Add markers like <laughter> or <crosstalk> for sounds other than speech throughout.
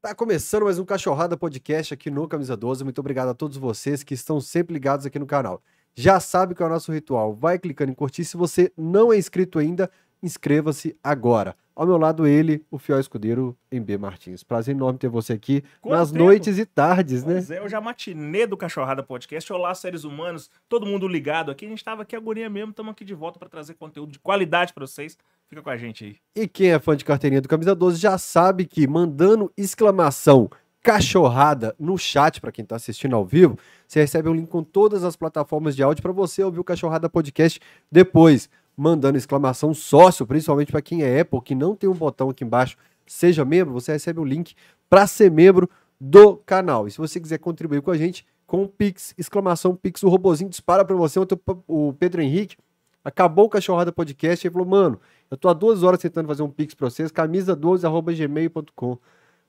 Tá começando mais um Cachorrada Podcast aqui no Camisa 12. Muito obrigado a todos vocês que estão sempre ligados aqui no canal. Já sabe qual é o nosso ritual. Vai clicando em curtir. Se você não é inscrito ainda, inscreva-se agora. Ao meu lado, ele, o fiel escudeiro MB Martins. Prazer enorme ter você aqui Quanto nas tempo? noites e tardes, né? Pois é, hoje é a matinê do Cachorrada Podcast. Olá, seres humanos, todo mundo ligado aqui. A gente tava aqui agonia mesmo, estamos aqui de volta para trazer conteúdo de qualidade para vocês. Fica com a gente aí. E quem é fã de carteirinha do Camisa 12 já sabe que mandando exclamação cachorrada no chat para quem tá assistindo ao vivo, você recebe um link com todas as plataformas de áudio para você ouvir o Cachorrada Podcast depois, mandando exclamação sócio, principalmente para quem é Apple, que não tem um botão aqui embaixo, seja membro, você recebe o link para ser membro do canal. E se você quiser contribuir com a gente, com o Pix, exclamação Pix, o robozinho dispara para você. O Pedro Henrique acabou o Cachorrada Podcast e falou, mano, eu tô há duas horas tentando fazer um Pix pra vocês, camisa12.gmail.com.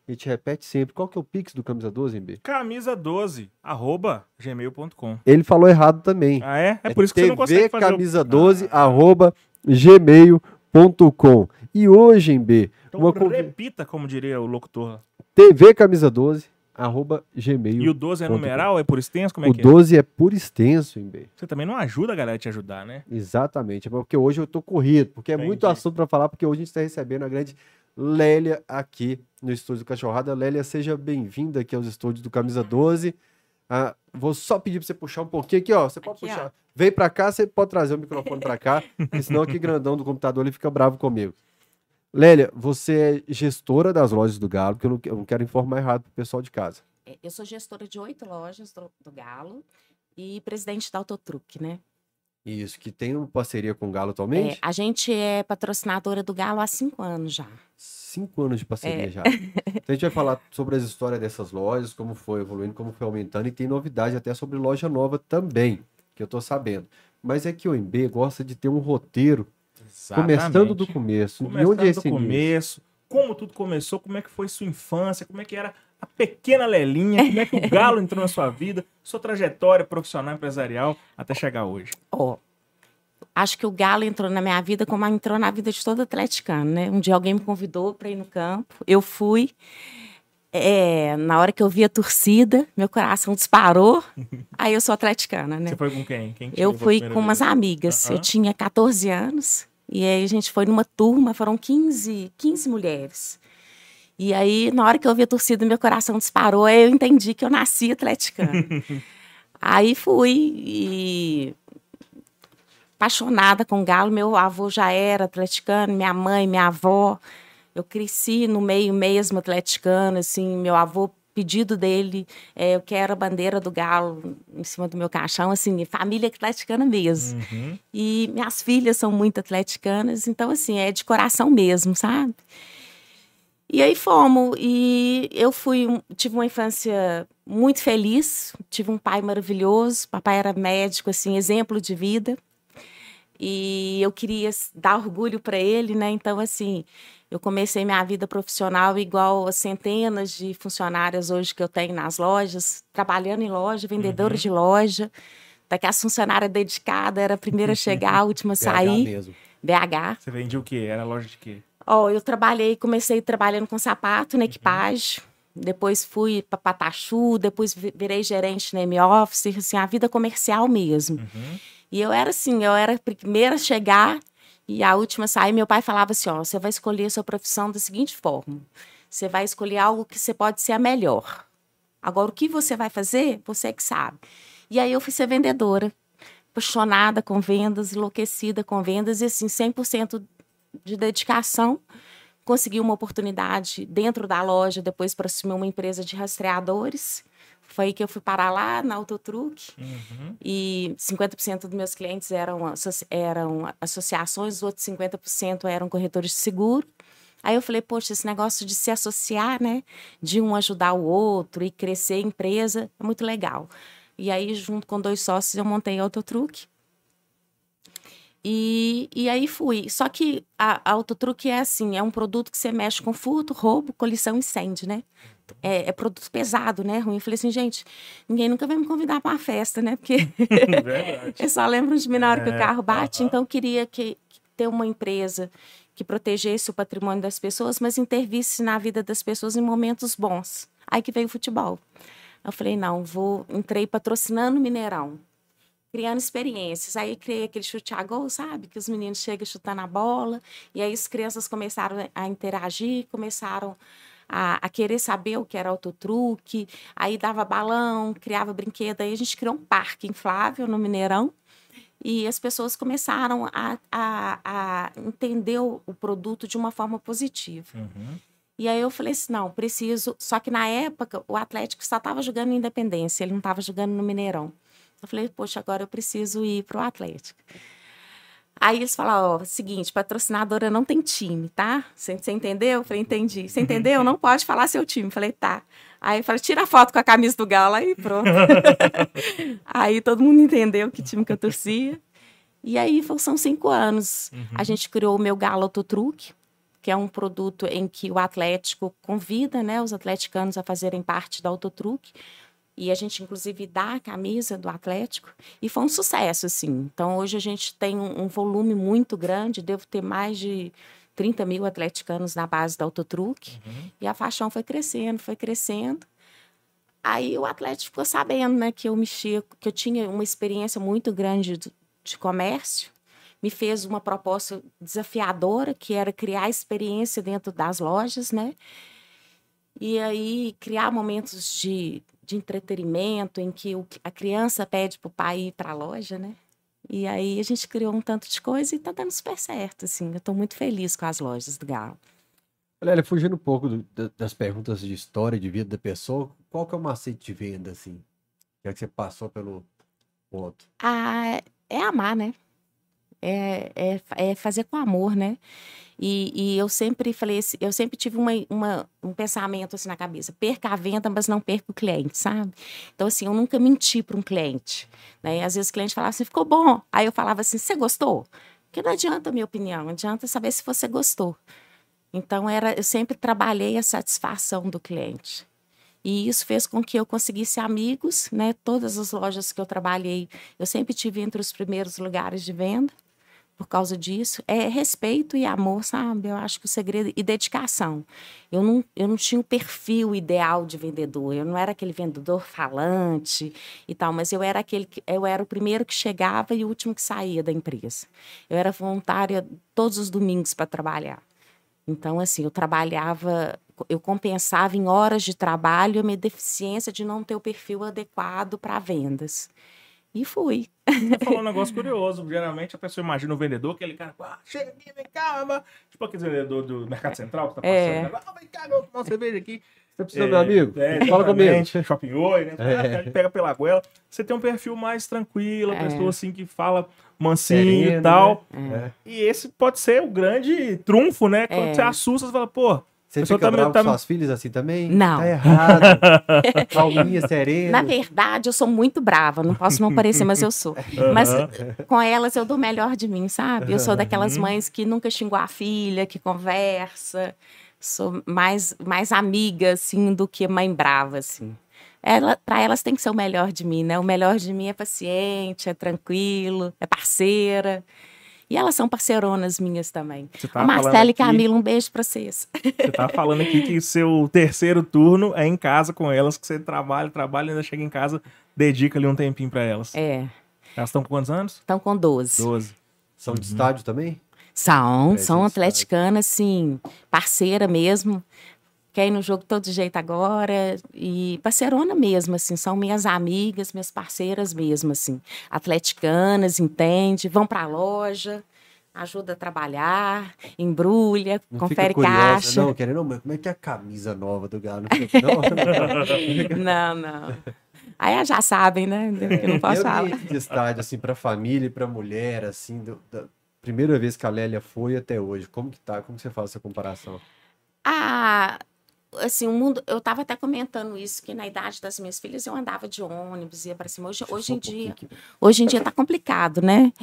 A gente repete sempre. Qual que é o Pix do Camisa 12, MB? Camisa 12, arroba gmail.com. Ele falou errado também. Ah, é? É por isso que você não consegue fazer. o- camisa 12 Ah, arroba gmail.com. E hoje, MB, Então uma repita, como diria o locutor. TV Camisa 12 arroba gmail. E o 12 é numeral? É por extenso? Como é o que é? 12 é por extenso, MB. Você também não ajuda a galera a te ajudar, né? Exatamente, é porque hoje eu tô corrido, porque é muito Entendi. assunto para falar, porque hoje a gente está recebendo a grande Lélia aqui no estúdio do Cachorrada. Lélia, seja bem-vinda aqui aos estúdios do Camisa 12. Ah, vou só pedir para você puxar um pouquinho aqui, ó. Você pode Aqui, ó. puxar. Vem para cá, você pode trazer o microfone para cá, porque senão aqui grandão do computador ele fica bravo comigo. Lélia, você é gestora das lojas do Galo, porque eu não, eu não quero informar errado pro pessoal de casa. É, Eu sou gestora de oito lojas do, do Galo e presidente da Autotruque, né? Isso, que tem uma parceria com o Galo É, atualmente? a gente é patrocinadora do Galo há cinco anos já. Cinco anos de parceria É. já. Então a gente vai falar sobre as histórias dessas lojas, como foi evoluindo, como foi aumentando, e tem novidade até sobre loja nova também, que eu tô sabendo. Mas é que o MB gosta de ter um roteiro começando do começo. de Começando onde é esse do início? começo, como tudo começou, como é que foi sua infância, como é que era a pequena Lelinha, como é que o <laughs> Galo entrou na sua vida, sua trajetória profissional empresarial até chegar hoje. Ó, acho que o Galo entrou na minha vida como entrou na vida de todo atleticano, né? Um dia alguém me convidou para ir no campo, eu fui. É, na hora que eu vi a torcida, meu coração disparou. <laughs> Aí eu sou atleticana, né? Você foi com quem? Quem Eu fui com umas vez? amigas. Eu tinha 14 anos. E aí a gente foi numa turma, foram 15, 15 mulheres. E aí, na hora que eu vi a torcida, meu coração disparou. Aí eu entendi que eu nasci atleticana. <laughs> aí fui e apaixonada com Galo. Meu avô já era atleticano, minha mãe, minha avó. Eu cresci no meio mesmo atleticano, assim, meu avô pedido dele, é, eu quero a bandeira do Galo em cima do meu caixão, assim, família atleticana mesmo. Uhum. E minhas filhas são muito atleticanas, então, assim, é de coração mesmo, sabe? E aí fomos, e eu fui, tive uma infância muito feliz, tive um pai maravilhoso, papai era médico, assim, exemplo de vida, e eu queria dar orgulho para ele, né? Então, assim, eu comecei minha vida profissional igual a centenas de funcionárias hoje que eu tenho nas lojas, trabalhando em loja, vendedora Uhum. de loja. Daqui as funcionárias dedicadas, era a primeira a <laughs> chegar, a última a BH sair. mesmo. BH. Você vendia o quê? Era loja de quê? Ó, eu trabalhei, comecei trabalhando com sapato na equipagem. Depois fui para Patachu, depois vi- virei gerente na M-Office, assim, a vida comercial mesmo. Uhum. E eu era assim, eu era a primeira a chegar e a última sair. Meu pai falava assim, ó, você vai escolher a sua profissão da seguinte forma. Você vai escolher algo que você pode ser a melhor. Agora, o que você vai fazer, você é que sabe. E aí eu fui ser vendedora, apaixonada com vendas, enlouquecida com vendas e assim, 100% de dedicação. Consegui uma oportunidade dentro da loja, depois para assumir uma empresa de rastreadores. Foi aí que eu fui parar lá na Autotruque Uhum. e 50% dos meus clientes eram, eram associações, os outros 50% eram corretores de seguro. Aí eu falei, poxa, esse negócio de se associar, né? De um ajudar o outro e crescer a empresa é muito legal. E aí, junto com dois sócios, eu montei a Autotruque. E, e aí fui. Só que a, a Autotruque é assim, é um produto que você mexe com furto, roubo, colisão e incêndio, né? É, é produto pesado, né? Ruim. Eu falei assim, gente, ninguém nunca vai me convidar para uma festa, né? Porque <laughs> <laughs> eu só lembro de mim na hora que o É, carro bate. aham. Então, eu queria que, que ter uma empresa que protegesse o patrimônio das pessoas, mas intervisse na vida das pessoas em momentos bons. Aí que veio o futebol. Eu falei, não, vou. Entrei patrocinando o Mineirão, criando experiências. Aí criei aquele chute a gol, sabe? Que os meninos chegam chutando a bola. E aí as crianças começaram a interagir, começaram a, a, querer saber o que era autotruque. Aí dava balão, criava brinquedo. Aí a gente criou um parque inflável no Mineirão. E as pessoas começaram a, a, a entender o, o, produto de uma forma positiva. Uhum. E aí eu falei assim, não, preciso. Só que na época o Atlético só estava jogando em Independência, ele não estava jogando no Mineirão. Eu falei, poxa, agora eu preciso ir para o Atlético. Aí eles falaram, ó, seguinte, patrocinadora não tem time, tá? Você, você entendeu? Eu falei, entendi. Você entendeu? Não pode falar seu time. Eu falei, tá. Aí eu falei, tira a foto com a camisa do Galo aí, pronto. <laughs> aí todo mundo entendeu que time que eu torcia. E aí são cinco anos. Uhum. A gente criou o meu Galo Autotruque, que é um produto em que o Atlético convida né, os atleticanos a fazerem parte da Autotruque. E a gente, inclusive, dá a camisa do Atlético. E foi um sucesso, assim. Então, hoje a gente tem um, um volume muito grande. Devo ter mais de 30 mil atleticanos na base da Autotruque. Uhum. E a paixão foi crescendo, foi crescendo. Aí o Atlético ficou sabendo né, que eu mexia, que eu tinha uma experiência muito grande de, de comércio me fez uma proposta desafiadora, que era criar experiência dentro das lojas, né? E aí criar momentos de, de entretenimento em que a criança pede para o pai ir para a loja, né? E aí a gente criou um tanto de coisa e está dando super certo, assim. Eu estou muito feliz com as lojas do Galo. Olha, fugindo um pouco do, das perguntas de história de vida da pessoa, qual que é o macete de venda, assim? Já que você passou pelo ponto. Ah, é amar, né? É, é, é fazer com amor, né? E, e, eu sempre falei, eu sempre tive uma, uma, um pensamento assim na cabeça: perca a venda, mas não perca o cliente, sabe? Então, assim, eu nunca menti para um cliente. Né? Às vezes o cliente falava assim: ficou bom. Aí eu falava assim: você gostou? Porque não adianta a minha opinião, adianta saber se você gostou. Então, era, eu sempre trabalhei a satisfação do cliente. E isso fez com que eu conseguisse amigos, né? Todas as lojas que eu trabalhei, eu sempre tive entre os primeiros lugares de venda por causa disso. É respeito e amor, sabe? Eu acho que o segredo. E dedicação. Eu não, eu não tinha o perfil ideal de vendedor. Eu não era aquele vendedor falante e tal, mas eu era aquele que, eu era o primeiro que chegava e o último que saía da empresa. Eu era voluntária todos os domingos para trabalhar. Então, assim, eu trabalhava, eu compensava em horas de trabalho a minha deficiência de não ter o perfil adequado para vendas. E fui. Você falou um <laughs> negócio curioso. Geralmente a pessoa imagina o vendedor, aquele cara, ah, chega aqui, vem cá, mas... tipo aquele vendedor do Mercado Central que tá é. passando. É. Ah, vem cá, vou tomar uma cerveja aqui. Você precisa, é, meu amigo? É, Fala comigo. Shopping Oi, né? É. Ele pega pela goela. Você tem um perfil mais tranquilo, é. pessoa assim que fala mansinho Sereno, e tal. Né? E esse pode ser o grande trunfo, né? Quando é. você assusta, você fala, pô, você fica tá bravo tá... com suas filhas assim também? Não. Tá errado. <laughs> Calminha, serena. Na verdade, eu sou muito brava. Não posso não parecer, mas eu sou. Uhum. Mas com elas eu dou o melhor de mim, sabe? Eu sou daquelas mães que nunca xingou a filha, que conversa. Sou mais, mais amiga, assim, do que mãe brava, assim. Ela, para elas tem que ser o melhor de mim, né? O melhor de mim é paciente, é tranquilo, é parceira. E elas são parceironas minhas também. Tá Marcela e Camila, um beijo para vocês. Você tá falando aqui que seu terceiro turno é em casa com elas, que você trabalha, trabalha, ainda chega em casa, dedica ali um tempinho para elas. É. Elas estão com quantos anos? Estão com 12. 12. São de uhum. estádio também? São, é, são atleticanas, sim, parceira mesmo quer ir no jogo todo jeito agora. E parceirona mesmo, assim, são minhas amigas, minhas parceiras mesmo, assim. Atleticanas, entende? Vão pra loja, ajuda a trabalhar, embrulha, não confere caixa. Não, querendo, não, como é que é a camisa nova do Galo? Não, <laughs> não. Aí já sabem, né? Que não posso falar. de estádio, assim, pra família e pra mulher, assim, do, da primeira vez que a Lélia foi até hoje, como que tá? Como você faz essa comparação? Ah, assim, o mundo. Eu estava até comentando isso, que na idade das minhas filhas eu andava de ônibus, ia para cima. Hoje, hoje em dia. Hoje em dia está complicado, né?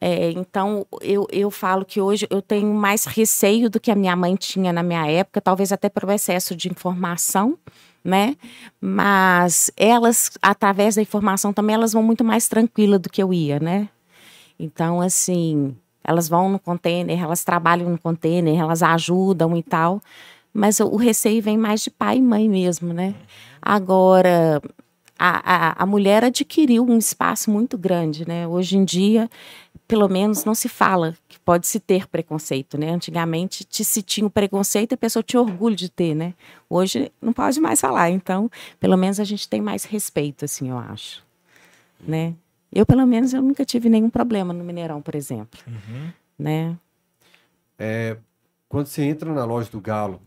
É, então, eu, eu falo que hoje eu tenho mais receio do que a minha mãe tinha na minha época, talvez até pelo excesso de informação, né? Mas elas, através da informação também, elas vão muito mais tranquila do que eu ia, né? Então, assim, elas vão no container, elas trabalham no container, elas ajudam e tal. Mas o receio vem mais de pai e mãe mesmo, né? Agora, a, a, a mulher adquiriu um espaço muito grande, né? Hoje em dia, pelo menos não se fala que pode se ter preconceito, né? Antigamente te, se tinha o preconceito a pessoa tinha orgulho de ter, né? Hoje não pode mais falar, então pelo menos a gente tem mais respeito, assim, eu acho, né? Eu pelo menos eu nunca tive nenhum problema no Mineirão, por exemplo, uhum. né? É, quando você entra na loja do Galo,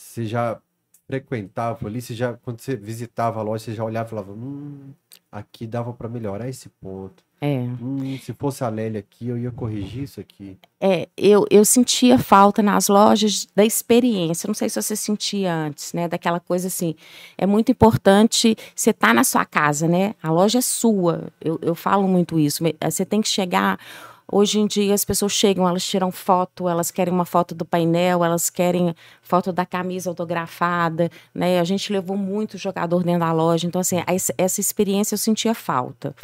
você já frequentava ali, você já quando você visitava a loja, você já olhava e falava, hum, aqui dava para melhorar esse ponto é. Hum, se fosse a Lélia aqui, eu ia corrigir isso aqui. É, eu, eu sentia falta nas lojas da experiência. Não sei se você sentia antes, né? Daquela coisa assim. É muito importante você estar tá na sua casa, né? A loja é sua. Eu, eu falo muito isso. Você tem que chegar. Hoje em dia as pessoas chegam, elas tiram foto, elas querem uma foto do painel, elas querem foto da camisa autografada, né? A gente levou muito jogador dentro da loja, então assim, essa experiência eu sentia falta.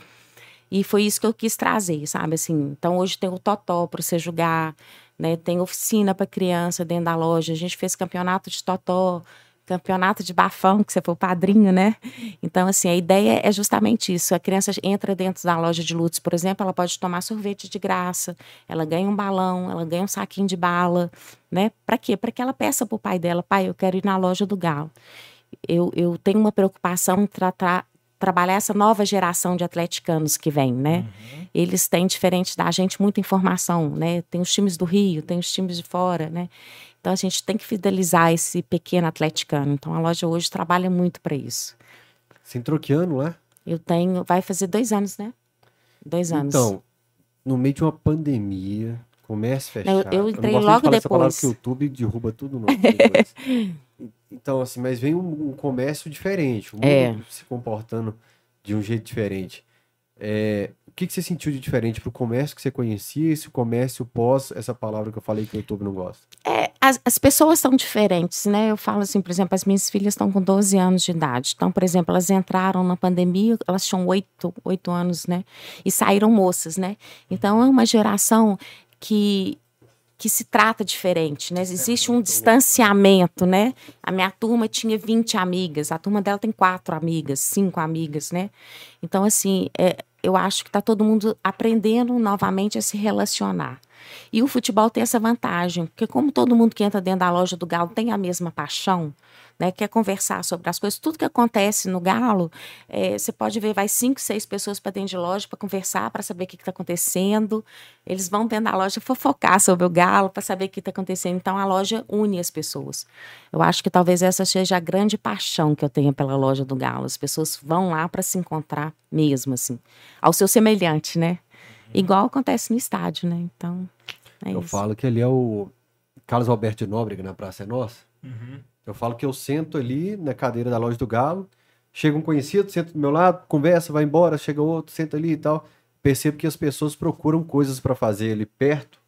E foi isso que eu quis trazer, sabe? Assim, então hoje tem o totó para você jogar, né? Tem oficina para criança dentro da loja. A gente fez campeonato de totó, campeonato de bafão, que você foi o padrinho, né? Então, assim, a ideia é justamente isso. A criança entra dentro da loja de lutos, por exemplo, ela pode tomar sorvete de graça, ela ganha um balão, ela ganha um saquinho de bala, né? Para quê? Para que ela peça para o pai dela, pai, eu quero ir na loja do Galo. Eu, eu tenho uma preocupação em tratar trabalhar essa nova geração de atleticanos que vem, né? Uhum. Eles têm, diferente da gente, muita informação, né? Tem os times do Rio, tem os times de fora, né? Então a gente tem que fidelizar esse pequeno atleticano. Então a loja hoje trabalha muito para isso. Você entrou que ano, é? Eu tenho, vai fazer dois anos, né? Dois anos. Então, no meio de uma pandemia, comércio fechado. Eu, eu entrei eu logo depois. Essa palavra que o YouTube derruba tudo no <laughs> Então, assim, mas vem um, um comércio diferente, o mundo é. se comportando de um jeito diferente. É, que, que você sentiu de diferente para o comércio que você conhecia, esse comércio pós essa palavra que eu falei que o YouTube não gosta? É, as, as pessoas são diferentes, né? Eu falo assim, por exemplo, as minhas filhas estão com 12 anos de idade. Então, por exemplo, elas entraram na pandemia, elas tinham 8, 8 anos, né? E saíram moças, né? Então, é uma geração que que se trata diferente, né? Existe um distanciamento, né? A minha turma tinha 20 amigas, a turma dela tem quatro amigas, cinco amigas, né? Então, assim, é, eu acho que está todo mundo aprendendo novamente a se relacionar. E o futebol tem essa vantagem, porque como todo mundo que entra dentro da loja do Galo tem a mesma paixão, né, quer conversar sobre as coisas, tudo que acontece no Galo, é, você pode ver, vai cinco, seis pessoas para dentro de loja para conversar, para saber o que está acontecendo. Eles vão dentro da loja fofocar sobre o Galo para saber o que está acontecendo. Então a loja une as pessoas. Eu acho que talvez essa seja a grande paixão que eu tenho pela loja do Galo. As pessoas vão lá para se encontrar mesmo, assim, ao seu semelhante, né? Igual acontece no estádio, né? Então. É eu isso. falo que ali é o Carlos Alberto de Nóbrega, na Praça é Nossa. Uhum. Eu falo que eu sento ali na cadeira da loja do Galo, chega um conhecido, senta do meu lado, conversa, vai embora, chega outro, senta ali e tal. Percebo que as pessoas procuram coisas para fazer ali perto,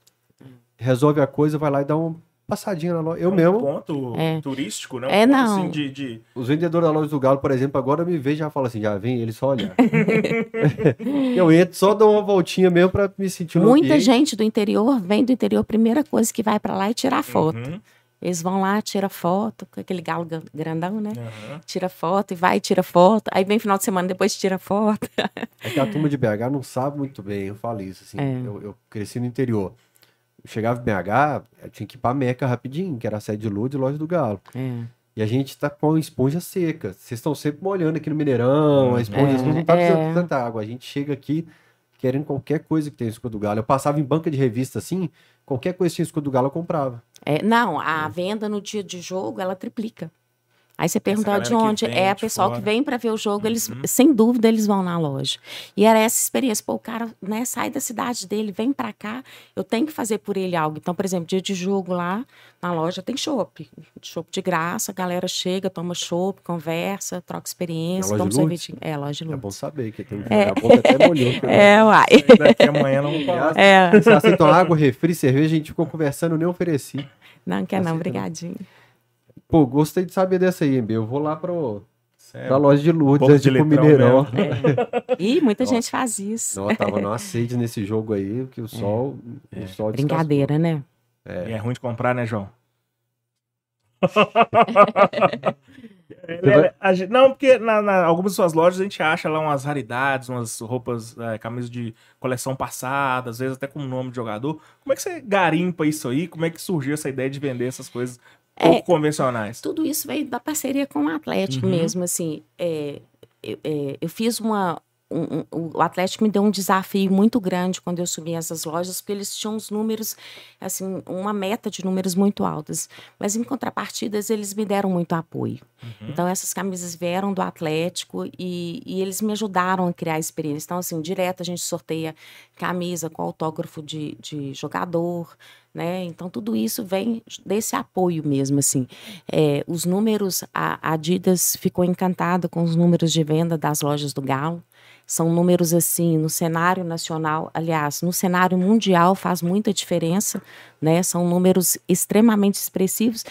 resolve a coisa, vai lá e dá uma passadinha na loja. Eu é um mesmo. ponto é. turístico, né? Um é, não. Assim de, de... Os vendedores da loja do Galo, por exemplo, agora me veem e já falam assim: já vem ele só olhar. <laughs> eu entro só dou uma voltinha mesmo para me sentir Muita gente do interior vem do interior, primeira coisa que vai para lá é tirar foto. Uhum. Eles vão lá, tira foto, com aquele galo grandão, né? Uhum. Tira foto e vai, tira foto. Aí vem final de semana, depois tira foto. É que a turma de BH não sabe muito bem, eu falo isso, assim. É. Eu, eu, cresci no interior. Chegava em BH, eu tinha que ir pra Meca rapidinho, que era a sede de Lua de Loja do Galo. É. E a gente tá com a esponja seca. Vocês estão sempre molhando aqui no Mineirão, a esponja é, não tá precisando é. de tanta água. A gente chega aqui querendo qualquer coisa que tem escudo do galo. Eu passava em banca de revista assim, qualquer coisa que tinha escudo do galo eu comprava. É, não, a é. venda no dia de jogo ela triplica. Aí você pergunta de onde é a pessoal que vem para ver o jogo, uhum. eles sem dúvida eles vão na loja. E era essa experiência, pô, o cara, né, sai da cidade dele, vem para cá, eu tenho que fazer por ele algo. Então, por exemplo, dia de jogo lá na loja tem chopp, chopp de graça, a galera chega, toma chopp, conversa, troca experiência, é toma sorvetinho. É, loja de É bom saber que tem é. a boca até molhou. <laughs> É, uai. Daqui amanhã não vou. É. Você aceitou água, refri, cerveja, a gente ficou conversando, nem ofereci. Não, quer não, brigadinho. Pô, gostei de saber dessa aí, MB. Eu vou lá pro Sério? Da loja de Lourdes, é tipo Mineirão. É. Ih, muita gente faz isso. Não, tava <laughs> numa sede nesse jogo aí, que o é. sol, é. o sol Brincadeira, né? É. E é ruim de comprar, né, João? <laughs> É, não, porque na, na, algumas de suas lojas a gente acha lá umas raridades, umas roupas, é, camisas de coleção passada, às vezes até com o nome de jogador. Como é que você garimpa isso aí? Como é que surgiu essa ideia de vender essas coisas pouco é, convencionais? Tudo isso veio da parceria com o Atlético uhum. mesmo, assim. É, eu, é, eu fiz uma, um, um, o Atlético me deu um desafio muito grande quando eu assumi essas lojas, porque eles tinham os números, assim, uma meta de números muito altas. Mas em contrapartidas, eles me deram muito apoio. Uhum. Então, essas camisas vieram do Atlético e, e, eles me ajudaram a criar a experiência. Então, assim, direto a gente sorteia camisa com autógrafo de, de jogador, né? Então, tudo isso vem desse apoio mesmo, assim. É, os números, a Adidas ficou encantada com os números de venda das lojas do Galo. São números assim, no cenário nacional, aliás, no cenário mundial faz muita diferença, né? São números extremamente expressivos.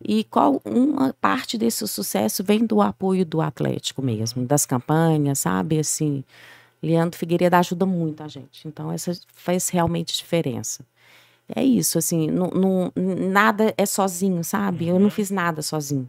E qual uma parte desse sucesso vem do apoio do Atlético mesmo, das campanhas, sabe? Assim, Leandro Figueiredo ajuda muito a gente. Então, essa faz realmente diferença. É isso, assim, não, não, nada é sozinho, sabe? Eu não uhum. fiz nada sozinho.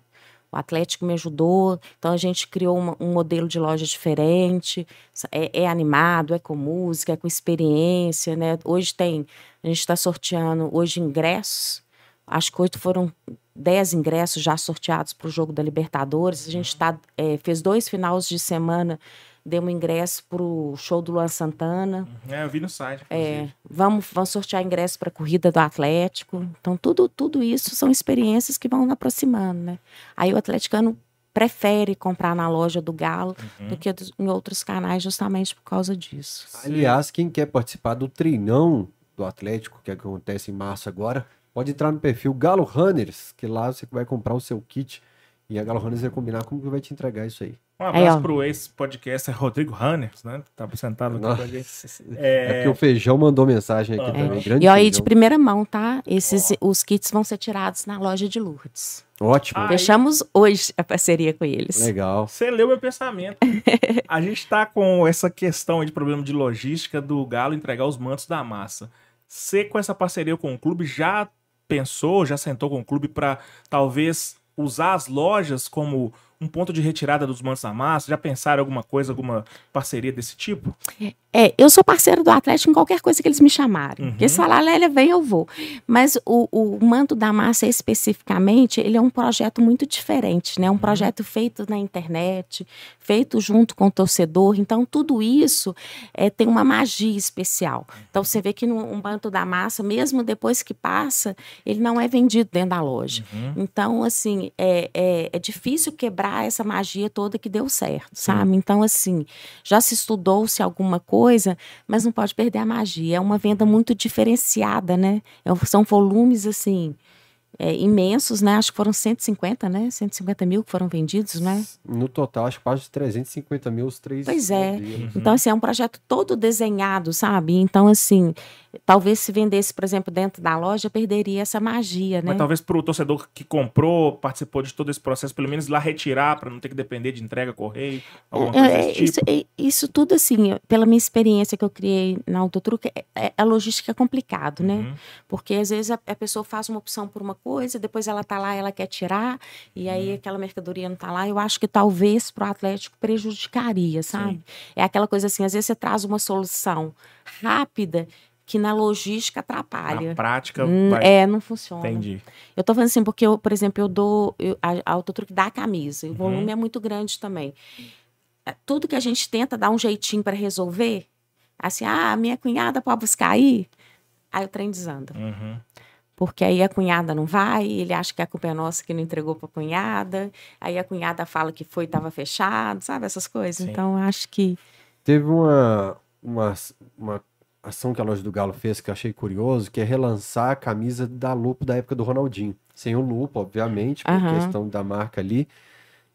O Atlético me ajudou, então a gente criou uma, um modelo de loja diferente. É, é, animado, é com música, é com experiência, né? Hoje tem, a gente está sorteando hoje ingressos. Acho que oito foram dez ingressos já sorteados para o jogo da Libertadores. A gente uhum. tá, é, fez dois finais de semana demos ingresso pro show do Luan Santana. Uhum. É, eu vi no site. É, vamos, vamos sortear ingresso para a corrida do Atlético. Então, tudo, tudo isso são experiências que vão aproximando, né? Aí o atleticano prefere comprar na loja do Galo uhum. do que em outros canais, justamente por causa disso. Aliás, quem quer participar do treinão do Atlético, que acontece em março agora, pode entrar no perfil Galo Runners, que lá você vai comprar o seu kit e a Galo Runners vai combinar como que vai te entregar isso aí. Um abraço para o ex-podcaster Rodrigo Runners, né? Que tá sentado aqui com a gente. É... é porque o Feijão mandou mensagem aqui também. Grande e aí, de primeira mão, tá? Esses, oh. Os kits vão ser tirados na loja de Lourdes. Ótimo. Aí... Fechamos hoje a parceria com eles. Legal. Você leu meu pensamento. <laughs> a gente está com essa questão de problema de logística do Galo entregar os mantos da massa. Você, com essa parceria com o clube, já pensou, já sentou com o clube para talvez usar as lojas como um ponto de retirada dos mantos da massa? Já pensaram alguma coisa, alguma parceria desse tipo? É, eu sou parceiro do Atlético em qualquer coisa que eles me chamarem. Uhum. Porque se falar, Lélia, vem, eu vou. Mas o, o Manto da Massa, especificamente, ele é um projeto muito diferente, né? Um uhum. projeto feito na internet, feito junto com o torcedor. Então, tudo isso é, tem uma magia especial. Então, você vê que no um Manto da Massa, mesmo depois que passa, ele não é vendido dentro da loja. Uhum. Então, assim, é, é, é difícil quebrar essa magia toda que deu certo, sabe? Então, assim, já se estudou-se alguma coisa, mas não pode perder a magia. É uma venda muito diferenciada, né? É são volumes, assim, é, imensos, né? Acho que foram 150, né? 150 mil que foram vendidos, né? No total, acho que quase 350 mil os três. Pois é. Uhum. Então, assim, é um projeto todo desenhado, sabe? Então, assim, talvez se vendesse, por exemplo, dentro da loja, perderia essa magia, né? Mas talvez para o torcedor que comprou, participou de todo esse processo, pelo menos lá retirar, para não ter que depender de entrega, correio, alguma coisa é, isso, tipo. É, isso tudo, assim, pela minha experiência que eu criei na Autotruque, é, é, a logística é complicado, né? Uhum. Porque às vezes a, a, pessoa faz uma opção por uma coisa, depois ela tá lá, ela quer tirar, e aí uhum. aquela mercadoria não tá lá. Eu acho que talvez para o Atlético prejudicaria, sabe? Sim. É aquela coisa assim, às vezes você traz uma solução rápida que na logística atrapalha. Na prática, hum, vai... é, não funciona. Entendi. Eu tô falando assim, porque eu, por exemplo, eu dou eu, a, a autotruque dá a camisa, o uhum. volume é muito grande também. É, tudo que a gente tenta dar um jeitinho para resolver, assim, ah, minha cunhada pode buscar aí, aí o trem desanda. Uhum. Porque aí a cunhada não vai, ele acha que a culpa é nossa que não entregou para a cunhada, aí a cunhada fala que foi estava fechado, sabe essas coisas. Sim. Então acho que teve uma, uma, uma ação que a loja do Galo fez que eu achei curioso, que é relançar a camisa da Lupo da época do Ronaldinho. Sem o Lupo, obviamente, por uhum. questão da marca ali.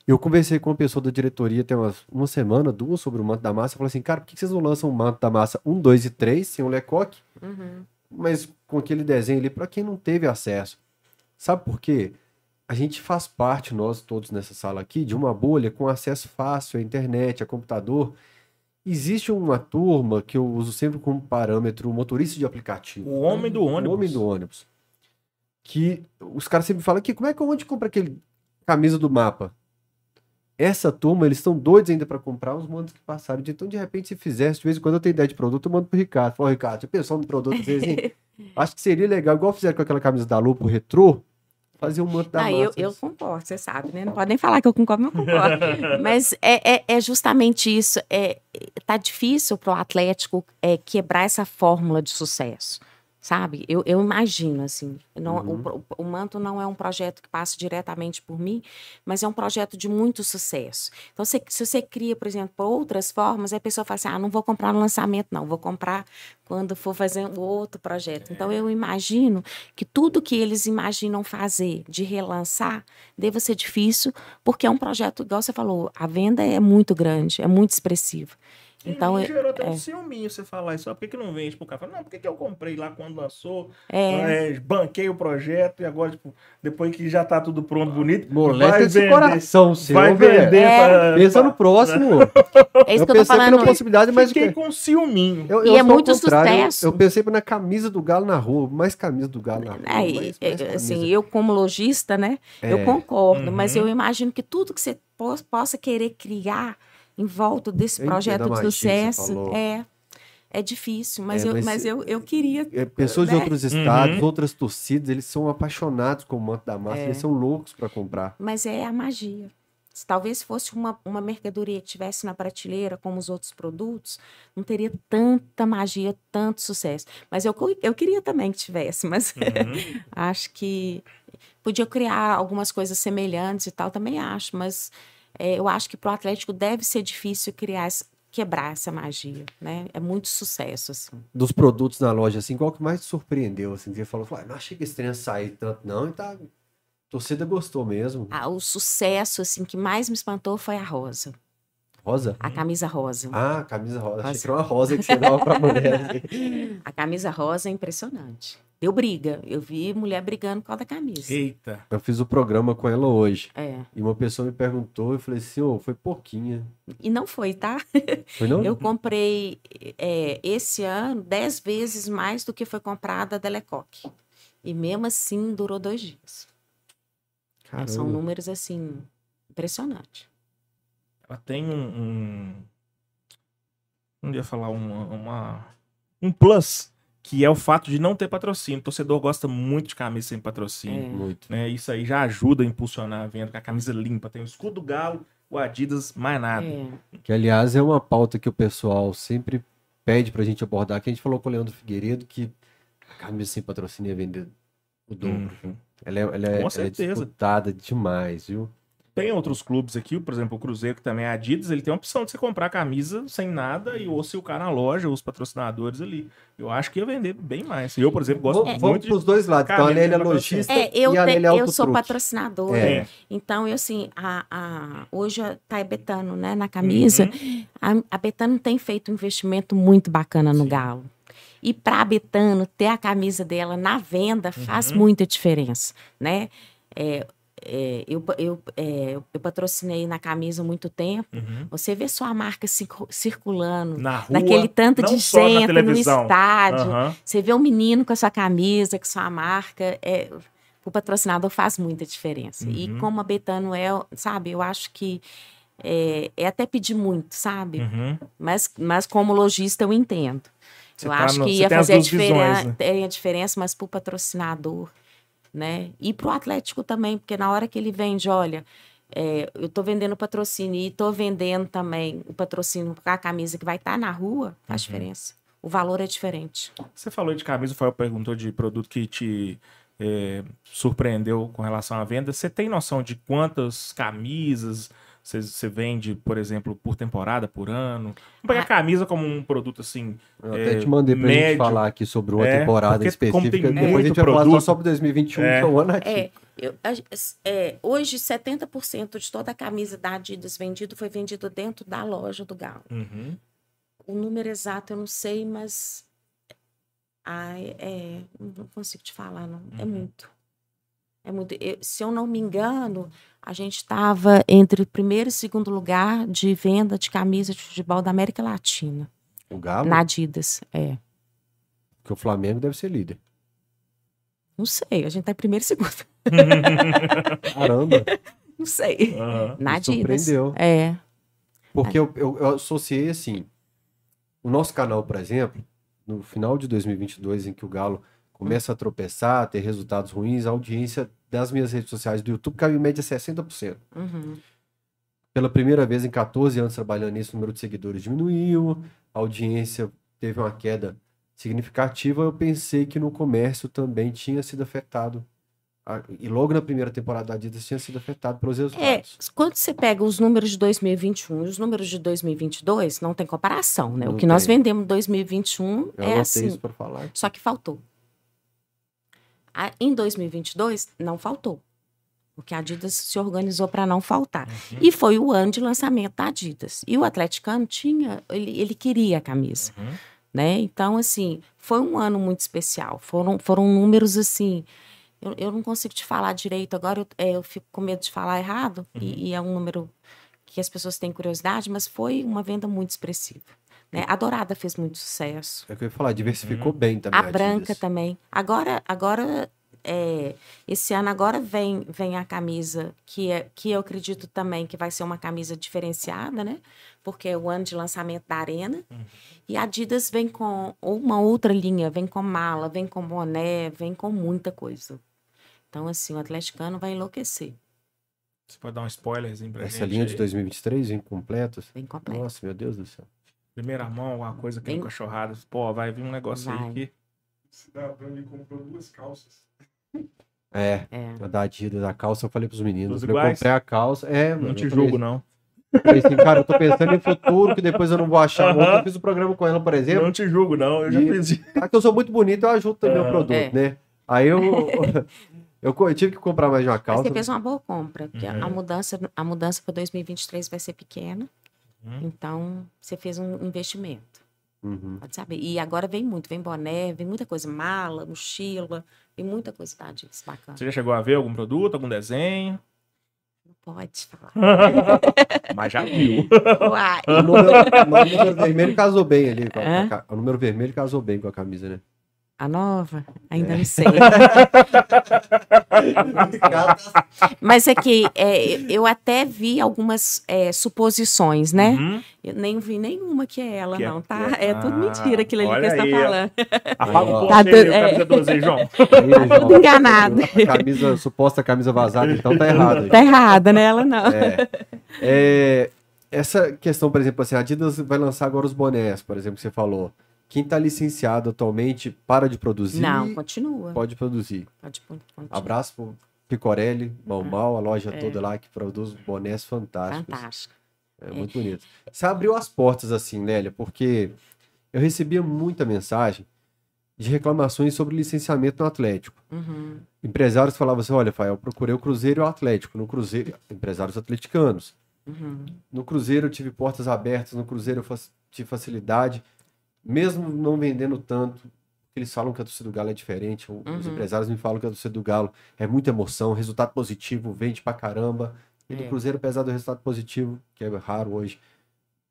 Eu conversei com uma pessoa da diretoria tem umas, uma semana, duas, sobre o manto da massa. Eu falei assim, cara, por que vocês não lançam o manto da massa 1, 2 e 3, sem o lecoque? Uhum. Mas com aquele desenho ali, para quem não teve acesso. Sabe por quê? a gente faz parte, nós todos nessa sala aqui, de uma bolha com acesso fácil à internet, a computador. Existe uma turma que eu uso sempre como parâmetro o motorista de aplicativo. O homem do ônibus. O homem do ônibus. Que os caras sempre falam que como é que onde compra aquele camisa do mapa? Essa turma, eles estão doidos ainda para comprar os mandos que passaram. Então, de repente, se fizesse, de vez em quando eu tenho ideia de produto, eu mando pro Ricardo. Falo, Ricardo, você pensou no produto assim? <laughs> Acho que seria legal, igual fizeram com aquela camisa da Lupo retrô, fazer um manto da ah, eu, eu, concordo, você sabe, né? Não pode nem falar que eu concordo, mas eu concordo. <laughs> mas é, é, é, justamente isso. É, tá difícil para o Atlético é, quebrar essa fórmula de sucesso sabe? Eu, eu imagino, assim. Não, uhum. o, o, Manto não é um projeto que passa diretamente por mim, mas é um projeto de muito sucesso. Então, se, se você cria, por exemplo, outras formas, a pessoa fala assim: ah, não vou comprar no lançamento, não, vou comprar quando for fazer um outro projeto. Então, eu imagino que tudo que eles imaginam fazer de relançar deva ser difícil, porque é um projeto, igual você falou, a venda é muito grande, é muito expressiva. Então, e gerou até é. um ciúminho você falar isso. Por que, que não vende pro cara? Fala, não, por que, que eu comprei lá quando lançou? É. É, banquei o projeto e agora, tipo, depois que já tá tudo pronto, bonito. Molesta esse coração seu, Vai vender é. pra, Pensa no <laughs> próximo. É isso eu que eu tô falando. na possibilidade, mas... Fiquei que... com ciúminho. Eu, eu e é muito sucesso. Eu, pensei na camisa do Galo na rua. Mais camisa do Galo na rua. É, mais, mais é, assim, eu como lojista, né, eu é. concordo. Uhum. Mas eu imagino que tudo que você possa querer criar em volta desse projeto de sucesso. É, é difícil, mas, é, eu, mas, eu, eu queria. É, pessoas né? de outros estados, uhum. outras torcidas, eles são apaixonados com o manto da massa, é. eles são loucos para comprar. Mas é a magia. Se talvez fosse uma, uma mercadoria que tivesse na prateleira, como os outros produtos, não teria tanta magia, tanto sucesso. Mas eu, eu queria também que tivesse, mas uhum. <laughs> acho que podia criar algumas coisas semelhantes e tal, também acho, mas é, eu acho que para o Atlético deve ser difícil criar quebrar essa magia, né? É muito sucesso, assim. Dos produtos na loja, assim, qual que mais te surpreendeu, assim? Você falou, não achei que esse trem ia sair tanto, não, e tá... A torcida gostou mesmo. Ah, o sucesso, assim, que mais me espantou foi a rosa. Rosa? A camisa rosa. Ah, camisa rosa. rosa. Achei que era uma rosa que você dava pra mulher. <laughs> a camisa rosa é impressionante. Deu briga. Eu vi mulher brigando por causa da camisa. Eita. Eu fiz o programa com ela hoje. É. E uma pessoa me perguntou, eu falei assim, ô, oh, foi pouquinha. E não foi, tá? <laughs> Foi não? Eu comprei é, esse ano dez vezes mais do que foi comprada a Delecoque. E mesmo assim durou dois dias. É, são números assim, impressionantes. Ela tem um. um não ia falar uma, uma, um plus que é o fato de não ter patrocínio. O torcedor gosta muito de camisa sem patrocínio. É. Muito. Né? Isso aí já ajuda a impulsionar a venda, com a camisa limpa. Tem o escudo do galo, o Adidas, mais nada. É. Que, aliás, é uma pauta que o pessoal sempre pede pra gente abordar, que a gente falou com o Leandro Figueiredo, que a camisa sem patrocínio ia vender o dobro. Uhum. Ela, é, ela, é, ela é disputada demais, viu? Tem outros clubes aqui, por exemplo, o Cruzeiro, que também é Adidas, ele tem a opção de você comprar camisa sem nada e ou se o cara na loja, os patrocinadores ali. Eu acho que ia vender bem mais. Eu, por exemplo, gosto é, muito. Vamos dois lados. Então, a Lélia é lojista é, eu, e a Lélia é Eu sou patrocinadora. É. Então, eu assim, a, a, hoje tá a Betano, né, na camisa. Uhum. A, a, Betano tem feito um investimento muito bacana no Sim. Galo. E para a Betano ter a camisa dela na venda faz uhum. muita diferença, né? É, é, eu, eu, é, eu patrocinei na camisa há muito tempo. Uhum. Você vê sua marca circulando na rua, naquele tanto de gente no estádio. Uhum. Você vê um menino com a sua camisa, com sua marca. É, o patrocinador faz muita diferença. Uhum. E como a Betano é, sabe, eu acho que é, é até pedir muito, sabe? Uhum. Mas, mas como lojista eu entendo. Você eu tá acho no, que ia fazer a, diferença, né? a diferença, mas para o patrocinador né? E para o Atlético também, porque na hora que ele vende, olha, é, eu estou vendendo patrocínio e estou vendendo também o patrocínio com a camisa que vai estar tá na rua, faz uhum. diferença. O valor é diferente. Você falou de camisa, o Fael perguntou de produto que te é, surpreendeu com relação à venda. Você tem noção de quantas camisas você vende, por exemplo, por temporada, por ano? Vamos pegar a ah. camisa como um produto assim. Eu até é, te mandei pra médio. gente falar aqui sobre uma é, temporada específica. Depois a gente vai falar só sobre 2021, é. que é o ano É, eu, é, hoje, 70% de toda a camisa da Adidas vendido foi vendido dentro da loja do Galo. Uhum. O número exato eu não sei, mas. Ai, é, não consigo te falar, não. É uhum. É muito. É muito, eu, se eu não me engano, a gente estava entre o primeiro e segundo lugar de venda de camisa de futebol da América Latina. O Galo? Na Adidas, é. Porque o Flamengo deve ser líder. Não sei, a gente tá em primeiro e segundo. <laughs> Caramba. Não sei. Aham. Na Adidas. surpreendeu. É. Porque eu, eu, eu associei assim. O nosso canal, por exemplo, no final de 2022, em que o Galo começa a tropeçar, a ter resultados ruins, a audiência das minhas redes sociais do YouTube caiu em média 60%. Uhum. Pela primeira vez em 14 anos trabalhando nisso, o número de seguidores diminuiu, a audiência teve uma queda significativa. Eu pensei que no comércio também tinha sido afetado. E logo na primeira temporada da Adidas tinha sido afetado pelos É, resultados. quando você pega os números de 2021 e os números de 2022, não tem comparação, né? Não o que nós tem. vendemos em 2021 Eu é assim, isso falar. só que faltou. Em 2022, não faltou. Porque a Adidas se organizou para não faltar. Uhum. E foi o ano de lançamento da Adidas. E o atleticano tinha, ele, ele queria a camisa. Uhum. né? Então, assim, foi um ano muito especial. Foram, foram números, assim, eu, eu não consigo te falar direito agora, eu, é, eu fico com medo de falar errado, e, e é um número que as pessoas têm curiosidade, mas foi uma venda muito expressiva. Né? A Dourada fez muito sucesso. É o que eu ia falar, diversificou bem também. A branca Adidas. também. Agora, agora é, esse ano agora vem, vem a camisa que, é, que eu acredito também que vai ser uma camisa diferenciada, né? Porque é o ano de lançamento da Arena. E a Adidas vem com uma outra linha, vem com mala, vem com boné, vem com muita coisa. Então, assim, o atleticano vai enlouquecer. Você pode dar um spoilerzinho pra Essa gente linha aí? de 2023, incompletos. Bem completo. Nossa, meu Deus do céu. Primeira mão, alguma coisa que Bem- no cachorrado. Pô, vai vir um negócio Vai. aí que. Cidadão me comprou duas calças. É, É. a da Adidas, a calça, eu falei pros meninos. Eu comprei a calça. É, mano. Não te eu falei- julgo, não. eu Falei assim, cara, eu tô pensando em futuro, que depois eu não vou achar. Aham. Ontem eu fiz o programa com ela, por exemplo. Não te julgo, não. Eu já E- fiz isso. Ah, que eu sou muito bonito, eu ajudo também o É. produto, É. né? Aí eu, <laughs> eu, eu tive que comprar mais uma Mas calça. você fez uma boa compra, porque Uhum. a mudança a mudança para 2023 vai ser pequena. Uhum. Então, você fez um investimento. Uhum. Pode saber. E agora vem muito, vem boné, vem muita coisa, mala, mochila, vem muita coisa Adidas, bacana. Você já chegou a ver algum produto, algum desenho? Não pode falar. <laughs> Mas já viu. Uai. O número, o número vermelho casou bem ali. a- o número vermelho casou bem com a camisa, né? A nova? Ainda É. não sei. <laughs> Mas é que é, eu até vi algumas é, suposições, né? Uhum. Eu nem vi nenhuma que é ela, Que é- não, tá? que é- É, tudo Ah, mentira aquilo ali que você tá ó. falando. Apaga o Tá post aí, doido, o é. camisa 12 aí, João. <laughs> Aí, Tudo enganado. a camisa, suposta camisa vazada, então tá errado. Tá errada, né? Ela não. É. É, essa questão, por exemplo, assim, a Adidas vai lançar agora os bonés, por exemplo, que você falou. Quem tá licenciado atualmente para de produzir, Não, continua. pode produzir. Pode continuar. Abraço pro Picorelli, Mal Mal, a loja É. toda lá que produz bonés fantásticos. Fantástico. É muito bonito. Você abriu as portas assim, Lélia, porque eu recebia muita mensagem de reclamações sobre licenciamento no Atlético. Uhum. Empresários falavam assim: olha, Fael, eu procurei o Cruzeiro e o Atlético. No Cruzeiro, empresários atleticanos. Uhum. No Cruzeiro eu tive portas abertas, no Cruzeiro eu tive facilidade, mesmo não vendendo tanto. Eles falam que a torcida do Galo é diferente. Os Uhum. empresários me falam que a torcida do Galo é muita emoção, resultado positivo, vende pra caramba. E no É. Cruzeiro, apesar do resultado positivo, que é raro hoje,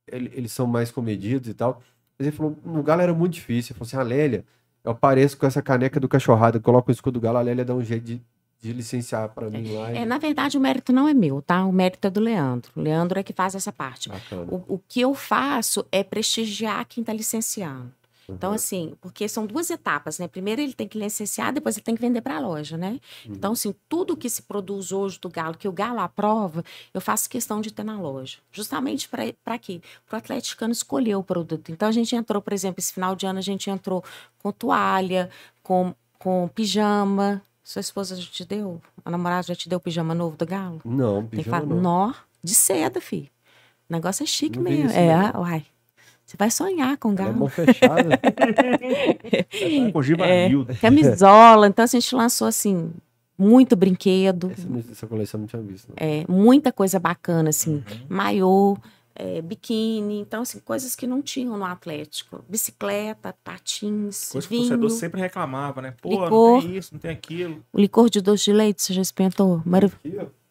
ele- eles são mais comedidos e tal. Mas ele falou: no Galo era muito difícil. Ele falou assim: a Lélia, eu apareço com essa caneca do cachorrado, eu coloco o escudo do Galo, a Lélia dá um jeito de, de licenciar pra mim lá. É, na verdade, o mérito não é meu, tá? O mérito é do Leandro. O Leandro é que faz essa parte. O, o que eu faço é prestigiar quem está licenciando. Então, Uhum. assim, porque são duas etapas, né? Primeiro ele tem que licenciar, depois ele tem que vender para a loja, né? Uhum. Então, assim, tudo que se produz hoje do Galo, que o Galo aprova, eu faço questão de ter na loja. Justamente para quê? Para o atleticano escolher o produto. Então, a gente entrou, por exemplo, esse final de ano, a gente entrou com toalha, com, com pijama. Sua esposa já te deu? A namorada já te deu o pijama novo do Galo? Não, Tem que pijama falar, nó, de seda, filho. O negócio é chique Não mesmo. isso, É, não. uai. Você vai sonhar com é galo. mão fechada. <laughs> Com Givanildo. Camisola. Então, assim, a gente lançou, assim, muito brinquedo, essa, essa coleção não tinha visto. não. é, muita coisa bacana, assim. Uhum. Maiô, é, biquíni, então, assim, coisas que não tinham no Atlético. Bicicleta, patins, Coisa que o vinho. torcedor sempre reclamava, né? Pô, licor. não tem isso, não tem aquilo. O licor de doce de leite, você já experimentou? Marav-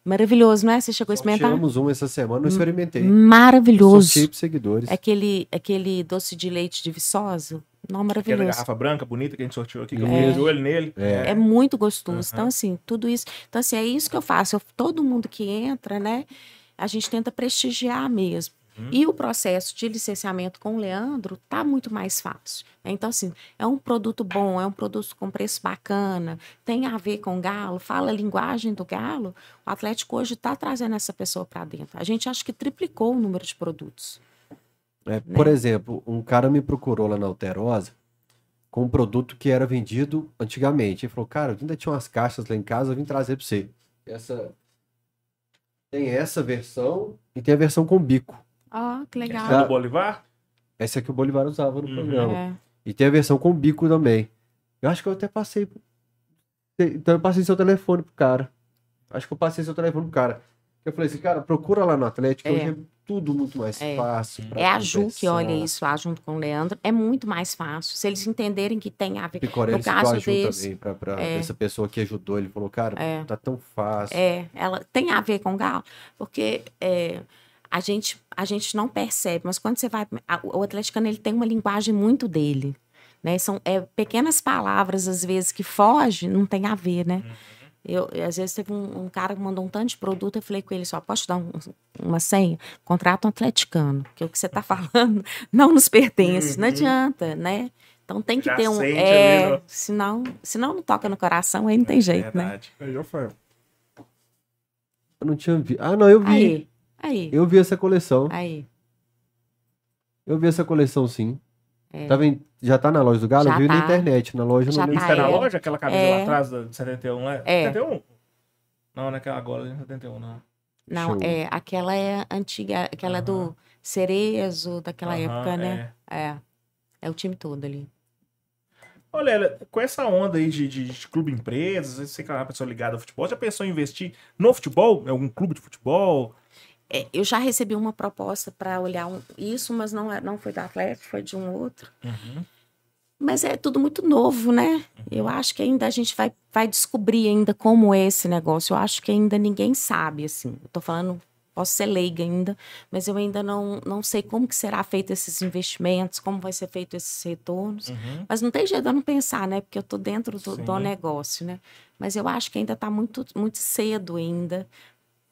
Maravilhoso, não é? Você chegou a experimentar? Tiramos um essa semana, não experimentei. Maravilhoso. Sorteio seguidores. Aquele, aquele doce de leite de viçosa. Não, Aquela maravilhoso. garrafa branca bonita que a gente sorteou aqui, que eu É. fiz de olho nele. É. É muito gostoso. Aham. Então, assim, tudo isso. Então, assim, é isso que eu faço. Eu- todo mundo que entra, né? A gente tenta prestigiar mesmo. Uhum. E o processo de licenciamento com o Leandro tá muito mais fácil. Então, assim, é um produto bom, é um produto com preço bacana, tem a ver com o Galo, fala a linguagem do Galo. O Atlético hoje está trazendo essa pessoa para dentro. A gente acha que triplicou o número de produtos. É, né? Por exemplo, um cara me procurou lá na Alterosa com um produto que era vendido antigamente. Ele falou, cara, eu ainda tinha umas caixas lá em casa, eu vim trazer para você. Essa... Tem essa versão e tem a versão com bico. Ó, que legal. Essa é do Bolivar? Essa que o Bolivar usava no Uhum. programa. É. E tem a versão com bico também. Eu acho que eu até passei. Então eu passei seu telefone pro cara. Acho que eu passei seu telefone pro cara. Eu falei assim, cara, procura lá no Atlético, É. hoje é tudo muito mais É. fácil. É a Ju que olha isso lá junto com o Leandro. É muito mais fácil. Se eles entenderem que tem a ver. Picorelli No caso Ju desse, também, pra, pra é. essa pessoa que ajudou. Ele falou, cara, É. tá tão fácil. É, ela tem a ver com o Galo, porque é, a, gente, a gente não percebe, mas quando você vai. a- o atleticano ele tem uma linguagem muito dele. Né? São é, pequenas palavras, às vezes, que fogem, não tem a ver, né? Eu, eu, às vezes teve um, um cara que mandou um tanto de produto, eu falei com ele só, posso te dar um- uma senha? Contrato um atleticano, porque o que você está falando <laughs> não nos pertence, não Uhum. adianta, né? Então tem que Já ter um. É, senão, senão não toca no coração, aí não tem jeito, né? Verdade. Aí, Rafael. Eu não tinha visto. Ah, não, eu vi. Aí, aí, Eu vi essa coleção. aí. Eu vi essa coleção, sim. É. Tá vendo? Já tá na loja do Galo? Já eu vi na tá. internet. Na loja Já não tá, tá na é. loja? Aquela camisa É. lá atrás da 71, né? É. 71? Não, naquela gola ali, 71, não. Não, Show. é, aquela é antiga, aquela é do Cerezo, daquela Aham, época, né? É. é. o time todo ali. Olha, com essa onda aí de, de, de clube empresas, você que é uma pessoa ligada ao futebol, já pensou em investir no futebol? Em algum clube de futebol? É, eu já recebi uma proposta para olhar um- isso, mas não, é- não foi da Atlético, foi de um outro. Uhum. Mas é tudo muito novo, né? Eu acho que ainda a gente vai, vai descobrir ainda como é esse negócio. Eu acho que ainda ninguém sabe, assim. Eu tô falando, posso ser leiga ainda, mas eu ainda não, não sei como que será feito esses investimentos, como vai ser feito esses retornos. Uhum. Mas não tem jeito de eu não pensar, né? Porque eu tô dentro do, do negócio, né? Mas eu acho que ainda tá muito, muito cedo ainda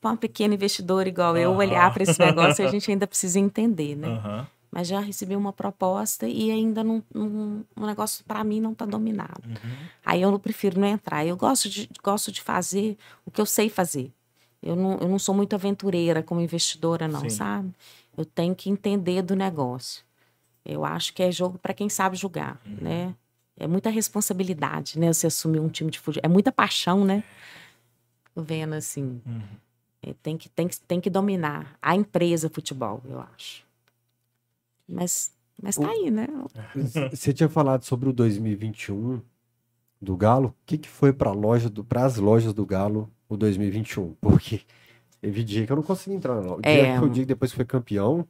para uma pequena investidora igual eu olhar para esse negócio, a <laughs> gente ainda precisa entender, né? Mas já recebi uma proposta e ainda não, não- o negócio para mim não está dominado. Uhum. Aí eu não prefiro não entrar. Eu gosto de, gosto de fazer o que eu sei fazer. Eu não, eu não sou muito aventureira como investidora, não, Sim. sabe? Eu tenho que entender do negócio. Eu acho que é jogo para quem sabe jogar, Uhum. né? É muita responsabilidade, né? Você assumir um time de futebol. É muita paixão, né? Vendo assim. Uhum. É, tem, que, tem, que, tem que dominar a empresa futebol, eu acho. Mas, mas tá aí, né? <laughs> Você tinha falado sobre o 2021 do Galo. O que, que foi para loja do, as lojas do Galo o 2021? Porque teve dia que eu não consegui entrar na loja. O dia É. que foi o dia que depois foi campeão.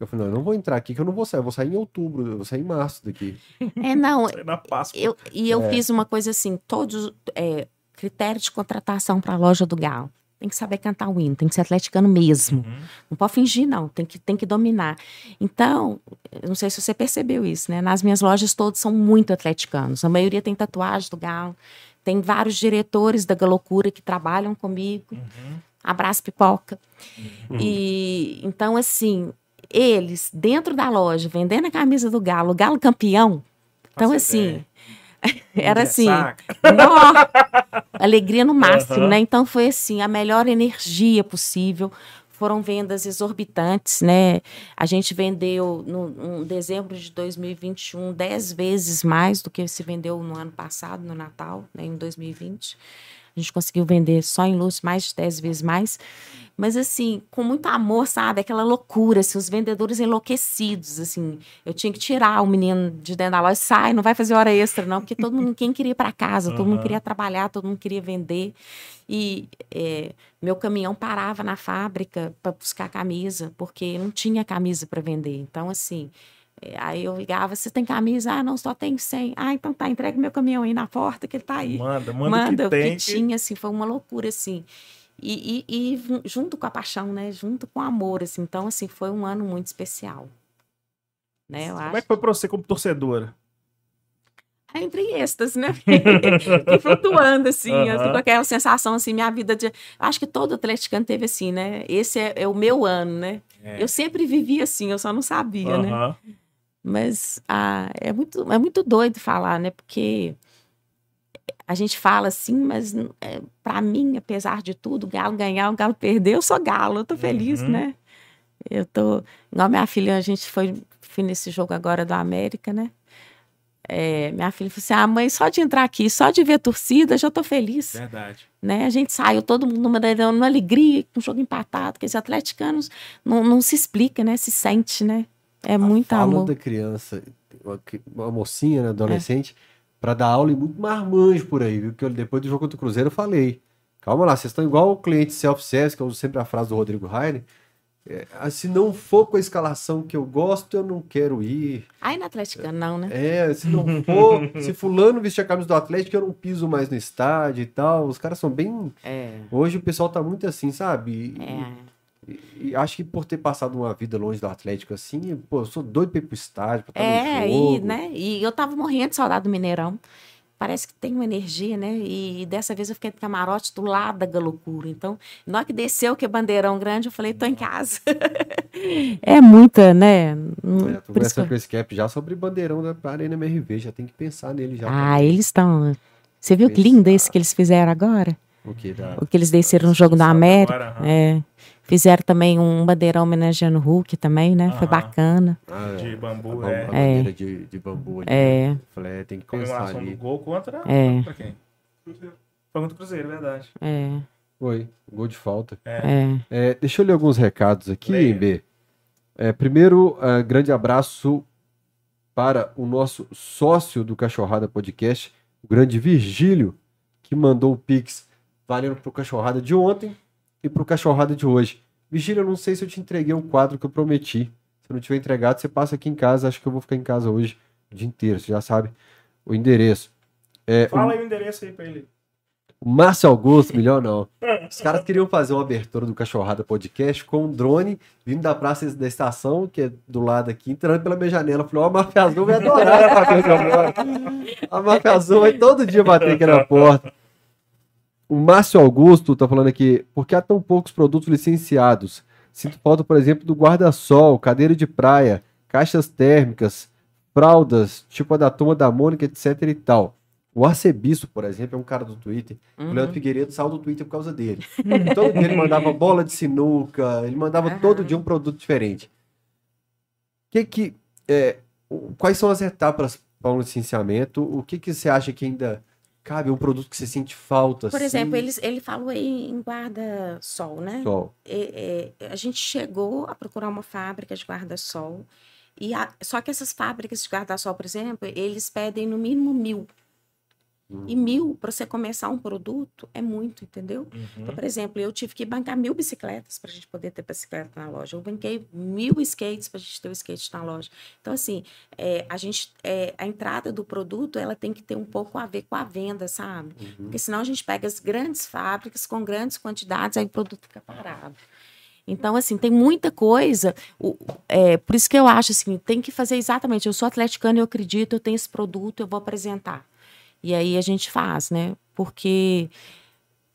Eu falei, não, eu não vou entrar aqui que eu não vou sair. Eu vou sair em outubro, eu vou sair em março daqui. É, não, na Páscoa. Eu, e eu É. fiz uma coisa assim, todos é, critérios de contratação para a loja do Galo. Tem que saber cantar o hino, tem que ser atleticano mesmo. Uhum. Não pode fingir, não. Tem que, tem que dominar. Então, não sei se você percebeu isso, né? Nas minhas lojas todos são muito atleticanos. A maioria tem tatuagem do Galo. Tem vários diretores da Galocura que trabalham comigo. Uhum. Abraço, pipoca. E então, assim, eles dentro da loja, vendendo a camisa do Galo, o Galo campeão. Então, Faço assim, ideia. <laughs> era assim, <laughs> nó, alegria no máximo, Aham. né? Então foi assim, a melhor energia possível. Foram vendas exorbitantes, né? A gente vendeu no em dezembro de 2021 10 vezes mais do que se vendeu no ano passado, no Natal, né, em 2020. A gente conseguiu vender só em luz mais de 10 vezes mais. Mas assim, com muito amor, sabe? Aquela loucura, assim, os vendedores enlouquecidos, assim. Eu tinha que tirar o menino de dentro da loja, sai, não vai fazer hora extra, não, porque todo mundo, quem queria ir para casa, todo mundo queria trabalhar, todo mundo queria vender. E é, meu caminhão parava na fábrica para buscar camisa, porque não tinha camisa para vender. Então, assim, aí eu ligava, você tem camisa? Ah, não, só tem 100. Ah, então tá, entregue meu caminhão aí na porta, que ele tá aí. Manda, manda, manda que, tem, que tinha, assim, foi uma loucura, assim. E, e, e, junto com a paixão, né? Junto com o amor, assim. Então, assim, foi um ano muito especial. Né? Eu Como acho... é que foi pra você como torcedora? entre êxtase, né? e <laughs> flutuando, assim, uhum. assim, com aquela sensação, assim, minha vida de... Acho que todo atleticano teve assim, né? Esse é, é o meu ano, né? É. Eu sempre vivi assim, eu só não sabia, uhum. né? Mas ah, é, muito, é muito doido falar, né? Porque a gente fala assim, mas é, para mim, apesar de tudo, o Galo ganhar, o Galo perder, eu sou Galo, eu tô feliz, uhum. né? Eu tô. Igual minha filha, a gente foi, foi nesse jogo agora do América, né? É, minha filha falou assim: ah, mãe, só de entrar aqui, só de ver a torcida, já tô feliz. Verdade. Né? A gente saiu todo mundo numa, numa alegria, com um jogo empatado, porque os atleticanos não, não se explica, né? Se sente, né? É a muito fala amor. da criança, uma, uma mocinha, né, adolescente, é. para dar aula e muito marmanjo por aí, viu? Que eu, depois do jogo contra o Cruzeiro eu falei. Calma lá, vocês estão igual o cliente self-service, que eu uso sempre a frase do Rodrigo Rainer. É, ah, se não for com a escalação que eu gosto, eu não quero ir. Aí na Atlética não, né? É, se não for, se fulano vestir a camisa do Atlético, eu não piso mais no estádio e tal. Os caras são bem. É. Hoje o pessoal tá muito assim, sabe? É. E, e, acho que por ter passado uma vida longe do Atlético assim, pô, eu sou doido pra ir pro estádio, pra estar é, no jogo. E, né? E eu tava morrendo de saudade do Mineirão. Parece que tem uma energia, né? E, e dessa vez eu fiquei no camarote do lado da Galocura. Então, na hora que desceu que é bandeirão grande, eu falei, tô em casa. é muita, né? É, tô conversando com esse cap já sobre bandeirão da Arena MRV, já tem que pensar nele já. Ah, eles estão. Você viu que lindo esse que eles fizeram agora? O que, da... o que eles desceram no jogo da América. Agora, é. Fizeram também um bandeirão homenageando o Hulk também, né? Foi bacana. Ah, é. de bambu, a, é. A bandeira é. de, de bambu ali. É. Né? Falei, é, tem que pensar ali. do gol contra... É. Contra quem? Foi contra o Cruzeiro, verdade. É. Foi, gol de falta. É. é. deixa eu ler alguns recados aqui, B. É, primeiro, uh, grande abraço para o nosso sócio do Cachorrada Podcast, o grande Virgílio, que mandou o Pix valendo pro Cachorrada de ontem e pro Cachorrada de hoje. Vigília, eu não sei se eu te entreguei o quadro que eu prometi. Se eu não tiver entregado, você passa aqui em casa. Acho que eu vou ficar em casa hoje o dia inteiro. Você já sabe o endereço. É, Fala o... aí o endereço aí pra ele. O Márcio Augusto, melhor não. <laughs> Os caras queriam fazer uma abertura do Cachorrada Podcast com um drone vindo da praça da estação, que é do lado aqui, entrando pela minha janela. Falei, ó, oh, a Máfia Azul vai adorar A Máfia Azul vai todo dia bater aqui na porta. O Márcio Augusto está falando aqui, por que há tão poucos produtos licenciados? Sinto falta, por exemplo, do guarda-sol, cadeira de praia, caixas térmicas, fraldas, tipo a da turma da Mônica, etc e tal. O arcebispo, por exemplo, é um cara do Twitter. Uhum. O Leandro Figueiredo saiu do Twitter por causa dele. todo dia ele mandava <laughs> bola de sinuca, ele mandava uhum. todo dia um produto diferente. Que que, é, quais são as etapas para um licenciamento? O que, que você acha que ainda cabe um produto que você sente falta? Por assim? exemplo, ele, ele falou aí em guarda-sol, né? Sol. É, é, a gente chegou a procurar uma fábrica de guarda-sol. E a, só que essas fábricas de guarda-sol, por exemplo, eles pedem no mínimo mil e mil para você começar um produto é muito, entendeu? Uhum. Então, por exemplo, eu tive que bancar mil bicicletas para a gente poder ter bicicleta na loja. Eu banquei mil skates para a gente ter o skate na loja. Então, assim, é, a gente, é, a entrada do produto ela tem que ter um pouco a ver com a venda, sabe? Uhum. Porque senão a gente pega as grandes fábricas com grandes quantidades, aí o produto fica parado. Então, assim, tem muita coisa. O, é, por isso que eu acho assim, tem que fazer exatamente. Eu sou atleticana, eu acredito, eu tenho esse produto, eu vou apresentar. E aí a gente faz, né? Porque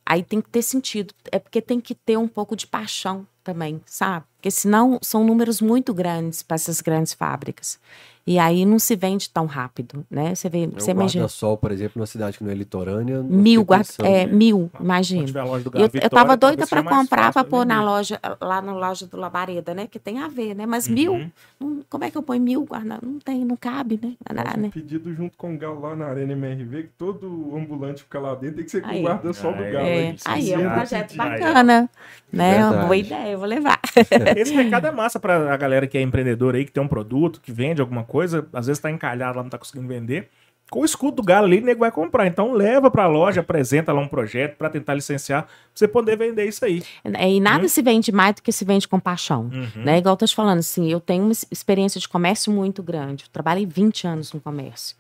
aí tem que ter sentido. É porque tem que ter um pouco de paixão também, sabe? Porque senão são números muito grandes para essas grandes fábricas. E aí não se vende tão rápido, né? Você vê, É você o imagina. guarda-sol, por exemplo, numa cidade que não é litorânea. Mil, guarda, é, mil, Quando imagina. Eu, eu tava doida para comprar, para pôr na vender. loja, lá na loja do Labareda, né? Que tem a ver, né? Mas Uhum. mil, não- como é que eu ponho mil guarda? Não tem, não cabe, né? Na- Faz um né? pedido junto com o Galo lá na Arena MRV, que todo ambulante fica lá dentro, tem que ser com o guarda-sol do. Galo. É, aí. aí é um projeto sim. Aí, bacana, né? Uma boa ideia, eu vou levar. <laughs> Esse recado é massa pra a galera que é empreendedora aí, que tem um produto, que vende alguma coisa, às vezes tá encalhado lá, não tá conseguindo vender. Com o escudo do Galo ali, o nego vai comprar. Então leva pra loja, apresenta lá um projeto pra tentar licenciar, pra você poder vender isso aí. É, E nada se vende mais do que se vende com paixão. Uhum. Né? Igual eu tô te falando, assim, eu tenho uma experiência de comércio muito grande. Eu trabalhei 20 anos no comércio.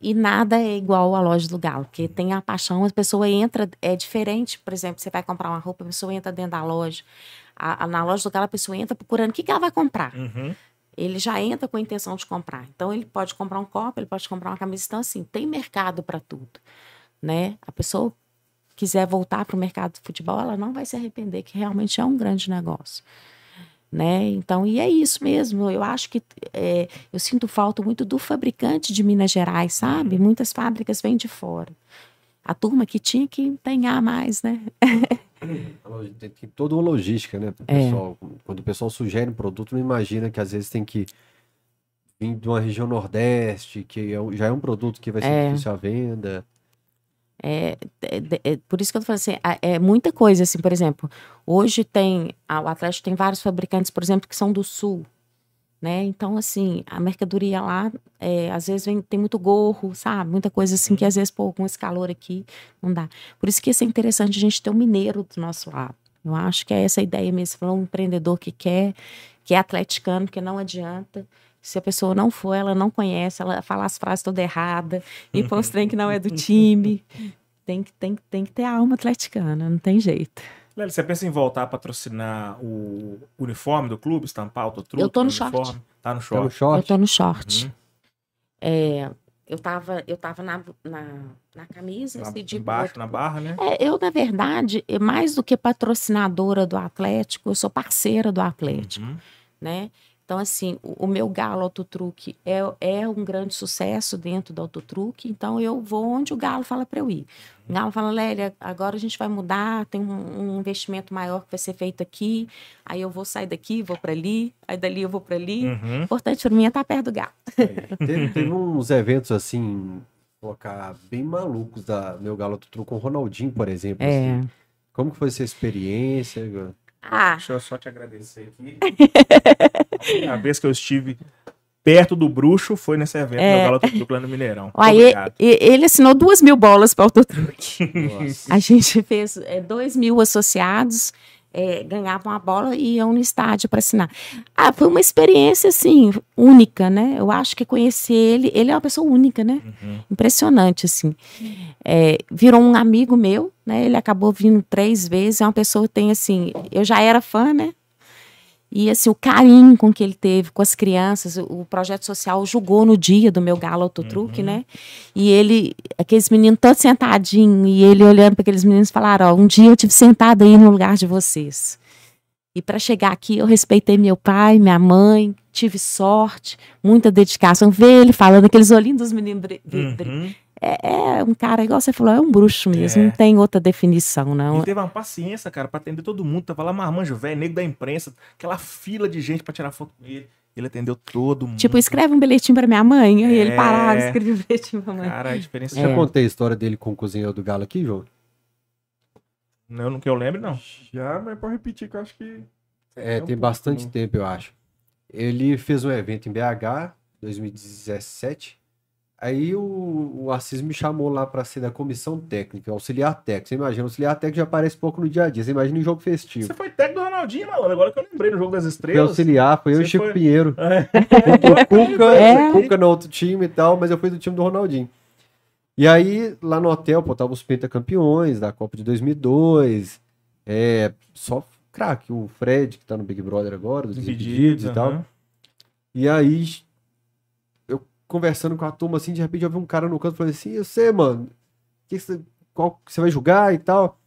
E nada é igual à loja do Galo, porque tem a paixão, a pessoa entra, é diferente, por exemplo, você vai comprar uma roupa, a pessoa entra dentro da loja. A- a- na loja do Galo, a pessoa entra procurando o que, que ela vai comprar. Uhum. Ele já entra com a intenção de comprar. Então, ele pode comprar um copo, ele pode comprar uma camisa. Então, assim, tem mercado para tudo. Né? A pessoa quiser voltar para o mercado de futebol, ela não vai se arrepender, que realmente é um grande negócio. Né? Então, e é isso mesmo. Eu acho que é, eu sinto falta muito do fabricante de Minas Gerais, sabe? Muitas fábricas vêm de fora. A turma que tinha que empenhar mais, né? Logi- Tem, toda uma logística, né? É. pessoal. Quando o pessoal sugere um produto, não imagina que às vezes tem que vir de uma região nordeste, que é já é um produto que vai ser É. difícil a venda. É, é- é por isso que eu tô falando assim, é muita coisa, assim, por exemplo, hoje tem, o Atlético tem vários fabricantes, por exemplo, que são do Sul, né? Então, assim, a mercadoria lá, é, às vezes vem, tem muito gorro, sabe? Muita coisa assim que às vezes, pô, com esse calor aqui, não dá. Por isso que isso é interessante a gente ter um mineiro do nosso lado. Eu acho que é essa a ideia mesmo, falou, um empreendedor que quer, que é atleticano, que não adianta. Se a pessoa não for, ela não conhece, ela fala as frases todas erradas, e põe os trem que não é do <laughs> time. Tem que, tem, tem que ter a alma atleticana, não tem jeito. Lely, você pensa em voltar a patrocinar o uniforme do clube, estampar autotruque? Eu tô no uniforme? short. Tá no Tá short. no Eu short? tô no short. Uhum. É, eu tava, eu tava na, na, na camisa, Lá assim, de embaixo, na barra, né? É, eu, na verdade, é mais do que patrocinadora do Atlético, eu sou parceira do Atlético, Uhum. né? Então, assim, o, o meu Galo Autotruque é, é um grande sucesso dentro do Autotruque, então eu vou onde o Galo fala para eu ir. O Galo fala, Lélia, agora a gente vai mudar, tem um, um investimento maior que vai ser feito aqui, aí eu vou sair daqui, vou para ali, aí dali eu vou para ali. O Uhum. importante para mim é estar perto do Galo. Teve, teve uns eventos assim, colocar bem malucos da meu Galo Tutru com o Ronaldinho, por exemplo. É. assim. Como que foi essa experiência? Ah, Deixa eu só te agradecer aqui. a vez que eu estive perto do bruxo foi nesse evento É. no Mineirão. Aí, Obrigado. ele assinou duas mil bolas para o Autotruque. A gente fez é, dois mil associados, é, ganhavam a bola e iam no estádio para assinar. Ah, foi uma experiência, assim, única, né? Eu acho que conhecer ele, ele é uma pessoa única, né? Uhum. Impressionante, assim. É, virou um amigo meu, né? Ele acabou vindo três vezes, é uma pessoa que tem, assim, eu já era fã, né? E assim, o carinho com que ele teve com as crianças, o, projeto social julgou no dia do meu galo autotruque, né? E ele, aqueles meninos todos sentadinhos, e ele olhando para aqueles meninos falaram: Ó, um dia eu tive sentado aí no lugar de vocês. E para chegar aqui, eu respeitei meu pai, minha mãe, tive sorte, muita dedicação. Ver ele falando, aqueles olhinhos dos meninos. bri- Uhum. É, é um cara, igual você falou, é um bruxo mesmo, É. não tem outra definição, não. Ele teve uma paciência, cara, pra atender todo mundo. Tava lá marmanjo velho, nego da imprensa, aquela fila de gente pra tirar foto com ele. Ele atendeu todo mundo. Tipo, escreve um bilhetinho para minha mãe, aí ele É. parava, escrevia um bilhetinho pra mãe. Cara, a diferença. Já É. contei a história dele com o cozinheiro do Galo aqui, João? Não, não que eu lembro, não. Já, mas pode repetir que eu acho que. É, É um tem bastante tempo, eu acho. Ele fez um evento em BH, 2017. Aí o, o Assis me chamou lá para ser da comissão técnica, auxiliar técnico. Você imagina, auxiliar técnico já aparece pouco no dia a dia. Você imagina em jogo festivo. Você foi técnico do Ronaldinho, malandro. Agora que eu lembrei no jogo das Foi estrelas. auxiliar, foi eu e Chico foi- Pinheiro. É. O <laughs> Cuca, É. Cuca no outro time e tal, mas eu fui do time do Ronaldinho. E aí, lá no hotel, pô, tava os pentacampeões da Copa de 2002. É, só craque, o Fred, que tá no Big Brother agora, dos Desimpedidos e tal. E aí, conversando com a turma assim, de repente eu vi um cara no canto falei assim: você, mano, que você, qual que você vai jogar e tal?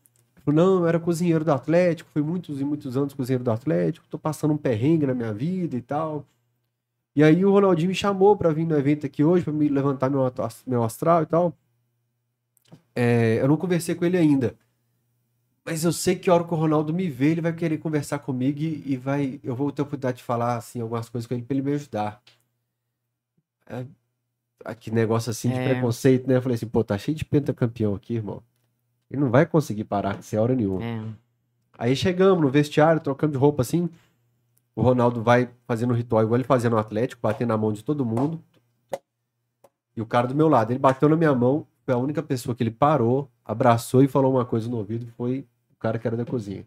Eu Não, eu era cozinheiro do Atlético, fui muitos e muitos anos cozinheiro do Atlético, tô passando um perrengue na minha vida e tal. E aí o Ronaldinho me chamou para vir no evento aqui hoje, para me levantar meu, meu astral e tal. É, eu não conversei com ele ainda. Mas eu sei que a hora que o Ronaldo me vê, ele vai querer conversar comigo e, e vai. Eu vou ter a oportunidade de falar assim, algumas coisas com ele para ele me ajudar. Que negócio assim de é. preconceito, né? Eu falei assim, pô, tá cheio de pentacampeão aqui, irmão. Ele não vai conseguir parar sem hora nenhuma. É. Aí chegamos no vestiário, trocando de roupa assim. O Ronaldo vai fazendo o ritual igual ele fazia no Atlético, batendo na mão de todo mundo. E o cara do meu lado, ele bateu na minha mão, foi a única pessoa que ele parou, abraçou e falou uma coisa no ouvido, foi o cara que era da cozinha.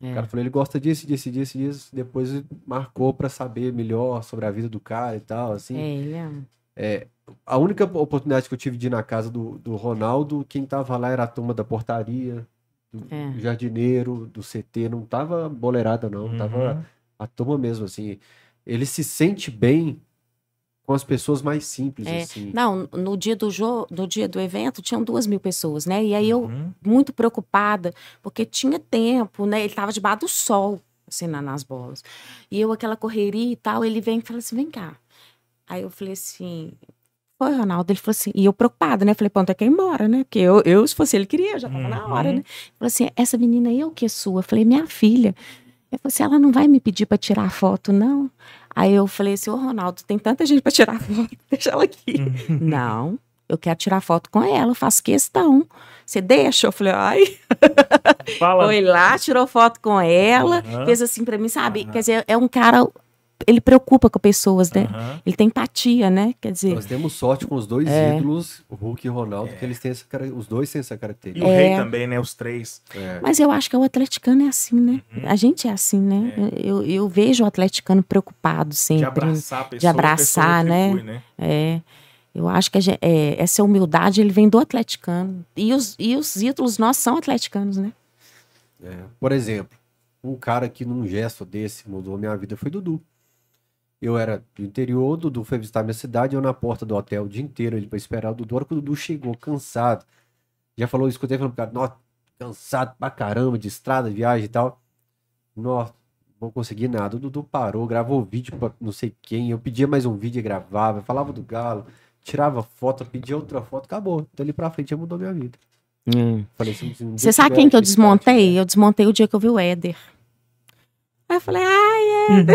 É. O cara falou, ele gosta disso, disso, disso, disso. Depois marcou para saber melhor sobre a vida do cara e tal, assim. É, ele é. é a única oportunidade que eu tive de ir na casa do, do Ronaldo, quem tava lá era a turma da portaria, do é. jardineiro, do CT, não tava boleirada não, uhum. tava a turma mesmo, assim. Ele se sente bem com as pessoas mais simples, é, assim. Não, no dia do jogo, no dia do evento, tinham duas mil pessoas, né? E aí uhum. eu, muito preocupada, porque tinha tempo, né? Ele tava debaixo do sol, assim, nas bolas. E eu, aquela correria e tal, ele vem e fala assim, vem cá. Aí eu falei assim, foi, Ronaldo? Ele falou assim, e eu preocupada, né? Falei, pronto, é que ir embora, né? Porque eu, eu, se fosse ele queria, já tava uhum. na hora, né? Ele falou assim, essa menina aí é o que é sua? Eu falei, minha filha. Eu falei assim, ela não vai me pedir para tirar foto, não? Aí eu falei assim, ô Ronaldo, tem tanta gente para tirar <laughs> foto, deixa ela aqui. Uhum. não, eu quero tirar foto com ela, faço questão. Você deixa? Eu falei, ai. Fala. Foi lá, tirou foto com ela, uhum. fez assim para mim, sabe? Uhum. Quer dizer, é um cara ele preocupa com pessoas, né? Uhum. Ele tem empatia, né? Quer dizer. Nós temos sorte com os dois é. ídolos, o Hulk e o Ronaldo, é. que eles têm essa os dois têm essa característica. E o é. Rei também, né? Os três. É. Mas eu acho que o atleticano é assim, né? Uhum. A gente é assim, né? É. Eu, eu vejo o atleticano preocupado sempre. De abraçar a pessoa, De abraçar, né? né? É. Eu acho que é, essa humildade ele vem do atleticano. E os, e os ídolos nossos são atleticanos, né? Por exemplo, um cara que num gesto desse mudou minha vida foi Dudu. Eu era do interior, o Dudu foi visitar minha cidade, eu na porta do hotel o dia inteiro, ele foi esperar o Dudu. A hora que o Dudu chegou, cansado, já falou, escutei falando pro cara, nossa, cansado pra caramba de estrada, viagem e tal. Nossa, não vou conseguir nada. O Dudu parou, gravou vídeo pra não sei quem, eu pedia mais um vídeo e gravava, falava do galo, tirava foto, pedia outra foto, acabou. Então ali pra frente já mudou minha vida. Hum. Falei, assim, Você sabe quem que eu desmontei? Eu desmontei o dia que eu vi o Éder. Aí eu falei, ai,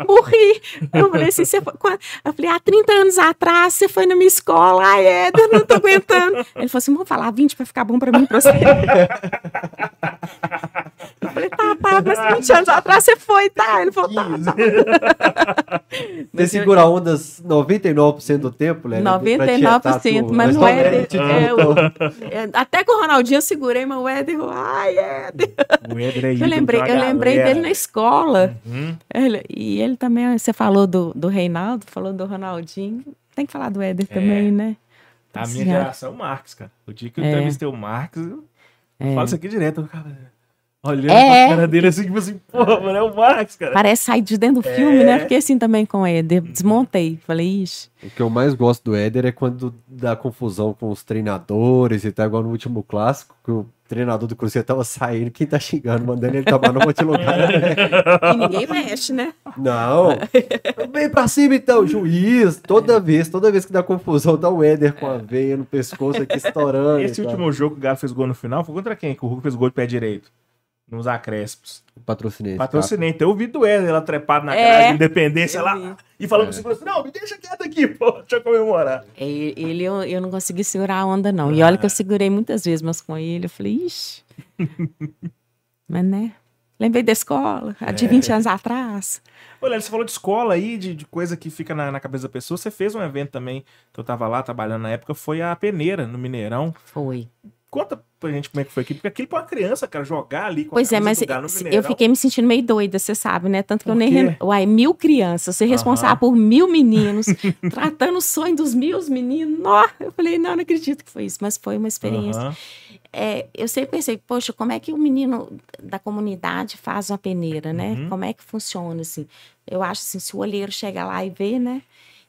é. <laughs> Morri. Eu falei assim, você foi. Eu falei, há 30 anos atrás você foi na minha escola, ai, é, eu não tô aguentando. Ele falou assim: vamos falar 20 pra ficar bom pra mim pra você. Eu falei, tá, pai, mas 20 anos atrás você foi, tá? Ele falou, tá. tá. Você segura eu... ondas 99% do tempo, né? 99%, mas não é. é, é, até com o Ronaldinho eu segurei, mas o Éder, ai, Éder. O Éder é eu lembrei, eu lembrei dele na escola. Uhum. Ele, e ele também, você falou do, do Reinaldo, falou do Ronaldinho. Tem que falar do Éder é. também, né? A minha geração, o Marcos, cara. O dia que eu é. entrevistei o Marcos, eu é. falo isso aqui direto. Cara, olhando é. pra cara dele assim, tipo assim, pô, mano, é o Marcos, cara. Parece sair de dentro do é. filme, né? Fiquei assim também com o Éder. Desmontei. Falei, ixi. O que eu mais gosto do Éder é quando dá confusão com os treinadores e tal, igual no último clássico, que o treinador do Cruzeiro tava saindo, quem tá xingando, mandando ele tomar no monte de lugar. Né? <laughs> E ninguém mexe, né? Não. Vem pra cima então, juiz. Toda vez, toda vez que dá confusão, dá o Éder com a veia no pescoço aqui estourando. Esse último jogo que o Galo fez gol no final foi contra quem? Que o Hulk fez gol de pé direito nos acréscimos. Patrocinei. Patrocinei. Então eu vi do Éder lá trepado na é, cara de independência lá e falando é. com o segurança: não, me deixa quieto aqui, <laughs> pô, deixa eu comemorar. É, ele eu, eu não consegui segurar a onda, não. E olha que eu segurei muitas vezes, mas com ele eu falei: ixi. <laughs> mas né? Lembrei da escola, há de 20 é. anos atrás. Olha, você falou de escola aí, de, de coisa que fica na, na, cabeça da pessoa. Você fez um evento também, que eu tava lá trabalhando na época, foi a peneira, no Mineirão. Foi. Conta pra gente como é que foi aqui, porque aquilo pra uma criança, cara, jogar ali com Pois é, mas eu fiquei me sentindo meio doida, você sabe, né? Tanto que eu nem. Uai, mil crianças, ser responsável por mil meninos, <laughs> tratando o sonho dos mil meninos. Nó! Eu falei, não, não acredito que foi isso, mas foi uma experiência. É, eu sempre pensei, poxa, como é que o menino da comunidade faz uma peneira, né? Uhum. Como é que funciona, assim? Eu acho assim, se o olheiro chega lá e vê, né?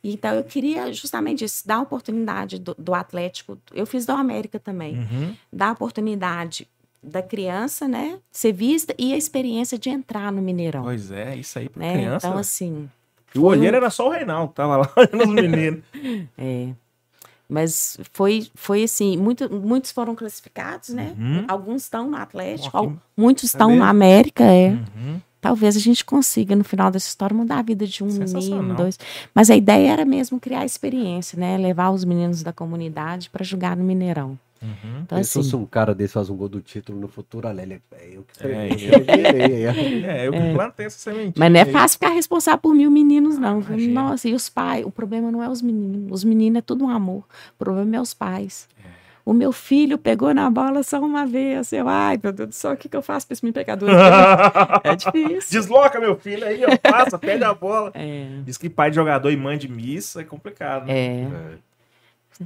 Então, eu queria justamente isso, dar a oportunidade do, do Atlético. Eu fiz do América também. Uhum. Dar a oportunidade da criança, né? Ser vista e a experiência de entrar no Mineirão. Pois é, isso aí pra né? criança. Então, assim. o olheiro era só o Reinaldo, tava lá <laughs> olhando os meninos. <laughs> É. Mas foi, foi assim, muito, muitos foram classificados, né? Uhum. Alguns estão no Atlético, Ó, que- al- muitos estão mesmo? na América, é. Uhum. Talvez a gente consiga, no final dessa história, mudar a vida de um menino, dois. Mas a ideia era mesmo criar experiência, né? Levar os meninos da comunidade para jogar no Mineirão. Uhum. Então, Se assim, fosse um cara desse faz um gol do título no futuro, Alélia, é eu que É, peguei, eu que É, eu que plantei essa sementinha. Mas não é fácil ficar responsável por mil meninos, não. Imagina. Nossa, e os pais? O problema não é os meninos. Os meninos é tudo um amor. O problema é os pais. O meu filho pegou na bola só uma vez. Eu, ai, meu Deus do céu, o que, que eu faço para esse menino pecador? é difícil. <laughs> Desloca, meu filho, aí, ó, passa, pede a bola. É, Diz que pai de jogador e mãe de missa é complicado, né? é.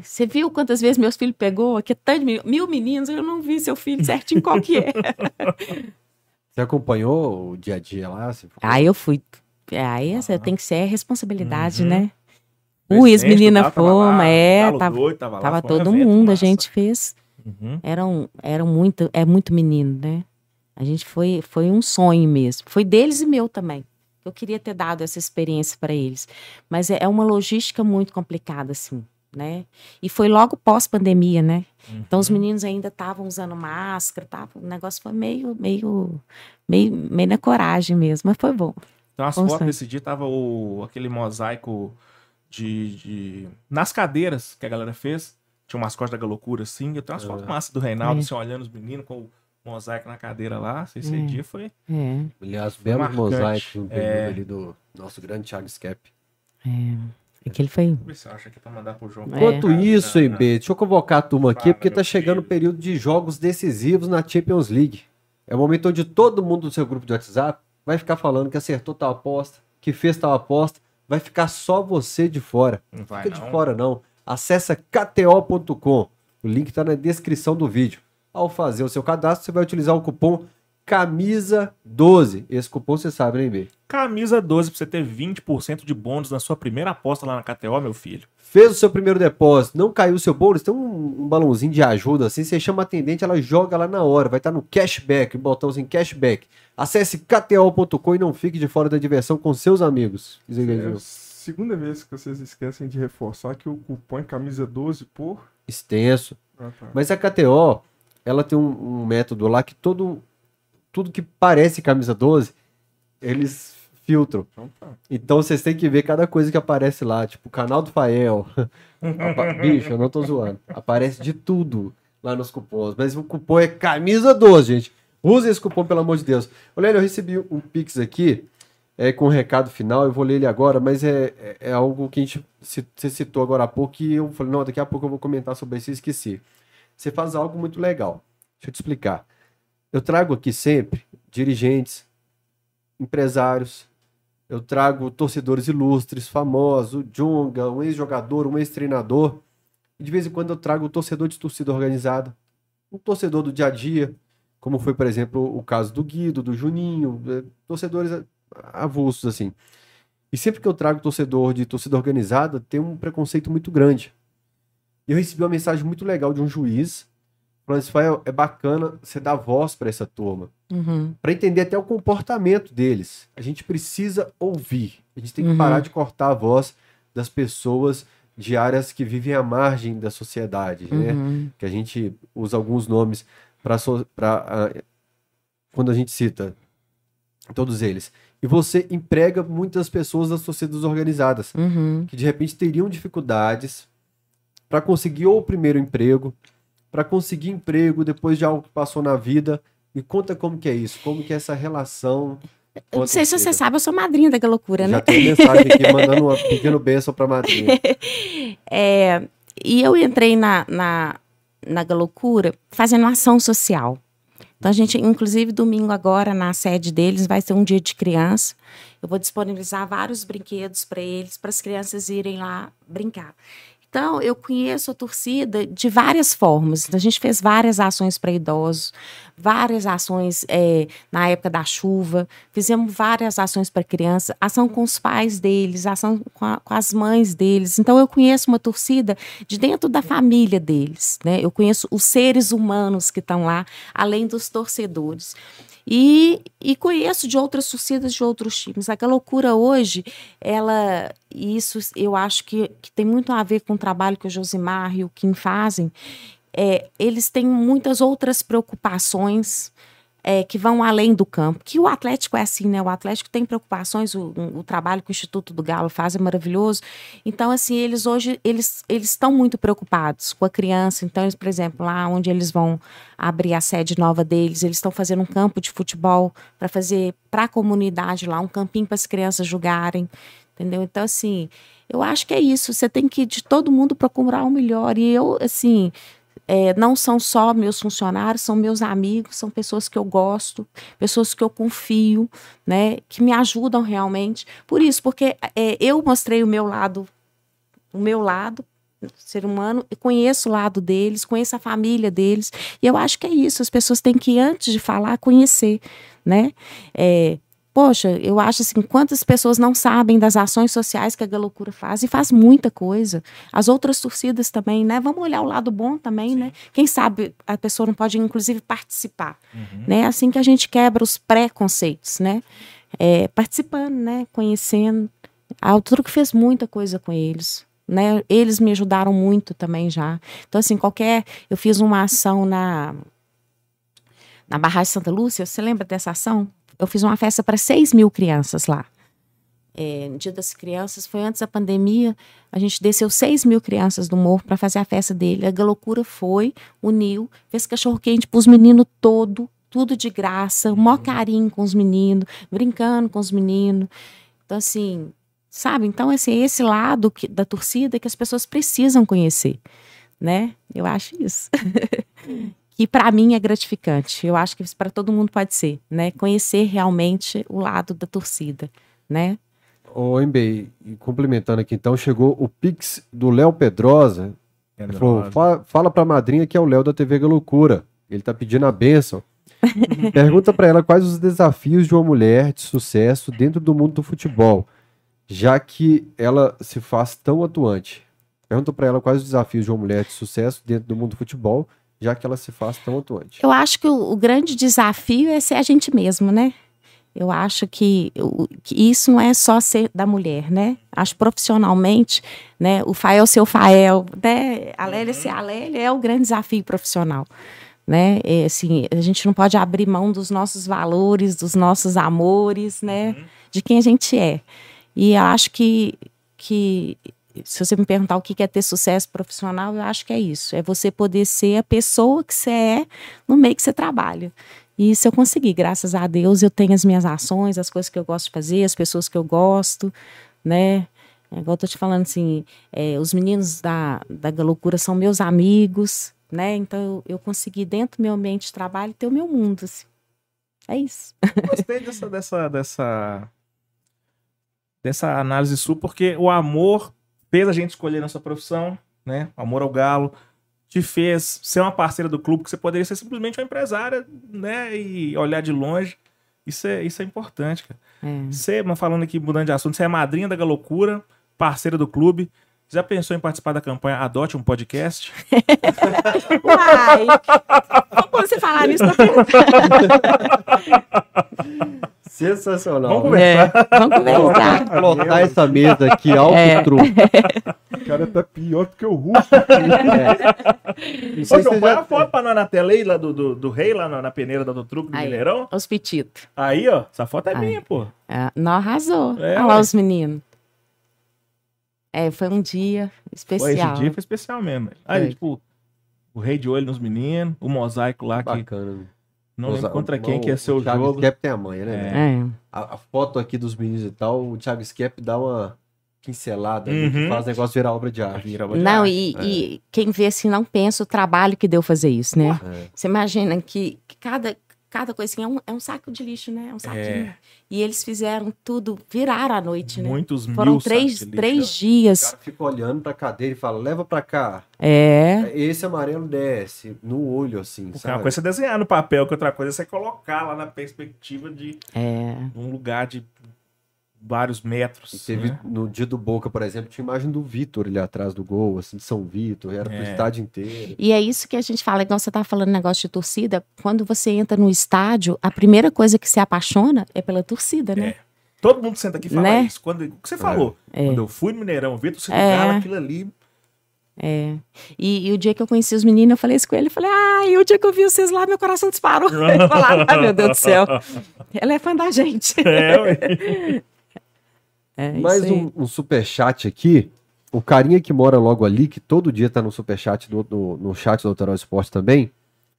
Você viu quantas vezes meus filhos pegou? Aqui é tanto de. Mil meninos, eu não vi seu filho certinho qual que é. <laughs> Você acompanhou o dia a dia lá? Ficou- Aí eu fui. Aí essa tem que ser a responsabilidade, Uhum. né? O lá, fomos, o é, tava, doido tava lá, tava um todo evento mundo, a massa. gente fez. Uhum. Eram, eram muito, é muito menino, né? A gente foi, foi um sonho mesmo. Foi deles e meu também. Eu queria ter dado essa experiência para eles. Mas é, é uma logística muito complicada, assim, né? E foi logo pós-pandemia, né? Então os meninos ainda estavam usando máscara, tava, o negócio foi meio, meio, meio, meio na coragem mesmo, mas foi bom. Então, as Com fotos desse dia tava o, aquele mosaico de, de- Nas cadeiras que a galera fez. Tinha um mascote da Galocura, assim. Eu tenho umas fotos massas do Reinaldo, É. assim, olhando os meninos com o mosaico na cadeira lá. Esse É. dia foi. É, Aliás, Marcante. mosaicos no período É. ali do nosso grande Thiago Scap. é. Aquele foi. Se pra mandar pro João. É. Enquanto Ah, isso, não, hein, não. B, deixa eu convocar a turma aqui, Fala, porque tá chegando o período de jogos decisivos na Champions League. É o momento onde todo mundo do seu grupo de WhatsApp vai ficar falando que acertou tal aposta, que fez tal aposta, vai ficar só você de fora. Não vai, Fica não. de fora não. Acesse kto.com. O link está na descrição do vídeo. Ao fazer o seu cadastro, você vai utilizar o cupom CAMISA12. Esse cupom você sabe, né, B? Camisa 12 pra você ter 20% de bônus na sua primeira aposta lá na KTO, meu filho. Fez o seu primeiro depósito, não caiu o seu bônus, tem um, um balãozinho de ajuda assim, você chama a atendente, ela joga lá na hora, vai estar no cashback, um botãozinho cashback. Acesse kto.com e não fique de fora da diversão com seus amigos. Diz aí, É a segunda vez que vocês esquecem de reforçar que o cupom é camisa 12 por. Extenso. Ah, tá. Mas a KTO, ela tem um, um método lá que todo, tudo que parece camisa 12, eles filtram. Então vocês têm que ver cada coisa que aparece lá, tipo o canal do Fael. <laughs> Bicho, eu não tô zoando. Aparece de tudo lá nos cupons. Mas o cupom é camisa 12, gente. Use esse cupom, pelo amor de Deus. Olha, eu recebi um Pix aqui é, com um recado final. Eu vou ler ele agora, mas é, é, é algo que a gente você citou agora há pouco e eu falei, não, daqui a pouco eu vou comentar sobre isso e esqueci. Você faz algo muito legal. Deixa eu te explicar. Eu trago aqui sempre dirigentes, empresários, eu trago torcedores ilustres, famosos, Junga, um ex-jogador, um ex-treinador. E de vez em quando eu trago o torcedor de torcida organizada, um torcedor do dia a dia, como foi, por exemplo, o caso do Guido, do Juninho, eh, torcedores avulsos, assim. E sempre que eu trago torcedor de torcida organizada, tem um preconceito muito grande. Eu recebi uma mensagem muito legal de um juiz, Fael, é bacana você dar voz para essa turma Uhum. para entender até o comportamento deles. A gente precisa ouvir. A gente tem que Uhum. parar de cortar a voz das pessoas de áreas que vivem à margem da sociedade, né? Uhum. Que a gente usa alguns nomes para quando a gente cita todos eles. E você emprega muitas pessoas das torcidas organizadas Uhum. que de repente teriam dificuldades para conseguir ou o primeiro emprego, para conseguir emprego depois de algo que passou na vida. Me conta como que é isso, como que é essa relação. Eu não sei se você sabe, eu sou madrinha da loucura, Já né? tem mensagem aqui <laughs> mandando uma pequena bênção para madrinha. <laughs> É, e eu entrei na, na, na Galocura fazendo ação social. Então, a gente, inclusive, domingo agora, na sede deles, vai ser um dia de criança. Eu vou disponibilizar vários brinquedos para eles, para as crianças irem lá brincar. Então, eu conheço a torcida de várias formas. A gente fez várias ações para idosos, várias ações é, na época da chuva, fizemos várias ações para crianças, ação com os pais deles, ação com, a, com, as mães deles. Então, eu conheço uma torcida de dentro da família deles. Né? Eu conheço os seres humanos que estão lá, além dos torcedores. E, e conheço de outras torcidas de outros times. A loucura hoje, ela, isso eu acho que, que tem muito a ver com o trabalho que o Josimar e o Kim fazem. É, eles têm muitas outras preocupações é, que vão além do campo. Que o Atlético é assim, né? O Atlético tem preocupações, o, o, trabalho que o Instituto do Galo faz é maravilhoso. Então, assim, eles hoje eles estão muito preocupados com a criança. Então, eles, por exemplo, lá onde eles vão abrir a sede nova deles, eles estão fazendo um campo de futebol para fazer para a comunidade lá, um campinho para as crianças jogarem. Entendeu? Então, assim, eu acho que é isso. Você tem que de todo mundo procurar o melhor. E eu, assim, é, não são só meus funcionários, são meus amigos, são pessoas que eu gosto, pessoas que eu confio, né, que me ajudam realmente. Por isso, porque é, eu mostrei o meu lado, o meu lado ser humano e conheço o lado deles, conheço a família deles e eu acho que é isso. As pessoas têm que antes de falar conhecer, né? É, Poxa, eu acho assim, quantas pessoas não sabem das ações sociais que a Galocura faz e faz muita coisa. As outras torcidas também, né? Vamos olhar o lado bom também, Sim. né? Quem sabe a pessoa não pode, inclusive, participar. Uhum. Né? Assim que a gente quebra os preconceitos, né? É, participando, né? Conhecendo. A que fez muita coisa com eles. Né? Eles me ajudaram muito também já. Então, assim, qualquer. Eu fiz uma ação na. Na Barragem Santa Lúcia, você lembra dessa ação? Eu fiz uma festa para 6 mil crianças lá. É, no Dia das Crianças, foi antes da pandemia, a gente desceu 6 mil crianças do morro para fazer a festa dele. A loucura foi, uniu, fez cachorro-quente para os meninos todo, tudo de graça, o maior carinho com os meninos, brincando com os meninos. Então, assim, sabe? Então, assim, esse lado que, da torcida que as pessoas precisam conhecer, né? Eu acho isso. <laughs> que para mim é gratificante. Eu acho que para todo mundo pode ser, né? Conhecer realmente o lado da torcida, né? Ô, MB, complementando aqui, então, chegou o Pix do Léo Pedrosa. Ele falou, fala, fala pra madrinha que é o Léo da TV Loucura. Ele tá pedindo a benção. <laughs> Pergunta para ela quais os desafios de uma mulher de sucesso dentro do mundo do futebol, já que ela se faz tão atuante. Pergunta para ela quais os desafios de uma mulher de sucesso dentro do mundo do futebol, já que ela se faz tão atuante? Eu acho que o, o grande desafio é ser a gente mesmo, né? Eu acho que, que, isso não é só ser da mulher, né? Acho profissionalmente, né? O Fael ser o Fael, né? A Lélia ser a Lélia é o grande desafio profissional, né? É, assim, a gente não pode abrir mão dos nossos valores, dos nossos amores, né? Uhum. De quem a gente é. E acho que, que se você me perguntar o que é ter sucesso profissional, eu acho que é isso. É você poder ser a pessoa que você é no meio que você trabalha. E isso eu consegui, graças a Deus, eu tenho as minhas ações, as coisas que eu gosto de fazer, as pessoas que eu gosto, né? É, igual eu tô te falando assim, é, os meninos da, da Loucura são meus amigos, né? Então eu, eu consegui, dentro do meu ambiente de trabalho, ter o meu mundo, assim. É isso. Gostei dessa, dessa, dessa, dessa análise sua, porque o amor fez a gente escolher nossa profissão, né? Amor ao Galo, te fez ser uma parceira do clube, que você poderia ser simplesmente uma empresária, né? E olhar de longe. Isso é, isso é importante, cara. É. Você, falando aqui, mudando de assunto, você é madrinha da Galocura, parceira do clube. Já pensou em participar da campanha Adote um Podcast? Uai! Como você falar nisso? Sensacional. Vamos conversar. É, vamos conversar. Lotar essa mesa aqui, alto é. truque. O cara tá pior do que o Russo. É. Ô, João, põe já... a foto pra nós na tela aí, lá do, do, do rei, lá na, na peneira do truque do aí, Mineirão. Os petitos. Aí, ó, essa foto é aí. minha, pô. É, não arrasou. É, Olha lá os meninos. É, foi um dia especial. Foi, esse dia foi especial mesmo. Aí, foi. tipo, o rei de olho nos meninos, o mosaico lá Bacana. que... Bacana. Não lembro contra quem que é seu o Thiago jogo. Thiago tem a manha, né? É. A, a, foto aqui dos meninos e tal, o Thiago Skep dá uma pincelada, uhum. faz o negócio virar obra de arte. Obra de não, arte. E, é. e, quem vê assim não pensa o trabalho que deu fazer isso, né? É. Você imagina que cada cada coisinha é um, é um saco de lixo, né? É um saquinho. É. E eles fizeram tudo, viraram a noite, né? Muitos Foram mil três, três dias. O cara fica olhando pra cadeira e fala, leva pra cá. É. Esse amarelo desce no olho, assim, Porque sabe? Uma coisa é desenhar no papel, que outra coisa é você colocar lá na perspectiva de é. um lugar de vários metros. E teve né? no dia do Boca, por exemplo, tinha imagem do Vitor ali atrás do gol, assim, de São Vitor, era é. pro estádio inteiro. E é isso que a gente fala, igual você tá falando negócio de torcida, quando você entra no estádio, a primeira coisa que se apaixona é pela torcida, né? É. Todo mundo senta aqui e fala né? isso. Quando, o que você falou? É. Quando eu fui no Mineirão, vi torcida é. Galo, aquilo ali é. E, e, o dia que eu conheci os meninos, eu falei isso com ele. Eu falei, ah, e o dia que eu vi vocês lá, meu coração disparou. <laughs> Ele falava, ai meu Deus do céu. <laughs> Ela é fã da gente. É, <laughs> é Mais um, um superchat aqui. O carinha que mora logo ali, que todo dia tá no superchat, do, no, no chat do Alterosa Esporte também,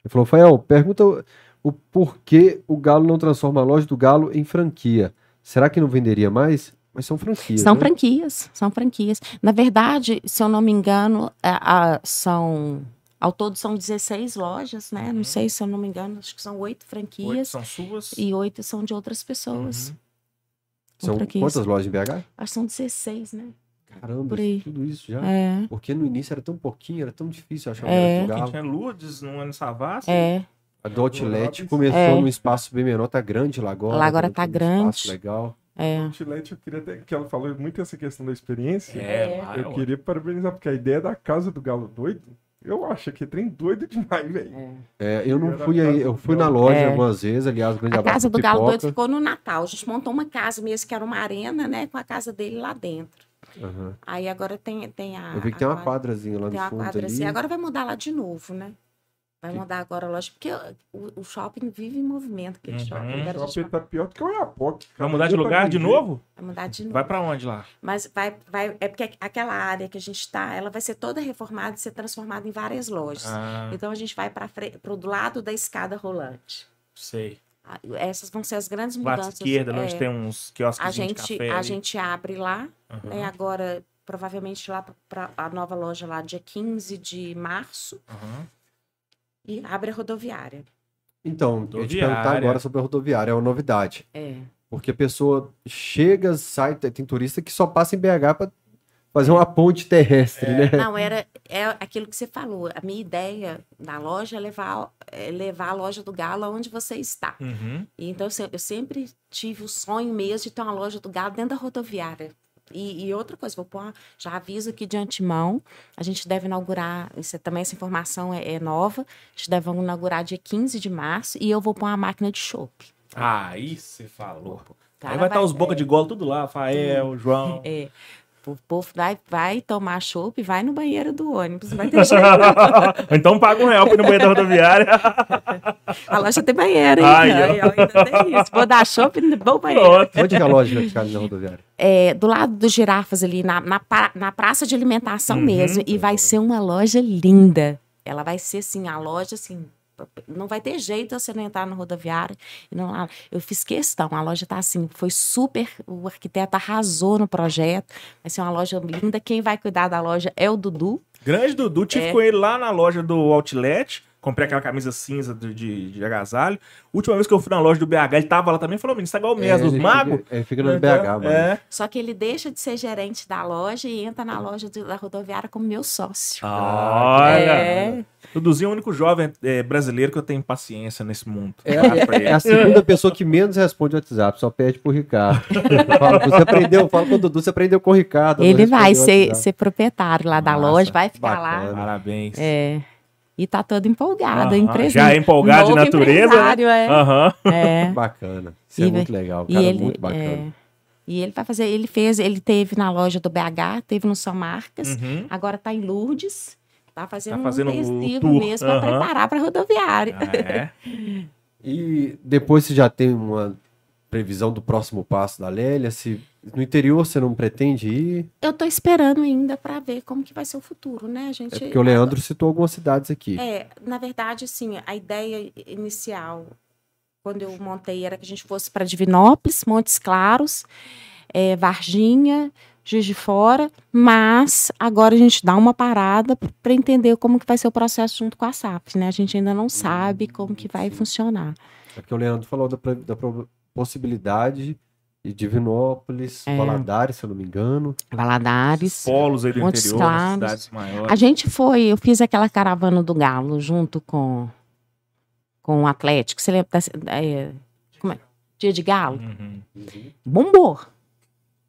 ele falou, Fael, pergunta o porquê o Galo não transforma a loja do Galo em franquia. Será que não venderia mais? Mas são franquias. São né? franquias, são franquias. Na verdade, se eu não me engano, a, a, são. Ao todo são 16 lojas, né? Uhum. Não sei se eu não me engano, acho que são oito franquias. Oito são suas. E oito são de outras pessoas. Uhum. São quantas lojas em BH? Acho que são 16, né? Caramba, tudo isso já. É. Porque no início era tão pouquinho, era tão difícil achar é. um lugar. Tinha Lourdes, não é no Savassi. É. A do Outlet começou é. num espaço bem menor, tá grande lá agora. Lá agora tá grande. Um espaço legal. É. O Outlet, eu queria até, que ela falou muito essa questão da experiência. É, eu é, queria parabenizar, porque a ideia da casa do Galo Doido eu acho que é trem doido demais, velho. É. é. eu não fui aí, eu fui na loja é. algumas vezes, aliás, grande A casa do Galo Doido ficou no Natal. A gente montou uma casa mesmo, que era uma arena, né, com a casa dele lá dentro. Uhum. Aí agora tem, tem a. Eu vi que tem uma quadrazinha lá no fundo. Tem uma quadra ali. Agora vai mudar lá de novo, né? Vai mudar agora a loja, porque o, o, shopping vive em movimento, aquele uhum. shopping. O shopping tá pior do que o Iapoc. Vai mudar de lugar de novo? Vai mudar de novo. Vai para onde lá? Mas vai, vai, é porque aquela área que a gente está, ela vai ser toda reformada e ser transformada em várias lojas. Ah. Então a gente vai para o lado da escada rolante. Sei. Ah, essas vão ser as grandes mudanças. À esquerda, é, onde tem uns quiosques a gente, de café. A gente abre lá, uhum. né, agora provavelmente lá para a nova loja lá dia 15 de março. Uhum e abre a rodoviária. Então, rodoviária. eu te perguntar agora sobre a rodoviária, é uma novidade. É. Porque a pessoa chega, sai, tem turista que só passa em BH para fazer uma ponte terrestre, é. né? Não, era é aquilo que você falou. A minha ideia da loja é levar, é levar a loja do Galo aonde você está. Uhum. Então, eu sempre tive o sonho mesmo de ter uma loja do Galo dentro da rodoviária. E, e, outra coisa, vou pôr, já aviso aqui de antemão, a gente deve inaugurar, isso, também essa informação é, é, nova, a gente deve inaugurar dia 15 de março e eu vou pôr uma máquina de chopp. Ah, isso você falou. Aí vai estar tá os boca é, de gola tudo lá, Rafael, João. É. O povo vai, vai tomar chopp e vai no banheiro do ônibus. Não vai ter <laughs> então paga um real no banheiro da rodoviária. a loja tem banheiro, hein? Ai, eu... ainda tem isso. Vou dar chopp no bom banheiro. Onde é a loja ficar na rodoviária? É, do lado dos girafas ali, na, na, na praça de alimentação uhum, mesmo. E vai ser uma loja linda. Ela vai ser, assim, a loja, assim, não vai ter jeito você não entrar na rodoviária. E não, eu fiz questão, a loja está assim, foi super, o arquiteto arrasou no projeto, vai ser uma loja linda. Quem vai cuidar da loja é o Dudu. Grande Dudu, tive é. com ele lá na loja do Outlet. Comprei aquela camisa cinza de, de, de, agasalho. Última vez que eu fui na loja do BH, ele tava lá também falou: menino, você tá igual mesmo, é, dos magos. ele fica no BH, mano. É. Só que ele deixa de ser gerente da loja e entra na loja de, da rodoviária como meu sócio. Olha! É. Duduzinho é o único jovem é, brasileiro que eu tenho paciência nesse mundo. É, é, é, a segunda pessoa que menos responde o WhatsApp, só pede pro Ricardo. fala, você aprendeu, fala com o Dudu, você aprendeu com o Ricardo. Ele vai ser, ser proprietário lá da Nossa, loja, vai ficar bacana. lá. Parabéns. É. E tá todo empolgado, uhum. empresa. Já é empolgado de natureza. Né? É. Uhum. é. <laughs> Bacana. Isso é e, é muito legal. Cara, ele, muito bacana. É. E ele vai fazer, ele fez, ele teve na loja do BH, teve no São Marcas, uhum. agora tá em Lourdes. Tá fazendo, tá fazendo um festivo mesmo para preparar para rodoviária. Ah, é? <laughs> e depois você já tem uma previsão do próximo passo da Lélia? Se no interior você não pretende ir? Eu tô esperando ainda para ver como que vai ser o futuro, né, a gente? É porque o Leandro citou algumas cidades aqui. É, na verdade, assim, a ideia inicial quando eu montei era que a gente fosse para Divinópolis, Montes Claros, é, Varginha, Juiz de Fora, mas agora a gente dá uma parada para entender como que vai ser o processo junto com a SAP, né? A gente ainda não sabe como que vai funcionar. É porque o Leandro falou da, da possibilidade de Divinópolis, é. Valadares, se eu não me engano. Valadares. Polos aí do Montes interior, Claros. cidades maiores. A gente foi, eu fiz aquela caravana do Galo junto com, com o Atlético. Você lembra da, é, como é? Dia de Galo? Uhum. Bombou.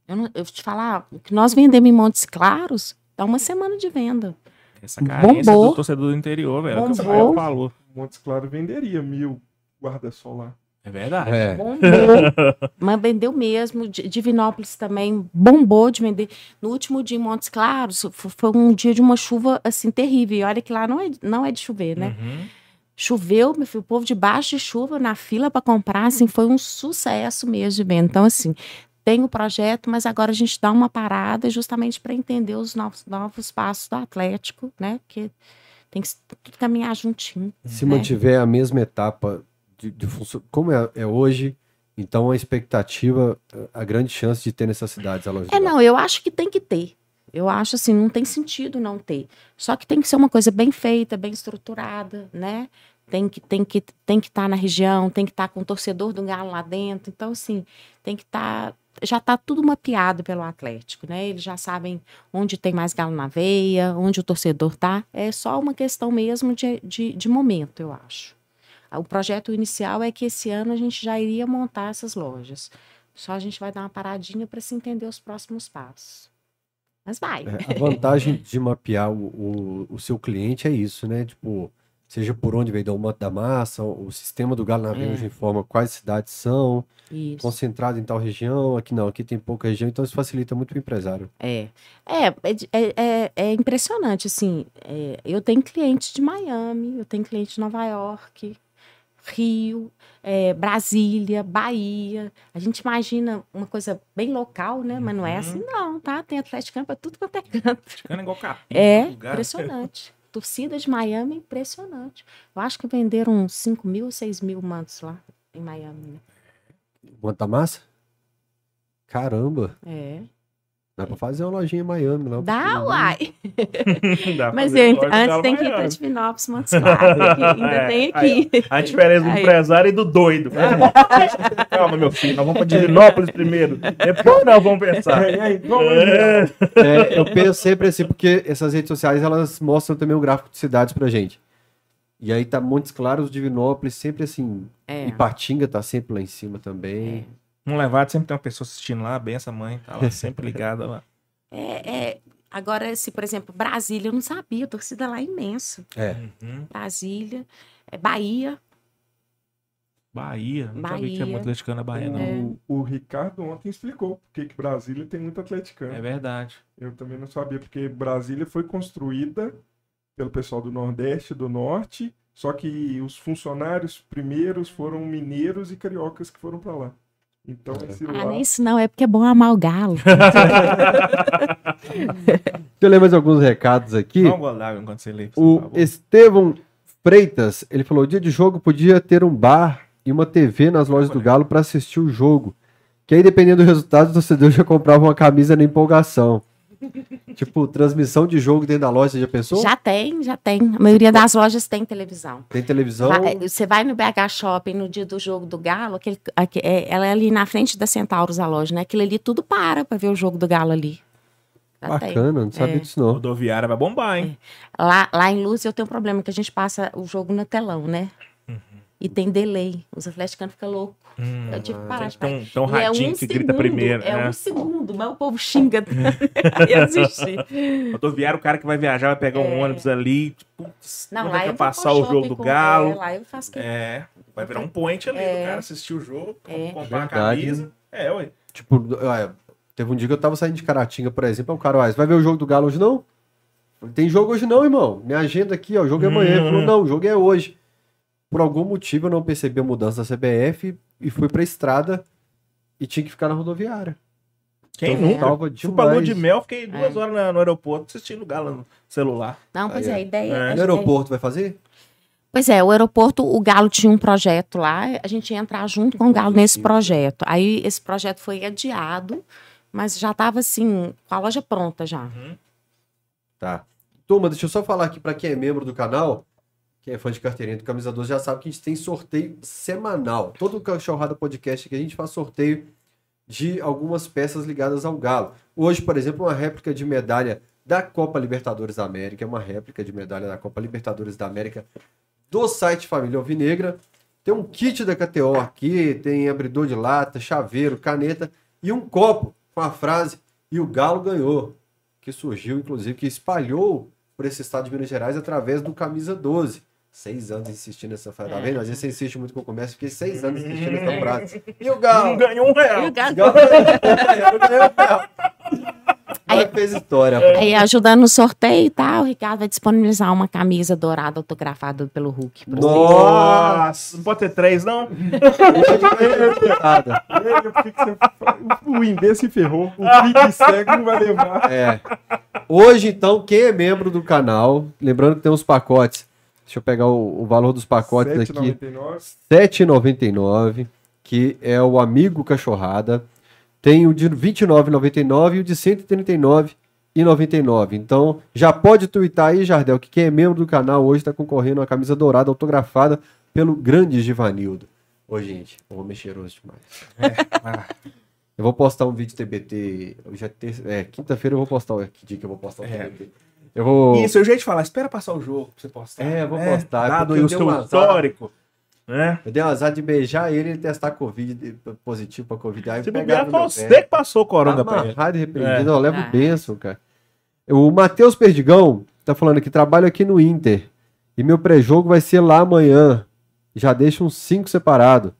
Eu, não, eu vou te falar, o que nós vendemos em Montes Claros, dá uma semana de venda. Essa carência Bombou. do torcedor do interior, velho. Bombou. Que falou. Montes Claros venderia mil guarda-sol lá. É verdade. É. Bombou. <laughs> Mas vendeu mesmo. Divinópolis também bombou de vender. No último dia em Montes Claros, foi um dia de uma chuva assim terrível. E olha que lá não é, não é de chover, né? Uhum. Choveu, meu filho, o povo debaixo de chuva na fila para comprar, assim, foi um sucesso mesmo de venda. Então, assim, tem o projeto, mas agora a gente dá uma parada justamente para entender os novos, novos passos do Atlético, né? Que tem que caminhar juntinho. Se né? mantiver a mesma etapa de, de como é, é, hoje, então a expectativa, a grande chance de ter nessas cidades a loja. É, não, eu acho que tem que ter. Eu acho assim, não tem sentido não ter. Só que tem que ser uma coisa bem feita, bem estruturada, né? Tem que tem que tem que estar tá na região, tem que estar tá com o torcedor do Galo lá dentro. Então assim, tem que estar tá, já está tudo mapeado pelo Atlético, né? Eles já sabem onde tem mais galo na veia, onde o torcedor tá. É só uma questão mesmo de, de, de momento, eu acho. O projeto inicial é que esse ano a gente já iria montar essas lojas. Só a gente vai dar uma paradinha para se entender os próximos passos. Mas vai. É, a vantagem de mapear o, o, o, seu cliente é isso, né? Tipo, seja por onde veio da, da massa, o sistema do Galo na é. informa quais cidades são, isso. concentrado em tal região, aqui não, aqui tem pouca região, então isso facilita muito o empresário. É, é, é, é, é impressionante, assim, é, eu tenho clientes de Miami, eu tenho cliente de Nova York, Rio, é, Brasília, Bahia. A gente imagina uma coisa bem local, né? Uhum. Mas não é assim, uhum. não, tá? Tem atleticano para tudo quanto é canto. Atleticano é igual capim. É, impressionante. Torcida de Miami, impressionante. Eu acho que venderam uns 5 mil, 6 mil mantos lá em Miami. Né? Quanta massa? Caramba! É. Dá pra fazer uma lojinha em Miami lá. Dá, uai. <laughs> Dá Mas gente, antes tem que ir pra Divinópolis, Montes Claros. Ainda é, tem aqui. Aí, a diferença do aí. empresário e do doido. <laughs> Calma, meu filho, nós vamos pra Divinópolis primeiro. Depois nós vamos pensar. É, é. é, eu penso sempre assim, porque essas redes sociais, elas mostram também o gráfico de cidades pra gente. E aí tá Montes Claros, Divinópolis, sempre assim. É. Ipatinga tá sempre lá em cima também. É. Um levado sempre tem uma pessoa assistindo lá, bem essa mãe, tá lá sempre ligada lá. <laughs> É, é, agora, se, por exemplo, Brasília, eu não sabia, a torcida lá é imenso. É. Uhum. Brasília, é Bahia. Bahia, não Bahia. sabia que tinha muito atleticano Bahia, não. É. O, o, Ricardo ontem explicou porque que Brasília tem muito atleticano. É verdade. Eu também não sabia, porque Brasília foi construída pelo pessoal do Nordeste, do Norte, só que os funcionários primeiros foram mineiros e cariocas que foram para lá. Então, é. esse ah, lá... Ah, isso não, é porque é bom amar o galo. <laughs> Deixa eu ler mais alguns recados aqui. Vamos guardar enquanto você lê. O Estevão Freitas, ele falou: o dia de jogo podia ter um bar e uma TV nas lojas do Galo para assistir o jogo. Que aí, dependendo do resultado, o torcedor já comprava uma camisa na empolgação. Tipo, transmissão de jogo dentro da loja, já pensou? Já tem, já tem. A maioria das lojas tem televisão. Tem televisão? Vai, você vai no BH Shopping no dia do jogo do Galo, aquele, aquele, é, ela é ali na frente da Centauros, a loja, né? Aquilo ali tudo para pra ver o jogo do Galo ali. Já Bacana, tem. não sabia é. disso não. Rodoviária vai bombar, hein? É. Lá, lá em Luz eu tenho um problema, que a gente passa o jogo no telão, né? E tem delay. Os atleticanos ficam loucos. Hum, eu tive que parar de tão, tão radinho é um que segundo, grita primeiro. É né? um segundo, mas o povo xinga <laughs> e assistir. Rodoviário, o cara que vai viajar vai pegar é. um ônibus ali, tipo, não, lá vai passar o jogo do Galo. É, lá eu faço que... é, vai virar um point ali, é. o cara assistir o jogo, é. comprar Verdade. a camisa. É, ué. Tipo, teve um dia que eu tava saindo de Caratinga, por exemplo, o cara, você vai ver o jogo do Galo hoje não? Tem jogo hoje não, irmão. Minha agenda aqui, ó, o jogo é amanhã. Hum. Ele falou, não, o jogo é hoje. Por algum motivo eu não percebi a mudança da CBF e fui pra estrada e tinha que ficar na rodoviária. Quem então, nunca? Tava Fui pra lua de mel, fiquei duas é. horas no aeroporto assistindo Galo no celular. Não, pois Aí, é, a ideia... É. No aeroporto vai fazer? Pois é, o aeroporto, o Galo tinha um projeto lá, a gente ia entrar junto com o Galo nesse projeto. Aí esse projeto foi adiado, mas já estava assim, com a loja pronta já. Uhum. Tá. Turma, deixa eu só falar aqui para quem é membro do canal, quem é fã de carteirinha do Camisa 12 já sabe que a gente tem sorteio semanal. Todo o Cachorrada Podcast que a gente faz sorteio de algumas peças ligadas ao Galo. Hoje, por exemplo, uma réplica de medalha da Copa Libertadores da América, uma réplica de medalha da Copa Libertadores da América do site Família Alvinegra. Tem um kit da KTO aqui, tem abridor de lata, chaveiro, caneta e um copo com a frase e o Galo ganhou, que surgiu, inclusive, que espalhou por esse estado de Minas Gerais através do Camisa 12. Seis anos insistindo nessa frase. Tá vendo? Às vezes você insiste muito com o comércio, fiquei seis anos insistindo nessa <laughs> frase. E o Galo? Não ganhou um real. E o Galo- Galo ganhou um real. Aí fez história. Aí, ajudando no sorteio e tal, o Ricardo vai disponibilizar uma camisa dourada autografada pelo Hulk. Nossa, não pode ter três, não? <laughs> O Indê se ferrou. O Pique cego não vai levar. É. Hoje, então, quem é membro do canal, lembrando que tem uns pacotes. Deixa eu pegar o, o valor dos pacotes aqui. 7,99. R$ 7,99, que é o Amigo Cachorrada. Tem o de R$ 29,99 e o de R$ 139,99. Então, já pode twittar aí, Jardel, que quem é membro do canal hoje está concorrendo a camisa dourada autografada pelo grande Givanildo. Ô, gente, eu vou cheiroso demais. Eu vou postar um vídeo TBT. Hoje é, terça- é, quinta-feira eu vou postar. o- Que dia que eu vou postar o É. TBT? Eu vou. Isso, eu já ia te falar, espera passar o jogo pra você postar. É, eu vou postar, Dado porque aí eu o dei seu um azar. histórico. Né? Eu dei um azar de beijar ele e ele testar Covid positivo pra Covid. Aí Se bobear, você pé. que passou coronga pra ele. Amarrado e repreendido. Eu levo Ah. benção, cara. O Matheus Perdigão tá falando que trabalho aqui no Inter. E meu pré-jogo vai ser lá amanhã. Já deixa uns cinco separado.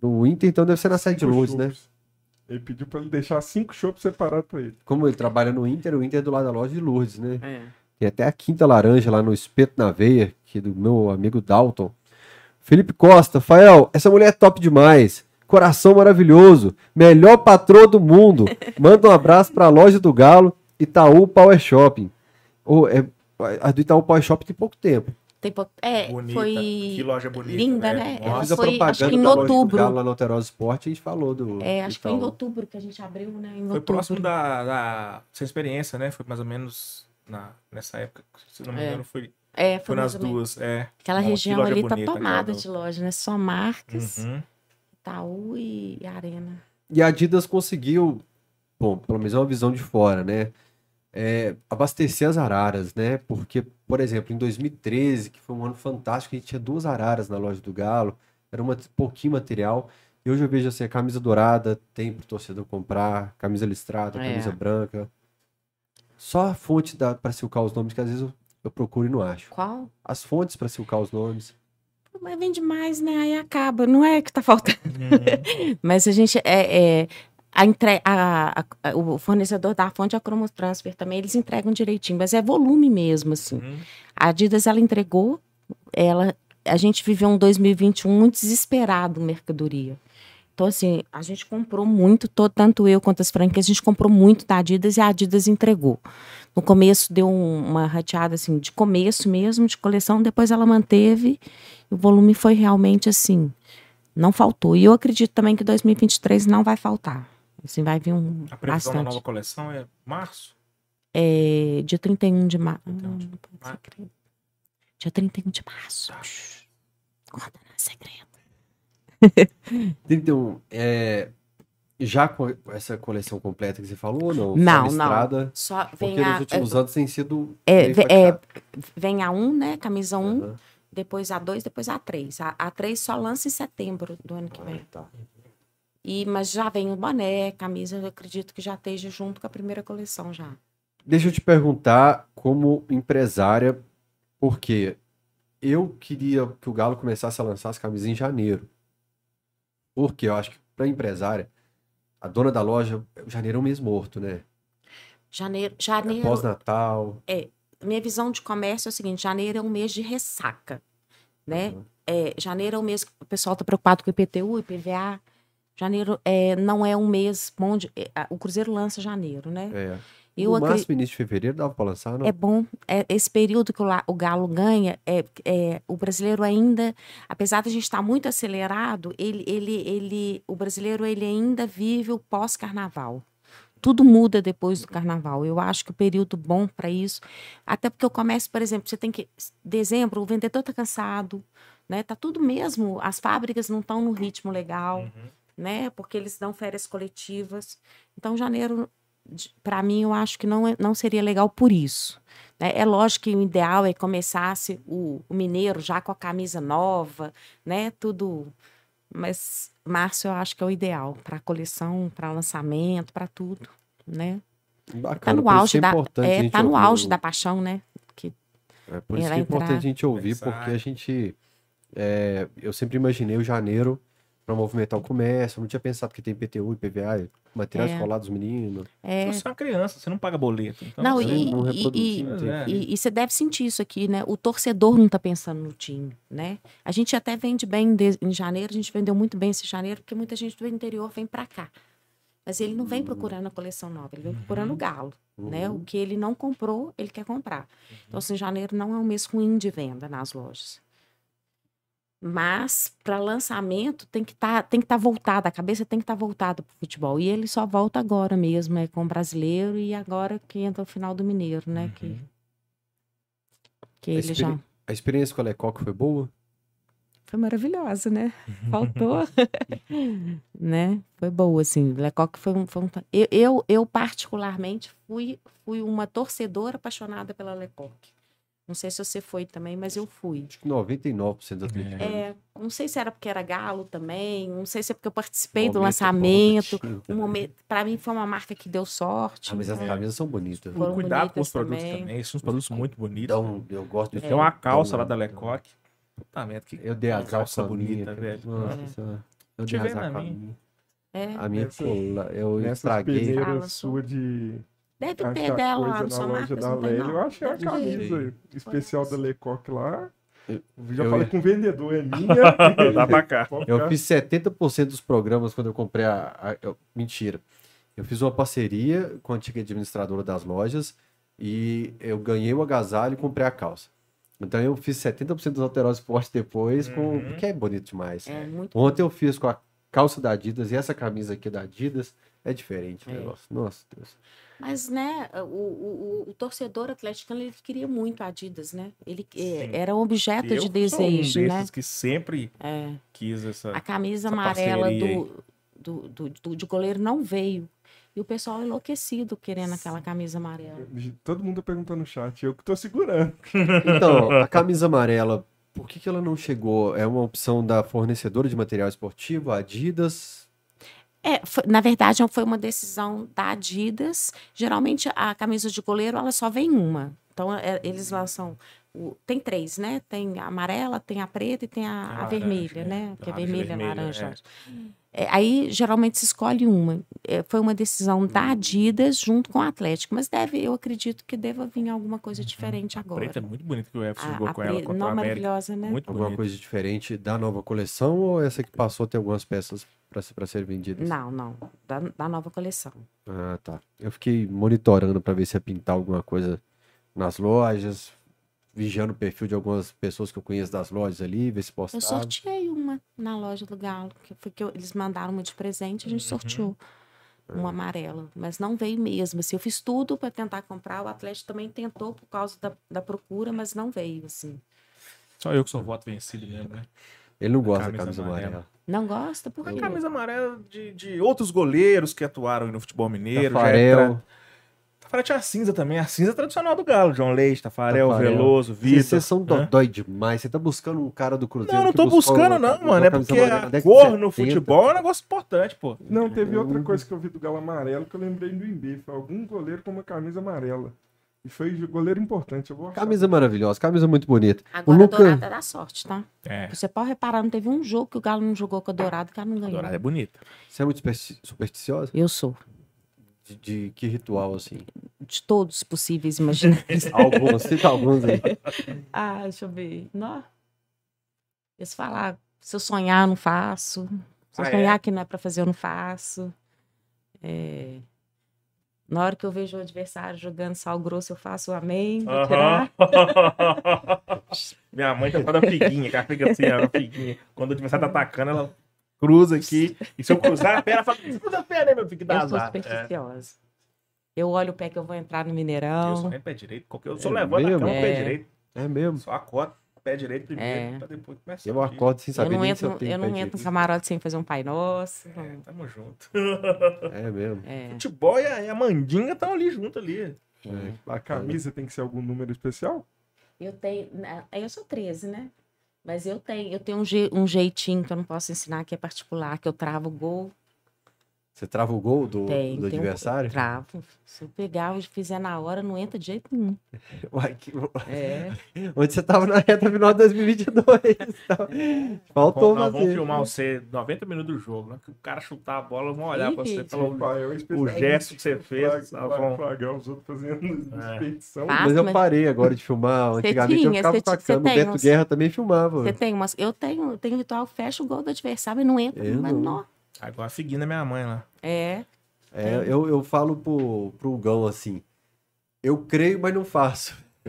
No Inter, então, deve ser na sede de Lourdes, né? Ele pediu pra ele deixar cinco chopps separados pra ele. Como ele trabalha no Inter, o Inter é do lado da loja de Lourdes, né? É. Tem até a quinta laranja lá no espeto na veia, que é do meu amigo Dalton. Felipe Costa, Fael, essa mulher é top demais. Coração maravilhoso. Melhor patroa do mundo. <laughs> Manda um abraço pra loja do Galo, Itaú Power Shopping. Ô, é, a do Itaú Power Shopping tem pouco tempo. Tem pouco- é, Bonita. foi Que loja bonita. linda, né? Eu Ela fiz a foi, acho que em outubro. Lá no Alterosa Esporte, a gente falou do É, do acho que foi em outubro que a gente abriu, né? Em Foi outubro. próximo da, da sua experiência, né? Foi mais ou menos na, nessa época. Se não me É. engano, foi, É, foi, foi nas duas. É. Aquela que região ali tá bonita, tomada aquela de loja, né? Só marcas, Uhum. Itaú e, e Arena. E a Adidas conseguiu, bom, pelo menos é uma visão de fora, né? É, abastecer as araras, né? Porque, por exemplo, em 2013, que foi um ano fantástico, a gente tinha duas araras na loja do Galo, era um pouquinho material. E hoje eu vejo assim, a camisa dourada tem pro torcedor comprar, camisa listrada, É. camisa branca. Só a fonte dá para silcar os nomes, que às vezes eu, eu procuro e não acho. Qual? As fontes para silcar os nomes. Mas vende mais, né? Aí acaba. Não é que tá faltando. Uhum. <laughs> Mas a gente. É, é, a entre... a- a- o fornecedor da fonte, a Cromotransfer também, eles entregam direitinho, mas é volume mesmo, assim. Uhum. A Adidas, ela entregou, ela, a gente viveu um 2021 muito desesperado mercadoria. Então, assim, a gente comprou muito, todo, tanto eu quanto as franquias, a gente comprou muito da Adidas e a Adidas entregou. No começo deu um- uma rateada, assim, de começo mesmo, de coleção, depois ela manteve e o volume foi realmente, assim, não faltou. E eu acredito também que 2023 não vai faltar. Assim, vai vir um A previsão da bastante. nova coleção é março? É, dia 31 de março. Mar-. Dia 31 de março. Guarda não é segredo. <laughs> 31, é, já com essa coleção completa que você falou ou não? Só Não, listrada? não. Só Porque vem a, nos últimos anos tem sido. é, é, vem a 1, né? Camisa 1, Aham. depois a 2, depois a 3. A, a 3 só lança em setembro do ano que vem. E, mas já vem o boné, camisa, eu acredito que já esteja junto com a primeira coleção já. Deixa eu te perguntar, como empresária, porque eu queria que o Galo começasse a lançar as camisas em janeiro. Porque eu acho que para empresária, a dona da loja, janeiro é um mês morto, né? Janeiro, janeiro Pós-Natal. minha visão de comércio é o seguinte: janeiro é um mês de ressaca, né? Uhum. É, janeiro é um mês que o pessoal está preocupado com IPTU, IPVA. Janeiro é, não é um mês bom. De, é, a- o Cruzeiro lança janeiro, né? É. Eu no máximo, início de fevereiro dava para lançar, não? É bom, é, esse período que o, o Galo ganha, é, é, o brasileiro ainda, apesar de a gente estar muito acelerado, ele, ele, ele, o brasileiro ele ainda vive o pós-carnaval. tudo muda depois do carnaval. Eu acho que o período bom para isso, até porque o comércio, por exemplo, você tem que dezembro o vendedor está cansado, né? Tá tudo mesmo, as fábricas não estão no ritmo legal, uhum. Né? Porque eles dão férias coletivas. Então janeiro para mim eu acho que não, é, não seria legal por isso. Né? É lógico que o ideal é começasse o, o mineiro já com a camisa nova, né? Tudo mas março eu acho que é o ideal para coleção, para lançamento, para tudo, né? Bacana, tá no auge é da é, tá no auge da paixão, né? Que é por isso que é importante a gente ouvir, porque a gente é, eu sempre imaginei o janeiro para movimentar o comércio, eu não tinha pensado que tem PTU e PVA, material é. escolar dos meninos. É. Você é uma criança, você não paga boleto. Então não, e, não e, e, e, e, você deve sentir isso aqui, né? O torcedor não está pensando no time, né? A gente até vende bem de, em janeiro, a gente vendeu muito bem esse janeiro, porque muita gente do interior vem para cá. Mas ele não vem procurando a coleção nova, ele vem procurando o uhum. galo, uhum. né? O que ele não comprou, ele quer comprar. Então, assim, janeiro não é um mês ruim de venda nas lojas. Mas para lançamento tem que tá, tem que estar tá voltada, a cabeça tem que estar tá voltada para o futebol. E ele só volta agora mesmo, é com o brasileiro e agora que entra o final do Mineiro, né? Uhum. Que, que ele já. A experiência com a Lecoque foi boa? Foi maravilhosa, né? <laughs> Faltou. <laughs> né? Foi boa, assim. Lecoque foi um. Foi um... Eu, eu, eu, particularmente, fui, fui uma torcedora apaixonada pela Lecoque. Não sei se você foi também, mas eu fui. Acho que 99% das vezes. É, não sei se era porque era galo também, não sei se é porque eu participei do lançamento. Um momento, para mim foi uma marca que deu sorte. Ah, mas as camisas são bonitas. Foram Cuidado com os produtos também. também. São uns produtos muito bonitos. Então, eu gosto de Tem uma calça lá da Lecoque. Puta que eu dei a calça bonita, velho. Nossa, é. eu dei a minha. É. A minha lá, eu estraguei. A sua de Deve ter dela lá na sua Lélia. Eu achei a camisa especial da Lecoq lá. Eu, já eu falei ia... com o vendedor, é minha. <laughs> Dá pra cá. Eu fiz 70% dos programas quando eu comprei a. a eu, mentira. Eu fiz uma parceria com a antiga administradora das lojas e eu ganhei o agasalho e comprei a calça. Então eu fiz 70% dos alterosos esporte depois, com, uhum. porque é bonito demais. É, Ontem eu fiz com a calça da Adidas e essa camisa aqui da Adidas. É diferente o é. negócio. Nossa Deus. Mas, né, o, o, o, torcedor atleticano, ele queria muito a Adidas, né? Ele é, era um objeto Eu de desejo, um né? que sempre é. quis essa A camisa essa amarela do, do, do, do, de goleiro não veio. E o pessoal enlouquecido querendo aquela camisa amarela. Todo mundo perguntando no chat, eu que tô segurando. Então, a <laughs> camisa amarela, por que, que ela não chegou? É uma opção da fornecedora de material esportivo, Adidas? É, foi, na verdade, foi uma decisão da Adidas. Geralmente, a camisa de goleiro, ela só vem uma. Então, é, eles lançam... O, tem três, né? Tem a amarela, tem a preta e tem a, a, a vermelha, né? Que é vermelha, vermelha laranja. É. É, aí, geralmente, se escolhe uma. É, foi uma decisão da hum. Adidas junto com o Atlético. Mas deve, eu acredito que deva vir alguma coisa uhum. diferente agora. A preta é muito bonita que o Everson jogou com ela contra não, maravilhosa, né? Muito alguma coisa diferente da nova coleção ou essa que passou tem algumas peças para ser vendidas? Não, não. Da, da, nova coleção. Ah, tá. Eu fiquei monitorando para ver se ia pintar alguma coisa nas lojas, vigiando o perfil de algumas pessoas que eu conheço das lojas ali, ver se postava. Eu sorteei uma na loja do Galo, que foi que eu, eles mandaram uma de presente, a gente uhum. sorteou um é. amarelo, mas não veio mesmo. Assim, eu fiz tudo para tentar comprar, o Atlético também tentou por causa da, da procura, mas não veio, assim. Só eu que sou voto vencido mesmo, né? Ele não gosta camisa da camisa amarela. amarela. Não gosta? Por quê? A camisa amarela de, de outros goleiros que atuaram no futebol mineiro. Tafarel. Tafarel tinha a cinza também. A cinza tradicional do Galo. João Leite, Tafarel, Tafarel. Veloso, Vitor. Vocês são né? dói demais. Você tá buscando um cara do Cruzeiro. Não, não tô buscando, não, mano. É porque a cor no futebol é um negócio importante, pô. Não, teve outra coisa que eu vi do Galo amarelo que eu lembrei do Imbi. Foi algum goleiro com uma camisa amarela. E foi goleiro importante. camisa maravilhosa, camisa muito bonita. Agora o Luca... a Dourada dá sorte, tá? É. Você pode reparar, não teve um jogo que o Galo não jogou com a Dourada que ela não ganhou. A Dourada é bonita. Você é muito supersticiosa? Eu sou. De, de, que ritual, assim? De todos possíveis, imagináveis. <laughs> alguns, cita alguns aí. <laughs> ah, deixa eu ver. Não. Se falar, se eu sonhar, eu não faço. Se eu ah, sonhar é? que não é pra fazer, eu não faço. É... Na hora que eu vejo o adversário jogando sal grosso, eu faço amém. <laughs> Minha mãe tá falando figuinha, que ela fica assim, a figuinha. Quando o adversário tá atacando, ela cruza aqui. E se eu cruzar a perna, ela fala, cruza a perna, meu filho, que dá eu azar. Sou supersticiosa. É. Eu olho o pé que eu vou entrar no Mineirão. Eu sou nem pé direito. Qualquer... Eu sou é levando mesmo? a cama é. pé direito. É mesmo. Só acordo pé direito primeiro, é. pra depois começar. Eu acordo sem saber eu não nem entro, se eu tenho Eu não entro no camarote sem fazer um Pai Nosso. É, tamo junto. É mesmo. É. Futebol e a, a mandinga estão ali junto ali. É. A camisa tem que ser algum número especial? Eu tenho. Eu sou 13, né? Mas eu tenho, eu tenho um, je, um jeitinho que eu não posso ensinar, que é particular, que eu travo o gol você trava o gol do, tem, do tem adversário? Um, travo. Se eu pegar e fizer na hora, não entra de jeito nenhum. <laughs> Uai, que... é. <laughs> Onde você tava na reta final de 2022? <laughs> Faltou Nós vamos filmar você 90 minutos do jogo, né? Que o cara chutar a bola, vão olhar pra você pelo o gesto que você fez. Tá bom. os outros fazendo é. Mas eu parei agora de filmar. Antigamente tinha, eu ficava tacando. O Beto uns... Guerra também filmava. Você tem umas... Eu tenho, tenho ritual, fecha o gol do adversário e não entra. Mas não. Agora a figuinha da minha mãe lá. É. É, eu, eu falo pro, pro Gão assim, eu creio, mas não faço. <laughs>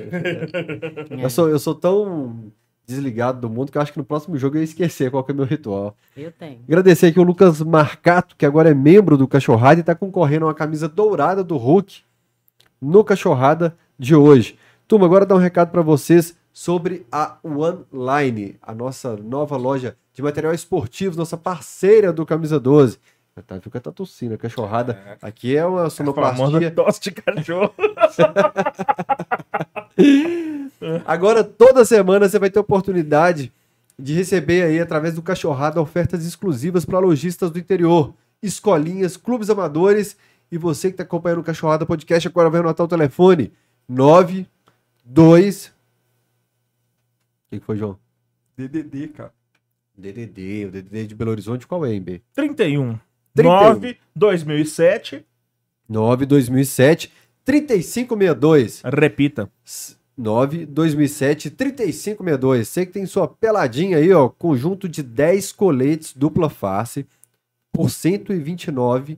eu, sou, eu sou tão desligado do mundo que eu acho que no próximo jogo eu ia esquecer qual que é o meu ritual. Eu tenho. Agradecer aqui o Lucas Marcato, que agora é membro do Cachorrada e está concorrendo a uma camisa dourada do Hulk no Cachorrada de hoje. Turma, agora dá um recado para vocês sobre a One Line, a nossa nova loja de material esportivo, nossa parceira do Camisa 12. Tá, fica tá tossindo, cachorrada. É. Aqui é uma sonoplastia. <laughs> Tosse de cachorro. <laughs> Agora, toda semana você vai ter oportunidade de receber aí, através do Cachorrada, ofertas exclusivas para lojistas do interior, escolinhas, clubes amadores. E você que está acompanhando o Cachorrada Podcast, agora vai anotar o telefone 92. O que, que foi, João? DDD, cara. DDD, o DDD de Belo Horizonte, qual é, MB? 31. 9 2007. 9 2007 3562. Repita. 9 2007 3562. Você que tem sua peladinha aí, ó, conjunto de 10 coletes dupla face por 129,90.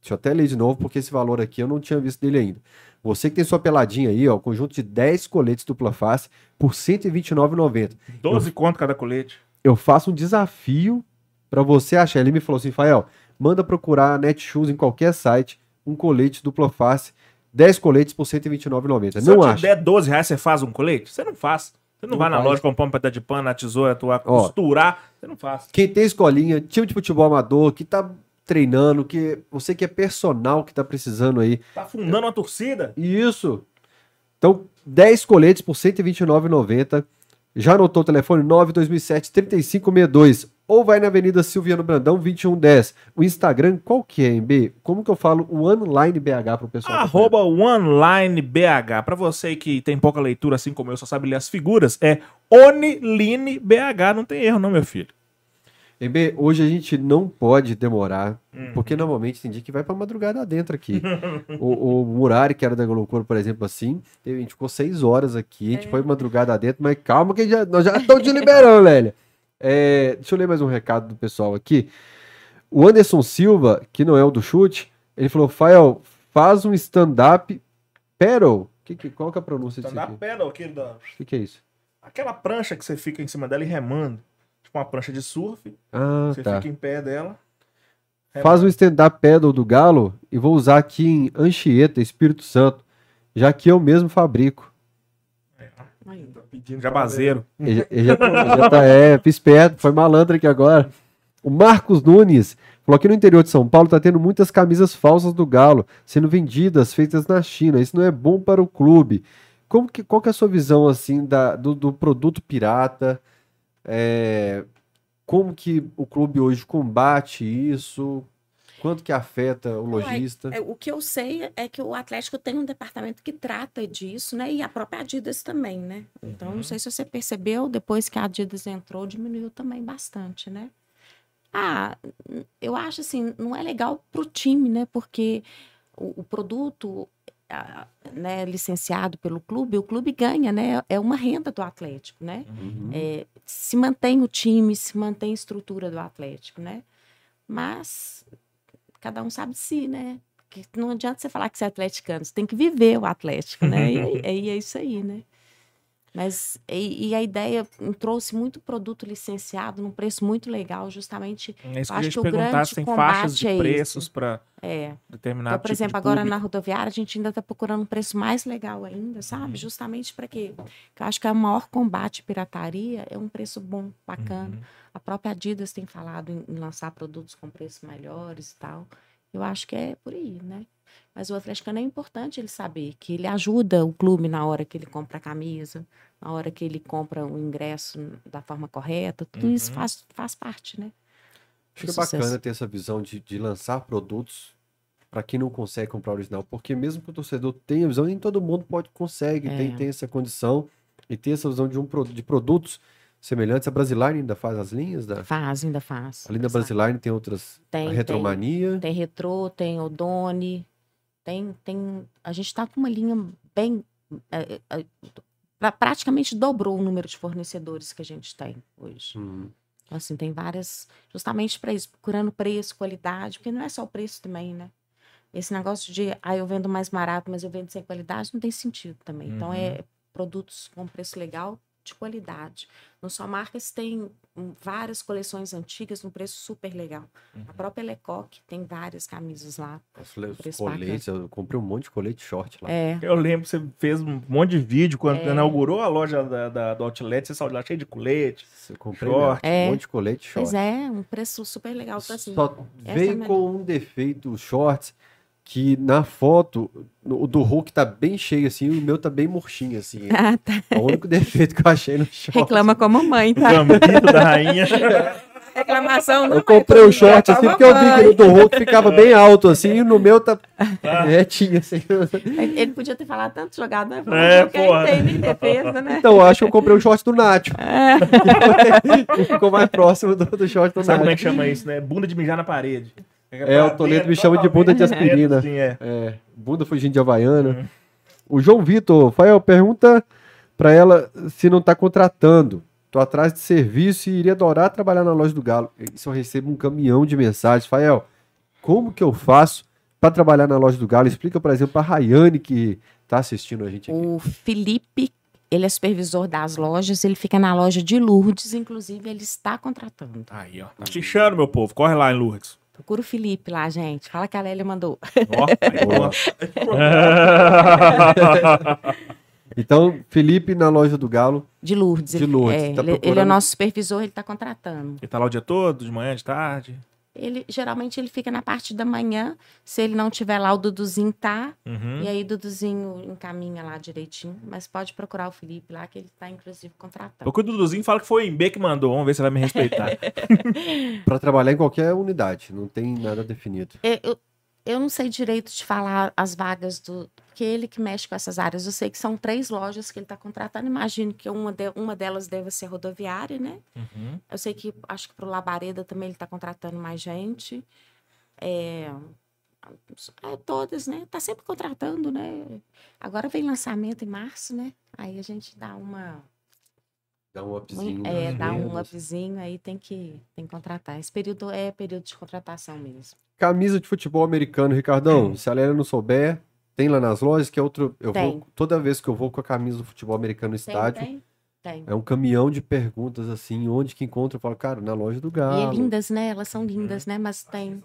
Deixa eu até ler de novo porque esse valor aqui eu não tinha visto dele ainda. Você que tem sua peladinha aí, ó, conjunto de 10 coletes dupla face por 129,90. 12 eu, conto cada colete. Eu faço um desafio para você achar. Ele me falou assim, Fael, manda procurar Netshoes em qualquer site, um colete dupla face, 10 coletes por 129,90. Não acho. Se der 12 reais, você faz um colete? Você não faz. Você não, não vai faz. na loja comprar um pedaço de pano, na tesoura, tu costurar, você não faz. Quem tem escolinha, time de futebol amador, que tá treinando, que você que é personal que tá precisando aí. Tá fundando uma torcida? Isso. Então, 10 coletes por 129,90. Já anotou o telefone 92007 3562 ou vai na Avenida Silviano Brandão 2110. O Instagram qual que é, MB? Como que eu falo o OneLine BH pro pessoal? Arroba OneLine BH. Pra você que tem pouca leitura, assim como eu, só sabe ler as figuras, é OneLine BH. Não tem erro não, meu filho. MB, hoje a gente não pode demorar, uhum. porque normalmente tem dia que vai pra madrugada dentro aqui. o, o Murari, que era da Loucura, por exemplo, assim, a gente ficou seis horas aqui, a gente é. foi madrugada dentro, mas calma que já, nós já estamos te liberando, velho. É, deixa eu ler mais um recado do pessoal aqui. O Anderson Silva, que não é o do chute, ele falou: Fael, faz um stand-up pedal. Que, que, qual que é a pronúncia disso? Stand-up pedal, aquele da. O que, que é isso? Aquela prancha que você fica em cima dela e remando. Tipo uma prancha de surf. Ah, você tá. fica em pé dela. Remando. Faz um stand-up pedal do Galo e vou usar aqui em Anchieta, Espírito Santo, já que eu mesmo fabrico. Pedindo Jabazeiro. Ele, ele, já, ele já tá, é, esperto, foi malandro aqui agora. O Marcos Nunes falou que no interior de São Paulo tá tendo muitas camisas falsas do Galo sendo vendidas, feitas na China. Isso não é bom para o clube. Como que, qual que é a sua visão assim da, do, do produto pirata? É, como que o clube hoje combate isso? Quanto que afeta o lojista? É, o que eu sei é que o Atlético tem um departamento que trata disso, né? E a própria Adidas também, né? Então, uhum. não sei se você percebeu, depois que a Adidas entrou, diminuiu também bastante, né? Ah, eu acho assim, não é legal para o time, né? Porque o, o produto né, licenciado pelo clube, o clube ganha, né? É uma renda do Atlético, né? Uhum. É, se mantém o time, se mantém a estrutura do Atlético, né? Mas cada um sabe de si, né? Porque não adianta você falar que você é atleticano, você tem que viver o Atlético, né? E, <laughs> e é isso aí, né? Mas e, e, a ideia trouxe muito produto licenciado num preço muito legal, justamente. É isso que acho que o grande se tem faixas de é preços para é. determinado então, por tipo exemplo, agora na rodoviária a gente ainda está procurando um preço mais legal ainda, sabe? Uhum. Justamente para quê? Porque eu acho que é o maior combate à pirataria é um preço bom, bacana. Uhum. A própria Adidas tem falado em, em lançar produtos com preços melhores e tal. Eu acho que é por aí, né? Mas o atleticano é importante ele saber que ele ajuda o clube na hora que ele compra a camisa, na hora que ele compra o ingresso da forma correta. Tudo uhum. isso faz, faz parte, né? Acho que é bacana ter essa visão de, de lançar produtos para quem não consegue comprar o original, porque mesmo que o torcedor tenha visão, nem todo mundo pode consegue, é. tem, tem essa condição e ter essa visão de, um, de produtos semelhantes. A Brasiline ainda faz as linhas? Da... Faz, ainda faz. Além da Brasiline tem outras. Tem. A Retromania. Tem, tem Retro, tem Odone. Tem, tem. A gente está com uma linha bem. É, é, é, praticamente dobrou o número de fornecedores que a gente tem hoje. Hum. Assim, tem várias. Justamente para isso, procurando preço, qualidade, porque não é só o preço também, né? Esse negócio de, ah, eu vendo mais barato, mas eu vendo sem qualidade, não tem sentido também. Uhum. Então, é uhum. produtos com preço legal, de qualidade. No Só Marcas tem várias coleções antigas num preço super legal. Uhum. A própria Lecoque tem várias camisas lá. Os coletes, eu comprei um monte de colete short lá. É. Eu lembro, você fez um monte de vídeo quando é. inaugurou a loja da, da, do Outlet, você saiu lá cheio de colete. Eu comprei short. É. um monte de colete short. Pois é, um preço super legal. Então, assim, Só veio é com um defeito os shorts que na foto o do Hulk tá bem cheio assim, o meu tá bem murchinho assim. <laughs> Ah, tá. É o único defeito que eu achei no short. Reclama com a mamãe, tá? O da rainha. <laughs> Reclamação Eu comprei o short assim porque eu vi que o do Hulk ficava bem alto assim e no meu tá ah. retinho assim. Ele podia ter falado tanto jogado, né? É, porra. Tem nem defesa, né? Então, eu acho que eu comprei o short do Nacho. É. <laughs> ficou mais próximo do, do short do Sabe Nacho. como é que chama isso, né? Bunda de mijar na parede. É, o Toledo me chama de bunda de aspirina. Sim, é. é. Bunda fugindo de Havaiana. Uhum. O João Vitor, Rafael, pergunta para ela se não tá contratando. Tô atrás de serviço e iria adorar trabalhar na loja do Galo. Isso eu recebo um caminhão de mensagens. Rafael, como que eu faço para trabalhar na loja do Galo? Explica, por exemplo, para a Rayane que tá assistindo a gente aqui. O Felipe, ele é supervisor das lojas, ele fica na loja de Lourdes, inclusive ele está contratando. Aí, ó. Tá meu povo. Corre lá em Lourdes. Procura o Felipe lá, gente. Fala que a Lélia mandou. <laughs> então, Felipe na loja do Galo. De Lourdes. De Lourdes. É, tá ele, ele, é o nosso supervisor, ele está contratando. Ele está lá o dia todo, de manhã, de tarde? Ele geralmente ele fica na parte da manhã. Se ele não tiver lá, o Duduzinho tá. Uhum. E aí o Duduzinho encaminha lá direitinho. Mas pode procurar o Felipe lá, que ele tá, inclusive, contratando. Porque o Duduzinho fala que foi o Embe que mandou. Vamos ver se ele vai me respeitar. <laughs> <laughs> para trabalhar em qualquer unidade, não tem nada definido. É, eu, eu não sei direito de falar as vagas do. Que ele que mexe com essas áreas. Eu sei que são três lojas que ele está contratando. Imagino que uma, de, uma delas deve ser rodoviária, né? Uhum. Eu sei que acho que para o Labareda também ele está contratando mais gente. É, é, todas, né? Tá sempre contratando, né? Agora vem lançamento em março, né? Aí a gente dá uma. Dá um upzinho. É, dá um upzinho, aí tem que, tem que contratar. Esse período é período de contratação mesmo. Camisa de futebol americano, Ricardão. Se a Lélia não souber, tem lá nas lojas, que é outro. Eu tem. vou. Toda vez que eu vou com a camisa do futebol americano no estádio. Tem, tem. É um caminhão de perguntas assim, onde que encontra? Eu falo, cara, na loja do Galo. E é lindas, né? Elas são lindas, né? Mas tem.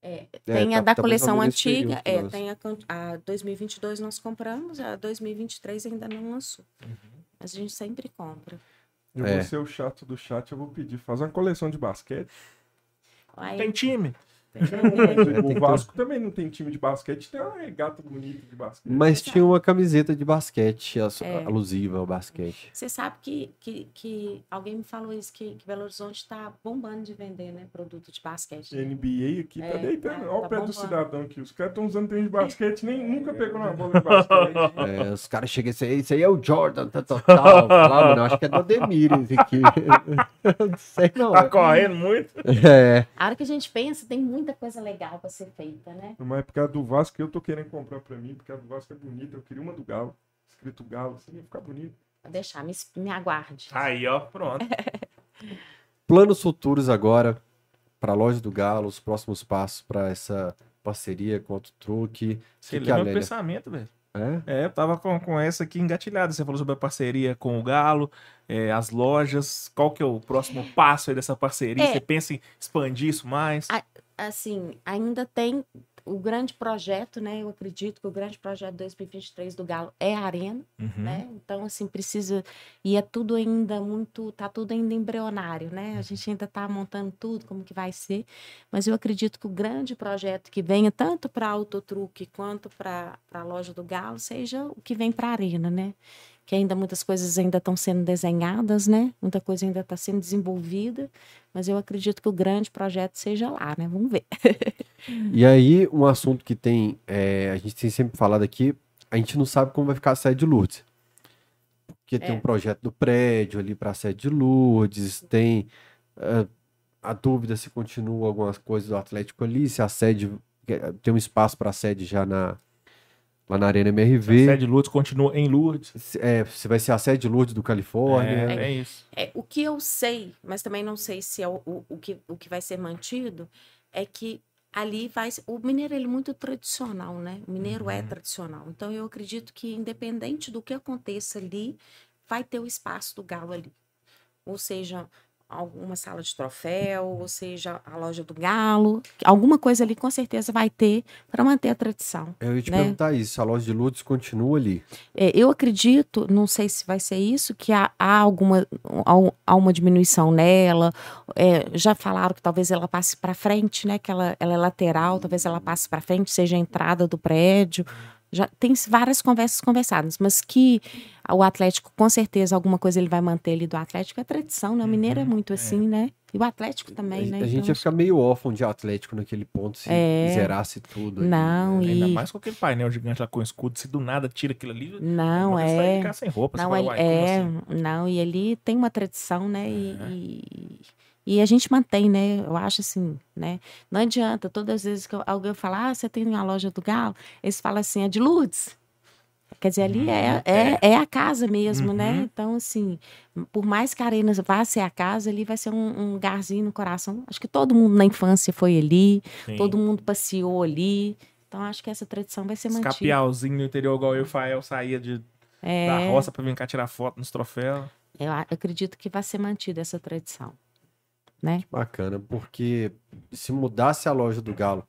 É, é, tem é, a tá, da tá coleção antiga, é, tem a, a 2022 nós compramos, a 2023 ainda não lançou. Uhum. Mas a gente sempre compra. Eu vou é. ser o chato do chat, eu vou pedir, faz uma coleção de basquete. Aí, tem time. <laughs> o Vasco também não tem time de basquete, tem uma regata bonita de basquete. Mas tinha uma camiseta de basquete é. alusiva ao basquete. Você sabe que, que, que alguém me falou isso, que, que Belo Horizonte está bombando de vender né, produto de basquete. Né? NBA aqui tá é, tá deitando. Olha tá o pé bombando. do cidadão aqui. Os caras estão usando tênis de basquete, nem <laughs> nunca pegou na bola de basquete. É, os caras chegam e aí, isso aí é o Jordan, tá total. Lá, mano, acho que é do Ademir esse aqui. <laughs> não sei não. Tá correndo muito? É. A hora que a gente pensa, tem muito muita coisa legal para ser feita, né? Uma época do Vasco eu tô querendo comprar para mim, porque a do Vasco é bonita. Eu queria uma do Galo, escrito Galo, assim, ia ficar bonito. Vou deixar, me, me aguarde. Aí, ó, pronto. <laughs> Planos futuros agora para a loja do Galo, os próximos passos para essa parceria com o Truque. Você que lembra o pensamento, velho. É? É, tava com, com essa aqui engatilhada. Você falou sobre a parceria com o Galo, é, as lojas. Qual que é o próximo passo aí dessa parceria? É, Você pensa em expandir isso mais? A, assim, ainda tem o grande projeto, né? Eu acredito que o grande projeto 2023 do Galo é a Arena, uhum. né? Então, assim, precisa. E é tudo ainda muito. Tá tudo ainda embrionário, né? A gente ainda tá montando tudo, como que vai ser. Mas eu acredito que o grande projeto que venha tanto para Autotruque quanto para a loja do Galo seja o que vem para a Arena, né? Que ainda muitas coisas ainda estão sendo desenhadas, né? Muita coisa ainda está sendo desenvolvida, mas eu acredito que o grande projeto seja lá, né? Vamos ver. e aí, um assunto que tem, é, a gente tem sempre falado aqui, a gente não sabe como vai ficar a sede de Lourdes. Porque é. tem um projeto do prédio ali para a sede de Lourdes, tem uh, a dúvida se continua algumas coisas do Atlético ali, se a sede tem um espaço para a sede já na lá na Arena MRV. A sede Lourdes continua em Lourdes. É, você vai ser a sede Lourdes do Califórnia. É, é isso. É, o que eu sei, mas também não sei se é o, o, o, que, o que vai ser mantido, é que ali vai o mineiro ele é muito tradicional, né? O mineiro é uhum. é tradicional. Então eu acredito que independente do que aconteça ali, vai ter o espaço do galo ali. Ou seja, alguma sala de troféu, ou seja, a loja do galo, alguma coisa ali com certeza vai ter para manter a tradição. Eu ia te né? perguntar isso, a loja de Lourdes continua ali? É, eu acredito, não sei se vai ser isso, que há, há alguma há uma diminuição nela. É, já falaram que talvez ela passe para frente, né? Que ela, ela é lateral, talvez ela passe para frente, seja a entrada do prédio já tem várias conversas conversadas, mas que o Atlético, com certeza, alguma coisa ele vai manter ali do Atlético, é tradição, né? O Mineiro é uhum, muito é. assim, né? E o Atlético também, a, né? A gente então, ia ficar meio órfão de Atlético naquele ponto, se é... zerasse tudo. Não, aí, e... Ainda mais com aquele painel gigante lá com escudo, se do nada tira aquilo ali... Não, é... Ficar sem roupa, não, fala, é... Assim? Não, e ali tem uma tradição, né? É. e... E a gente mantém, né? Eu acho assim, né? Não adianta, todas as vezes que alguém fala, ah, você tem uma loja do Galo, eles falam assim, é de Lourdes. Quer dizer, ali é, uhum. é, é a casa mesmo, né? uhum. né? Então, assim, por mais que a Arena vá ser a casa, ali vai ser um, um lugarzinho no coração. Acho que todo mundo na infância foi ali, Sim. todo mundo passeou ali. Então, acho que essa tradição vai ser mantida. Escapialzinho no interior, igual eu e o Fael saía de, é... da roça para vir cá tirar foto nos troféus. Eu acredito que vai ser mantida essa tradição né? Bacana, porque se mudasse a loja do Galo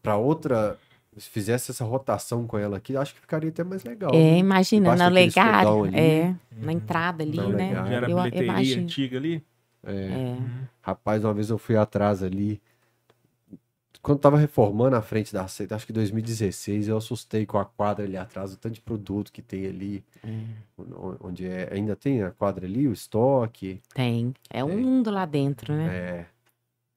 para outra, se fizesse essa rotação com ela aqui, acho que ficaria até mais legal. É, né? imagina, na legário, é, na entrada ali, né? Já era eu, bilheteria antiga ali? É. é. Rapaz, uma vez eu fui atrás ali, quando tava reformando a frente da sede, acho que 2016, eu assustei com a quadra ali atrás, o tanto de produto que tem ali. É. Onde é, ainda tem a quadra ali, o estoque. Tem. É um mundo lá dentro, né? É.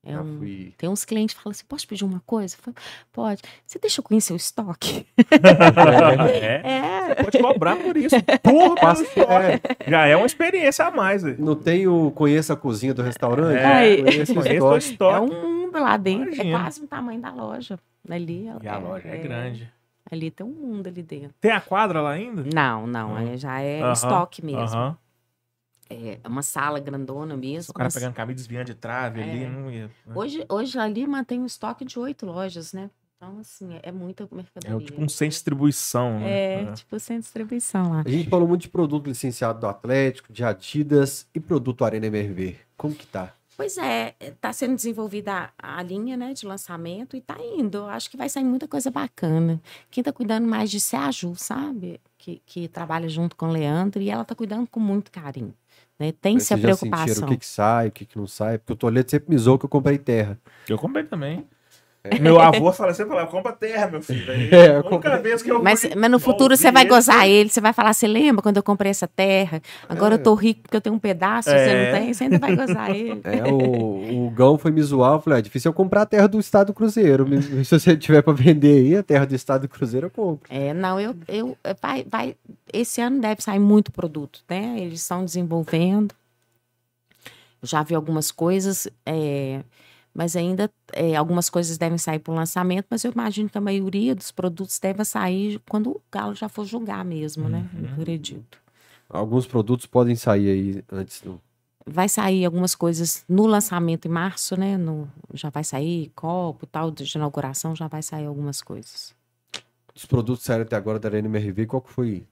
É um... fui... Tem uns clientes que falam assim: posso pedir uma coisa? Falo, Pode. Você deixa eu conhecer o estoque? É. <laughs> é. Você pode cobrar por isso. <laughs> Porra, Passa, é. Já é uma experiência a mais. Não tem o conheça a cozinha do restaurante? É, conheça o estoque. É um mundo lá dentro. É Imagina. É quase o tamanho da loja. Ali, e a é, loja é, é grande. Ali tem um mundo ali dentro. Tem a quadra lá ainda? Não, não. Hum. Já é uh -huh, estoque mesmo. Uh -huh. É uma sala grandona mesmo. O cara pegando caminho desviando de trave é. ali, não ia. Né? Hoje, hoje ali mantém um estoque de oito lojas, né? Então, assim, é muita mercadoria. É tipo um centro de distribuição, né? É, é, tipo centro de distribuição lá. A gente falou muito de produto licenciado do Atlético, de Adidas e produto Arena MRV. Como que tá? Pois é, está sendo desenvolvida a, a, linha né, de lançamento e está indo. Eu acho que vai sair muita coisa bacana. Quem está cuidando mais disso é a Ju, sabe? Que, que trabalha junto com o Leandro e ela está cuidando com muito carinho. Né? Tem-se a preocupação. o que, que sai, o que, que não sai, porque o Toledo sempre me zoou que eu comprei terra. Eu comprei também. É. Meu avô fala sempre, fala, compra terra, meu filho. Aí, é, vez que eu mas, mas no futuro você vai gozar ele, você vai falar, você lembra quando eu comprei essa terra? Agora é. eu tô rico porque eu tenho um pedaço, é. você não tem, você ainda vai gozar ele. <laughs> É, o, o Gão foi me zoar, eu falei, é difícil eu comprar a terra do Estado Cruzeiro. Se você tiver para vender aí, a terra do Estado Cruzeiro eu compro. É, não, eu, eu vai, vai, esse ano deve sair muito produto, né? Eles estão desenvolvendo. Já vi algumas coisas, é, mas ainda é, algumas coisas devem sair para o lançamento, mas eu imagino que a maioria dos produtos deve sair quando o Galo já for julgar mesmo, né? Uhum. Eu acredito. Alguns produtos podem sair aí antes do. Vai sair algumas coisas no lançamento em março, né? No, já vai sair copo tal, de inauguração, já vai sair algumas coisas. dos produtos saíram até agora da Arena MRV, qual que foi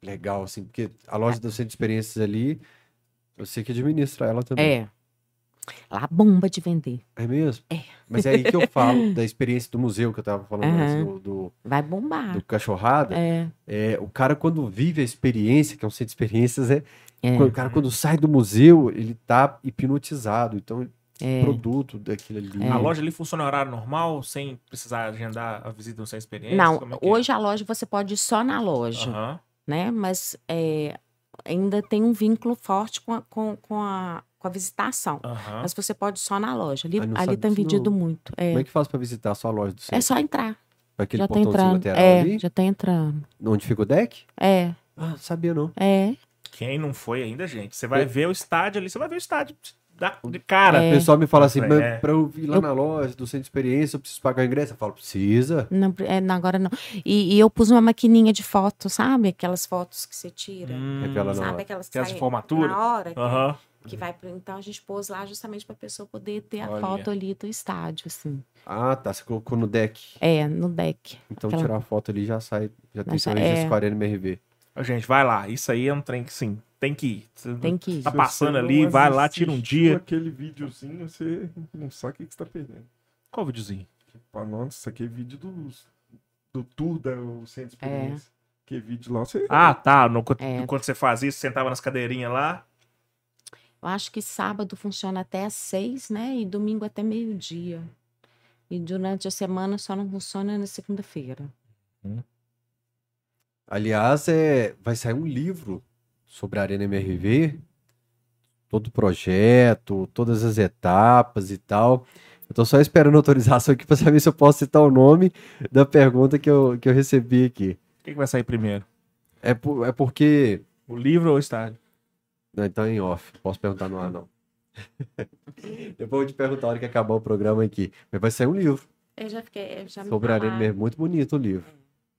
legal, assim? Porque a loja do Centro de Experiências ali, eu sei que administra ela também. É. Lá bomba de vender. É mesmo? É. Mas é aí que eu <laughs> falo da experiência do museu que eu tava falando Aham. antes, do, do, Vai bombar. do cachorrada. É. É, o cara, quando vive a experiência, que é um centro de experiências, é, É. o cara, quando sai do museu, ele tá hipnotizado. Então, É. produto daquilo ali. É. A loja ali funciona em horário normal, sem precisar agendar a visita sem experiência? Não, Como é que é? hoje a loja você pode ir só na loja, Aham. né? Mas é, ainda tem um vínculo forte com a, com, com a, com a visitação. Aham. Mas você pode ir só na loja. Ali, ali tem vendido não. muito. É, Como é que faz pra visitar a sua loja do é centro? só entrar. Pra Aquele já tá entrando. É, ali? já tá entrando. Onde fica o deck? É, Ah, sabia não. é. Quem não foi ainda, gente, você vai ver o estádio ali, você vai ver o estádio da, de cara. É. O pessoal me fala assim, É. mas pra eu ir lá Eu- na loja do centro de experiência, eu preciso pagar o ingresso? Eu falo, precisa. Não, é, não, agora não. E, e eu pus uma maquininha de foto, sabe? Aquelas fotos que você tira. Hum, hora. Sabe aquelas que Aquelas saem de formatura? na hora? que- Aham. Que vai pro... Então a gente pôs lá justamente pra pessoa poder ter a Olha. foto ali do estádio, assim. Ah, tá. Você colocou no deck. É, no deck. Então Aquela- tirar a foto ali já sai. Já tem Mas seu é- registro a Arena MRV. Gente, vai lá. Isso aí é um trem que, sim, tem que ir. Você Tem que ir. Tá passando ali, vai lá, tira um dia. aquele videozinho, você não sabe o que que você tá perdendo. Qual videozinho? Nossa, isso aqui é vídeo do, do tour da o Centro de É. Experiência. Que vídeo lá, você... Ah, tá. No, É. Quando você fazia isso, sentava nas cadeirinhas lá. Eu acho que sábado funciona até às seis, né? E domingo até meio-dia. E durante a semana só não funciona na segunda-feira. Aliás, é, vai sair um livro sobre a Arena MRV, todo o projeto, todas as etapas e tal. Eu tô só esperando autorização aqui para saber se eu posso citar o nome da pergunta que eu, que eu recebi aqui. O que, que vai sair primeiro? É, por- é porque. O livro ou o estádio? Não, então é em off. Posso perguntar no ar, não. Depois <laughs> eu vou te perguntar a hora que acabar o programa aqui. Mas vai sair um livro Eu já fiquei. Já me sobre a. MRV. Muito bonito o livro.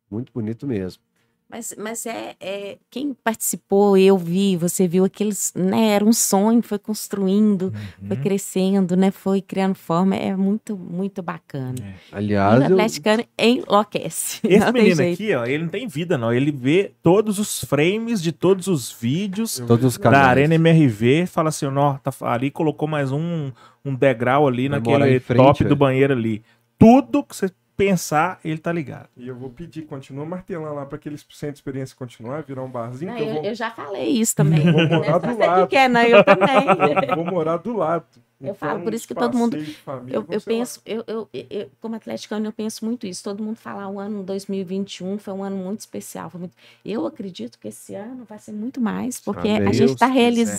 Muito bonito mesmo. Mas, mas é, é quem participou, eu vi, você viu aqueles, né? Era um sonho, foi construindo, foi Uhum. crescendo, né? Foi criando forma, é muito, muito bacana. É. E Aliás, o eu, atleticano enlouquece. Esse <laughs> menino aqui, ó, ele não tem vida, não. Ele vê todos os frames de todos os vídeos todos os da. Arena MRV. Fala assim, ó, tá, ali colocou mais um, um degrau ali Vai naquele frente, top do velho. banheiro ali. Tudo que você pensar, ele tá ligado. E eu vou pedir, continua martelando lá para aqueles Centro de Experiência continuar, virar um barzinho, Não, que eu eu, vou, eu já falei isso também. Vou morar do você que lado. quer, não, eu também. eu vou morar do lado. Eu Então, falo, por isso que todo mundo- família Eu, eu penso, eu, eu, eu- como atleticano, eu penso muito isso. Todo mundo fala o ano 2021 foi um ano muito especial. foi muito- Eu acredito que esse ano vai ser muito mais, porque Amém. a gente está Deus quiser.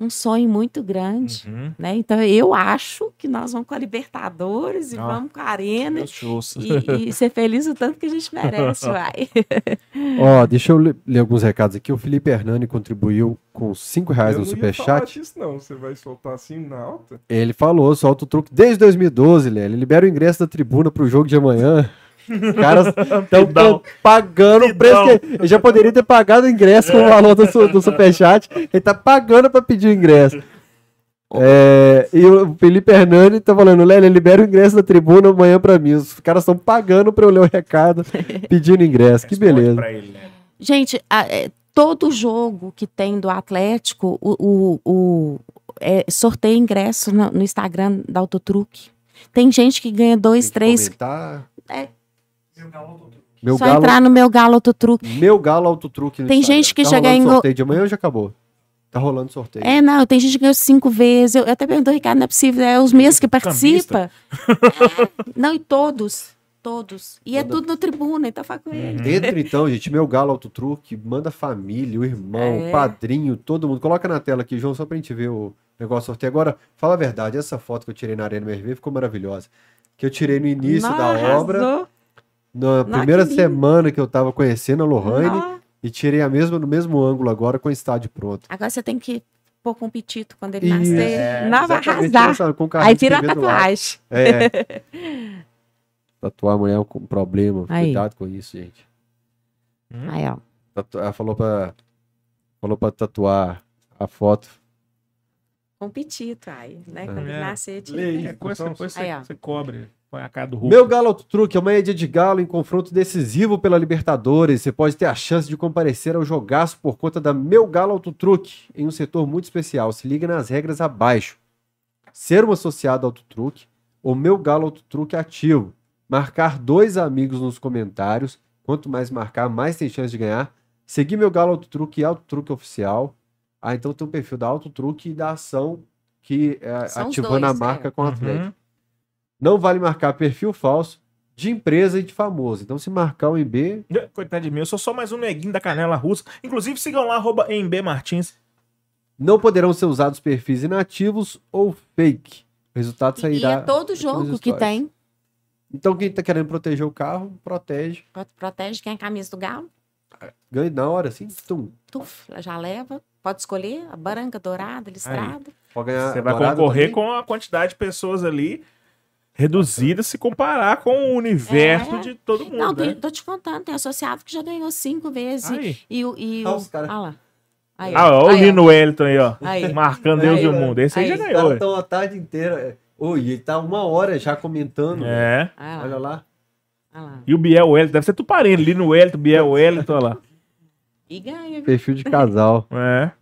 Um sonho muito grande. Uhum. Né? Então, eu acho que nós vamos com a Libertadores e Ah, vamos com a Arena e, e ser feliz o tanto que a gente merece, <laughs> vai. Ó, deixa eu ler, alguns recados aqui. O Felipe Hernani contribuiu com 5 reais Eu no superchat. disso, não. Você vai soltar assim na alta? Ele falou, solta o truque desde 2012, Léo. Ele libera o ingresso da tribuna pro jogo de amanhã. Os caras <laughs> estão pagando o preço que ele já poderia ter pagado o ingresso com o valor do, su- do superchat. Ele tá pagando pra pedir o ingresso. É, e o Felipe Hernani tá falando, Lélia, libera o ingresso da tribuna amanhã pra mim. Os caras estão pagando pra eu ler o recado <laughs> pedindo ingresso. Que beleza. Ele, né? Gente, a- é, todo jogo que tem do Atlético, o, o, o- é, sorteia ingresso no, no Instagram da Autotruque. Tem gente que ganha dois, Tem que três. comentar. É. Meu só galo, entrar no meu galo Autotruque. meu galo autotruque no Tem Instagram. gente que tá já rolando ganhou- sorteio de amanhã já acabou? Tá rolando sorteio. É, não, tem gente que ganhou cinco vezes. Eu, eu até perguntei, Ricardo, não é possível. É os mesmos que participam. É, não, e todos. Todos. E é Toda- tudo no tribuna, então fala com ele. Entra então, gente, meu galo autotruque, manda família, o irmão, É. o padrinho, todo mundo. Coloca na tela aqui, João, só pra gente ver o negócio sorteio. Agora, fala a verdade, essa foto que eu tirei na Arena MRV ficou maravilhosa. Que eu tirei no início da obra, na que primeira lindo. semana que eu tava conhecendo a Lohane, Nó. e tirei a mesma no mesmo ângulo agora com o estádio pronto. Agora você tem que pôr com o petito quando ele Isso. nascer. É, não, vai arrasar. essa- com Aí tira a tatuagem. É. <laughs> Tatuar a mulher é um problema. Aí. Cuidado com isso, gente. Aí, ó. Tatu- Ela falou pra, falou pra tatuar a foto. Com petito, aí, né? Quando ele É. nascer, tira. Aí. É, coisa, depois você, Aí, você cobre. Põe a cara do Hulk. Meu Galo Auto Truque é uma média de galo em confronto decisivo pela Libertadores. Você pode ter a chance de comparecer ao jogaço por conta da Meu Galo Auto Truque em um setor muito especial. Se liga nas regras abaixo. Ser um associado ao Auto Truque ou Meu Galo Auto Truque ativo. Marcar dois amigos nos comentários. Quanto mais marcar, mais tem chance de ganhar. Seguir Meu Galo Auto Truque e Auto Truque Oficial. Ah, então tem o perfil da Auto Truque e da ação que é ativando a dois, marca é. com o atleta. Uhum. Não vale marcar perfil falso de empresa e de famoso. Então, se marcar o MB, Coitado de mim, eu sou só mais um neguinho da canela russa. Inclusive, sigam lá, arroba MB Martins. não poderão ser usados perfis inativos ou fake. O resultado E sairá. é todo jogo que tem. Então, quem tá querendo proteger o carro, protege. Pro- Protege quem é a camisa do galo. Ganha na hora, assim. Tum. Tuf, já leva. Pode escolher a branca, dourada, listrada. Pode ganhar. Você vai concorrer também. com a quantidade de pessoas ali reduzida se comparar com o universo É. de todo mundo, Não, né? tem, tô te contando, tem associado que já ganhou cinco vezes. Aí. E, o. E Ah, o cara- ah lá. Aí, Ah, ó, o. Lino Wellington aí, ó. Aí. Marcando Aí, Deus e o mundo. Esse aí, Aí, já ganhou. estão a tarde inteira. Oi, ele tá uma hora já comentando. É. Ah lá, Olha lá. ah lá. E o Biel Wellington, deve ser tu parente, Lino Wellington, Biel Wellington, olha lá. E ganha? Perfil de casal. É.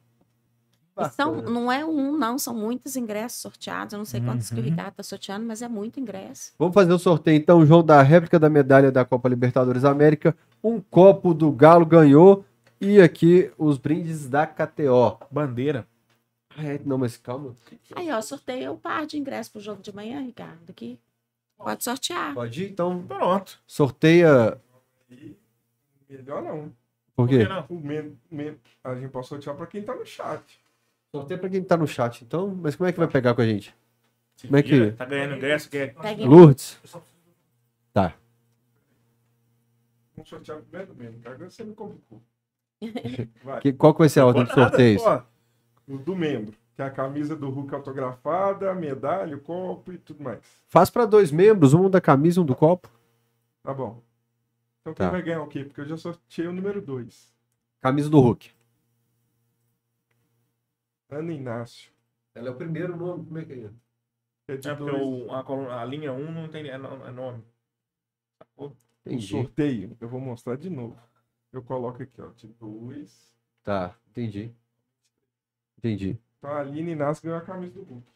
São, não é um, não, são muitos ingressos sorteados. Eu não sei quantos que o Uhum. Ricardo tá sorteando, mas é muito ingresso. Vamos fazer o sorteio então, João, da réplica da medalha da Copa Libertadores América. Um copo do Galo ganhou. E aqui os brindes da KTO. Bandeira. Ah, é, não, mas calma. Aí, ó, sorteio um par de ingressos pro jogo de manhã, Ricardo, aqui. Pode sortear. Pode ir? Então, Pronto. sorteia. Melhor não. Por quê? não? O men- men- a gente pode sortear pra quem tá no chat. Sorteia pra quem tá no chat, então. Mas como é que vai pegar com a gente? Como é que- Tá ganhando ingresso, quer? Pegue Lourdes? Tá. Vamos sortear primeiro membro. que Agora você me complicou. <laughs> Que- qual que vai ser a ordem de sorteios? O do membro. Que é a camisa do Hulk autografada, a medalha, o copo e tudo mais. Faz pra dois membros, um da camisa e um do copo. Tá bom. Então quem Tá. vai ganhar o quê? Porque eu já sorteei o número 2. Camisa do Hulk. Ana Inácio. Ela é o primeiro nome. Como é que é? É de É porque o- a, a linha 1 não tem é é nome. O Entendi. sorteio, eu vou mostrar de novo. Eu coloco aqui, ó, de 2. Tá, entendi. Entendi. Então a Aline Inácio ganhou a camisa do Hulk.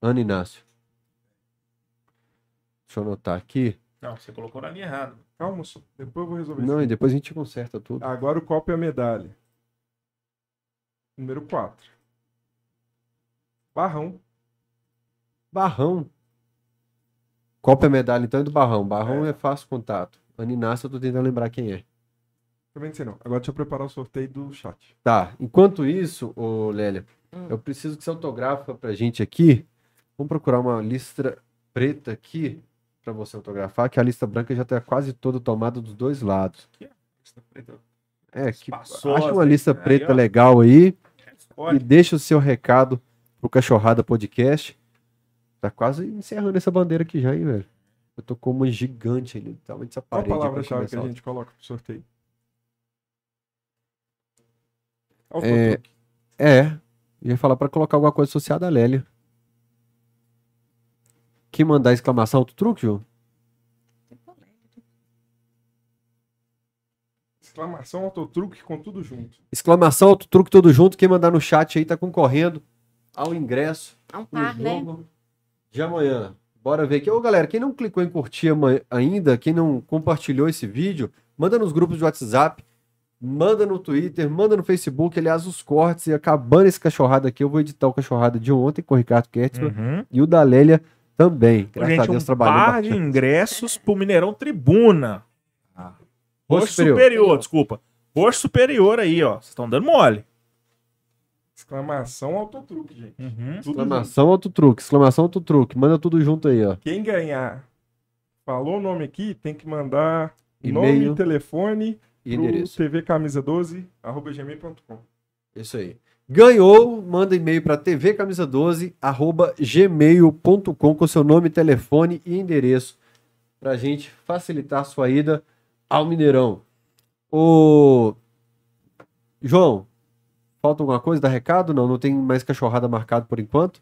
Ana Inácio. Deixa eu anotar aqui. Não, você colocou na linha errada. Calma, só- depois eu vou resolver Não, isso. e depois a gente conserta tudo. Agora o copo e a medalha. Número 4. Barrão. Barrão. Copa é medalha, então é do Barrão. Barrão é, fácil contato. Ana Inácio, eu tô tentando lembrar quem é. Também não sei não. Agora deixa eu preparar o sorteio do chat. Tá, enquanto isso, ô Lélia, Hum. eu preciso que você autografa pra gente aqui. Vamos procurar uma lista preta aqui pra você autografar, que a lista branca já tá quase toda tomada dos dois lados. É, que Espaçosa, acha uma lista aí, preta ó. legal aí e Pode. deixa o seu recado pro Cachorrada Podcast. Tá quase encerrando essa bandeira aqui já, hein, velho? Eu tô com uma gigante ali, tamanho dessa Qual a parede. pra palavra-chave que a gente coloca pro sorteio? É. É, ia falar pra colocar alguma coisa associada a Lélia. Que mandar exclamação autotruque, João? Exclamação autotruque com tudo junto. Exclamação autotruque todo junto. Quem mandar no chat aí tá concorrendo ao ingresso É um no par, né? jogo de amanhã. Bora ver aqui. Ô, galera, quem não clicou em curtir ainda, quem não compartilhou esse vídeo, manda nos grupos de WhatsApp, manda no Twitter, manda no Facebook. Aliás, os cortes e acabando esse cachorrada aqui, eu vou editar o cachorrada de ontem com o Ricardo Kertzmann Uhum. e o da Lélia também. Graças a Gente, Deus, um par bastante. de ingressos pro Mineirão Tribuna. Roxo Roxo superior. superior. desculpa. Roxo superior aí, ó. Vocês estão dando mole. Exclamação autotruque, gente. Uhum. Exclamação autotruque, exclamação autotruque. Manda tudo junto aí, ó. Quem ganhar, falou o nome aqui, tem que mandar E-mail. nome, telefone E pro endereço. tvcamisa12 arroba gmail.com. Isso aí. Ganhou, manda e-mail para tvcamisa12 arroba gmail.com com seu nome, telefone e endereço pra gente facilitar a sua ida ao Mineirão. Ô João, falta alguma coisa? Dá recado? Não, não tem mais cachorrada marcado por enquanto?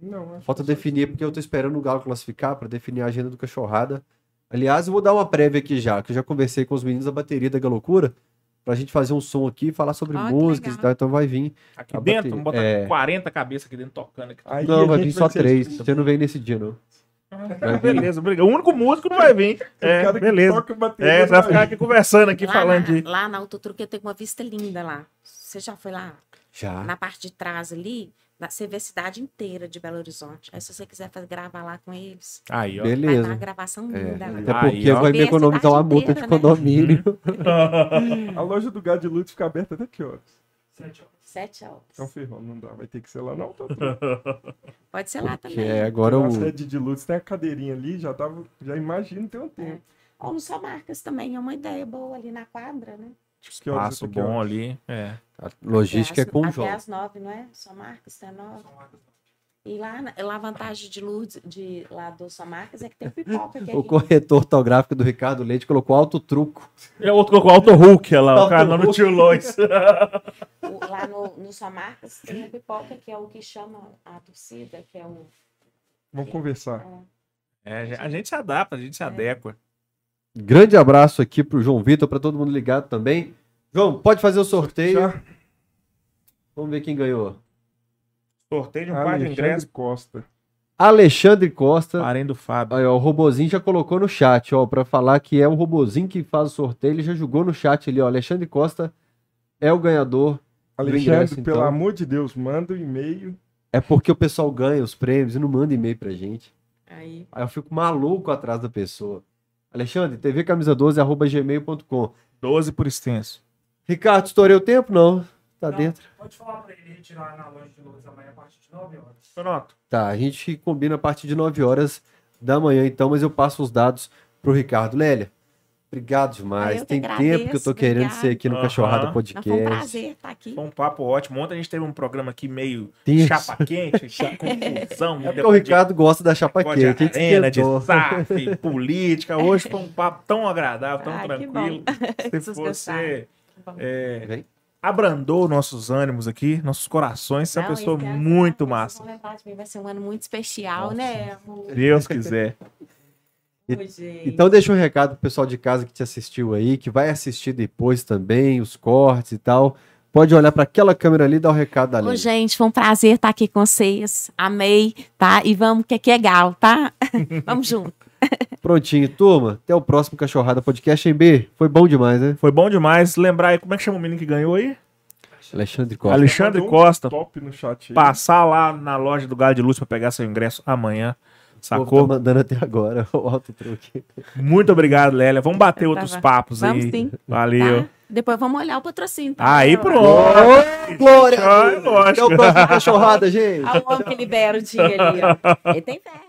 Não, Falta definir, porque eu tô esperando o Galo classificar para definir a agenda do Cachorrada. Aliás, eu vou dar uma prévia aqui já, que eu já conversei com os meninos da bateria da Galocura, pra gente fazer um som aqui, falar sobre que músicas e tal, então vai vir. Aqui A dentro, vamos botar é. 40 cabeças aqui dentro tocando. Aqui. Aí não, vai vir só três, você não vem nesse dia, não. Ah, beleza, obrigado. O único músico não vai vir. <laughs> O É, cara que beleza. toca bateria É, você vai vai. ficar aqui conversando aqui, lá, falando na, de. lá na Autotruque tem uma vista linda lá. Você já foi lá? Já. Na parte de trás ali, na- você vê a cidade inteira de Belo Horizonte. Aí se você quiser fazer, gravar lá com eles, Aí, ó. vai dar uma Beleza. gravação É, linda lá. até Aí, porque ó. vai me economizar uma cidade multa de né? condomínio. <laughs> A loja do Gado de Lutz fica aberta até que horas? Sete horas. Então ferrou, não dá. Vai ter que ser lá não, tá tudo. Pode ser lá Que também. é agora A o. sede de Lutz tem a cadeirinha ali, já tava. Já imagino ter um tempo. Ou no Só Marcas também, é uma ideia boa ali na quadra, né? Até que bom ali. É. A logística é Até com o às- João. Até às nove, não é? Só Marcas, tem nove. E lá, lá a vantagem de luz de, lá do Só Marcas é que tem pipoca. Que é O aqui. corretor ortográfico do Ricardo Leite colocou alto truco. É outro colocou Auto Hulk, lá. O Auto cara lá no tio Lois. <laughs> O- lá no, no Só Marcas tem a pipoca, que é o que chama a torcida, que é o. Vamos conversar. É, a gente se adapta, a gente se adequa. Grande abraço aqui pro João Vitor, para todo mundo ligado também. João, pode fazer o sorteio. Já, Vamos ver quem ganhou. Sorteio de um par de Alexandre ingressos. Costa. Alexandre Costa. Parém do Fábio. Aí, ó, o robozinho já colocou no chat, ó, para falar que é um robozinho que faz o sorteio. Ele já jogou no chat ali, ó. Alexandre Costa é o ganhador. Alexandre, ingresso, pelo então. amor de Deus, manda um e-mail. É porque o pessoal ganha os prêmios e não manda e-mail pra gente. Aí. Aí eu fico maluco atrás da pessoa. Alexandre, tvcamisa12, arroba gmail.com. 12 por extenso. Ricardo, estourei o tempo? Não. Tá Não, dentro. Pode falar pra ele retirar na loja de luz amanhã a partir de 9 horas. Pronto. Tá, a gente combina a partir de 9 horas da manhã, então, mas eu passo os dados pro Ricardo. Lélia, obrigado demais. eu que Tem tempo que eu tô agradeço, querendo ser aqui no Aham. Cachorrada Não, foi um Podcast. prazer estar aqui. Foi um papo ótimo. Ontem a gente teve um programa aqui meio Isso. chapa quente, <laughs> confusão. É porque o Ricardo gosta da chapa de quente. gente arena, de. SAF, <laughs> política. Hoje foi um papo tão agradável, tão Ah, que tranquilo. <laughs> Se você é, abrandou nossos ânimos aqui, nossos corações. Você é uma pessoa muito massa. de Vai ser um ano muito especial, né? amor? Deus quiser. E-. Então deixa um recado pro pessoal de casa que te assistiu aí, que vai assistir depois também, os cortes e tal. Pode olhar para aquela câmera ali e dar o recado da Ô, gente, foi um prazer estar aqui com vocês. Amei, tá? E vamos, que aqui é gal, tá? <laughs> vamos junto. Prontinho, turma. Até o próximo Cachorrada Podcast em B. Foi bom demais, né? Foi bom demais. Lembrar aí, como é que chama o menino que ganhou aí? Alexandre Costa. Alexandre um Costa. Top no chat aí. Passar lá na loja do Galo de Luz para pegar seu ingresso amanhã. Povo Sacou? Tá mandando até agora <laughs> o alto truque. Muito obrigado, Lélia. Vamos bater Tá outros papos Vamos aí. sim. Valeu. Tá? Depois vamos olhar o patrocínio. Tá? Aí pronto. Ô, Glória! Ah, lógico. Até o próximo Cachorrada, gente! Olha o homem que libera o dia ali, ó. <laughs> Ele tem fé.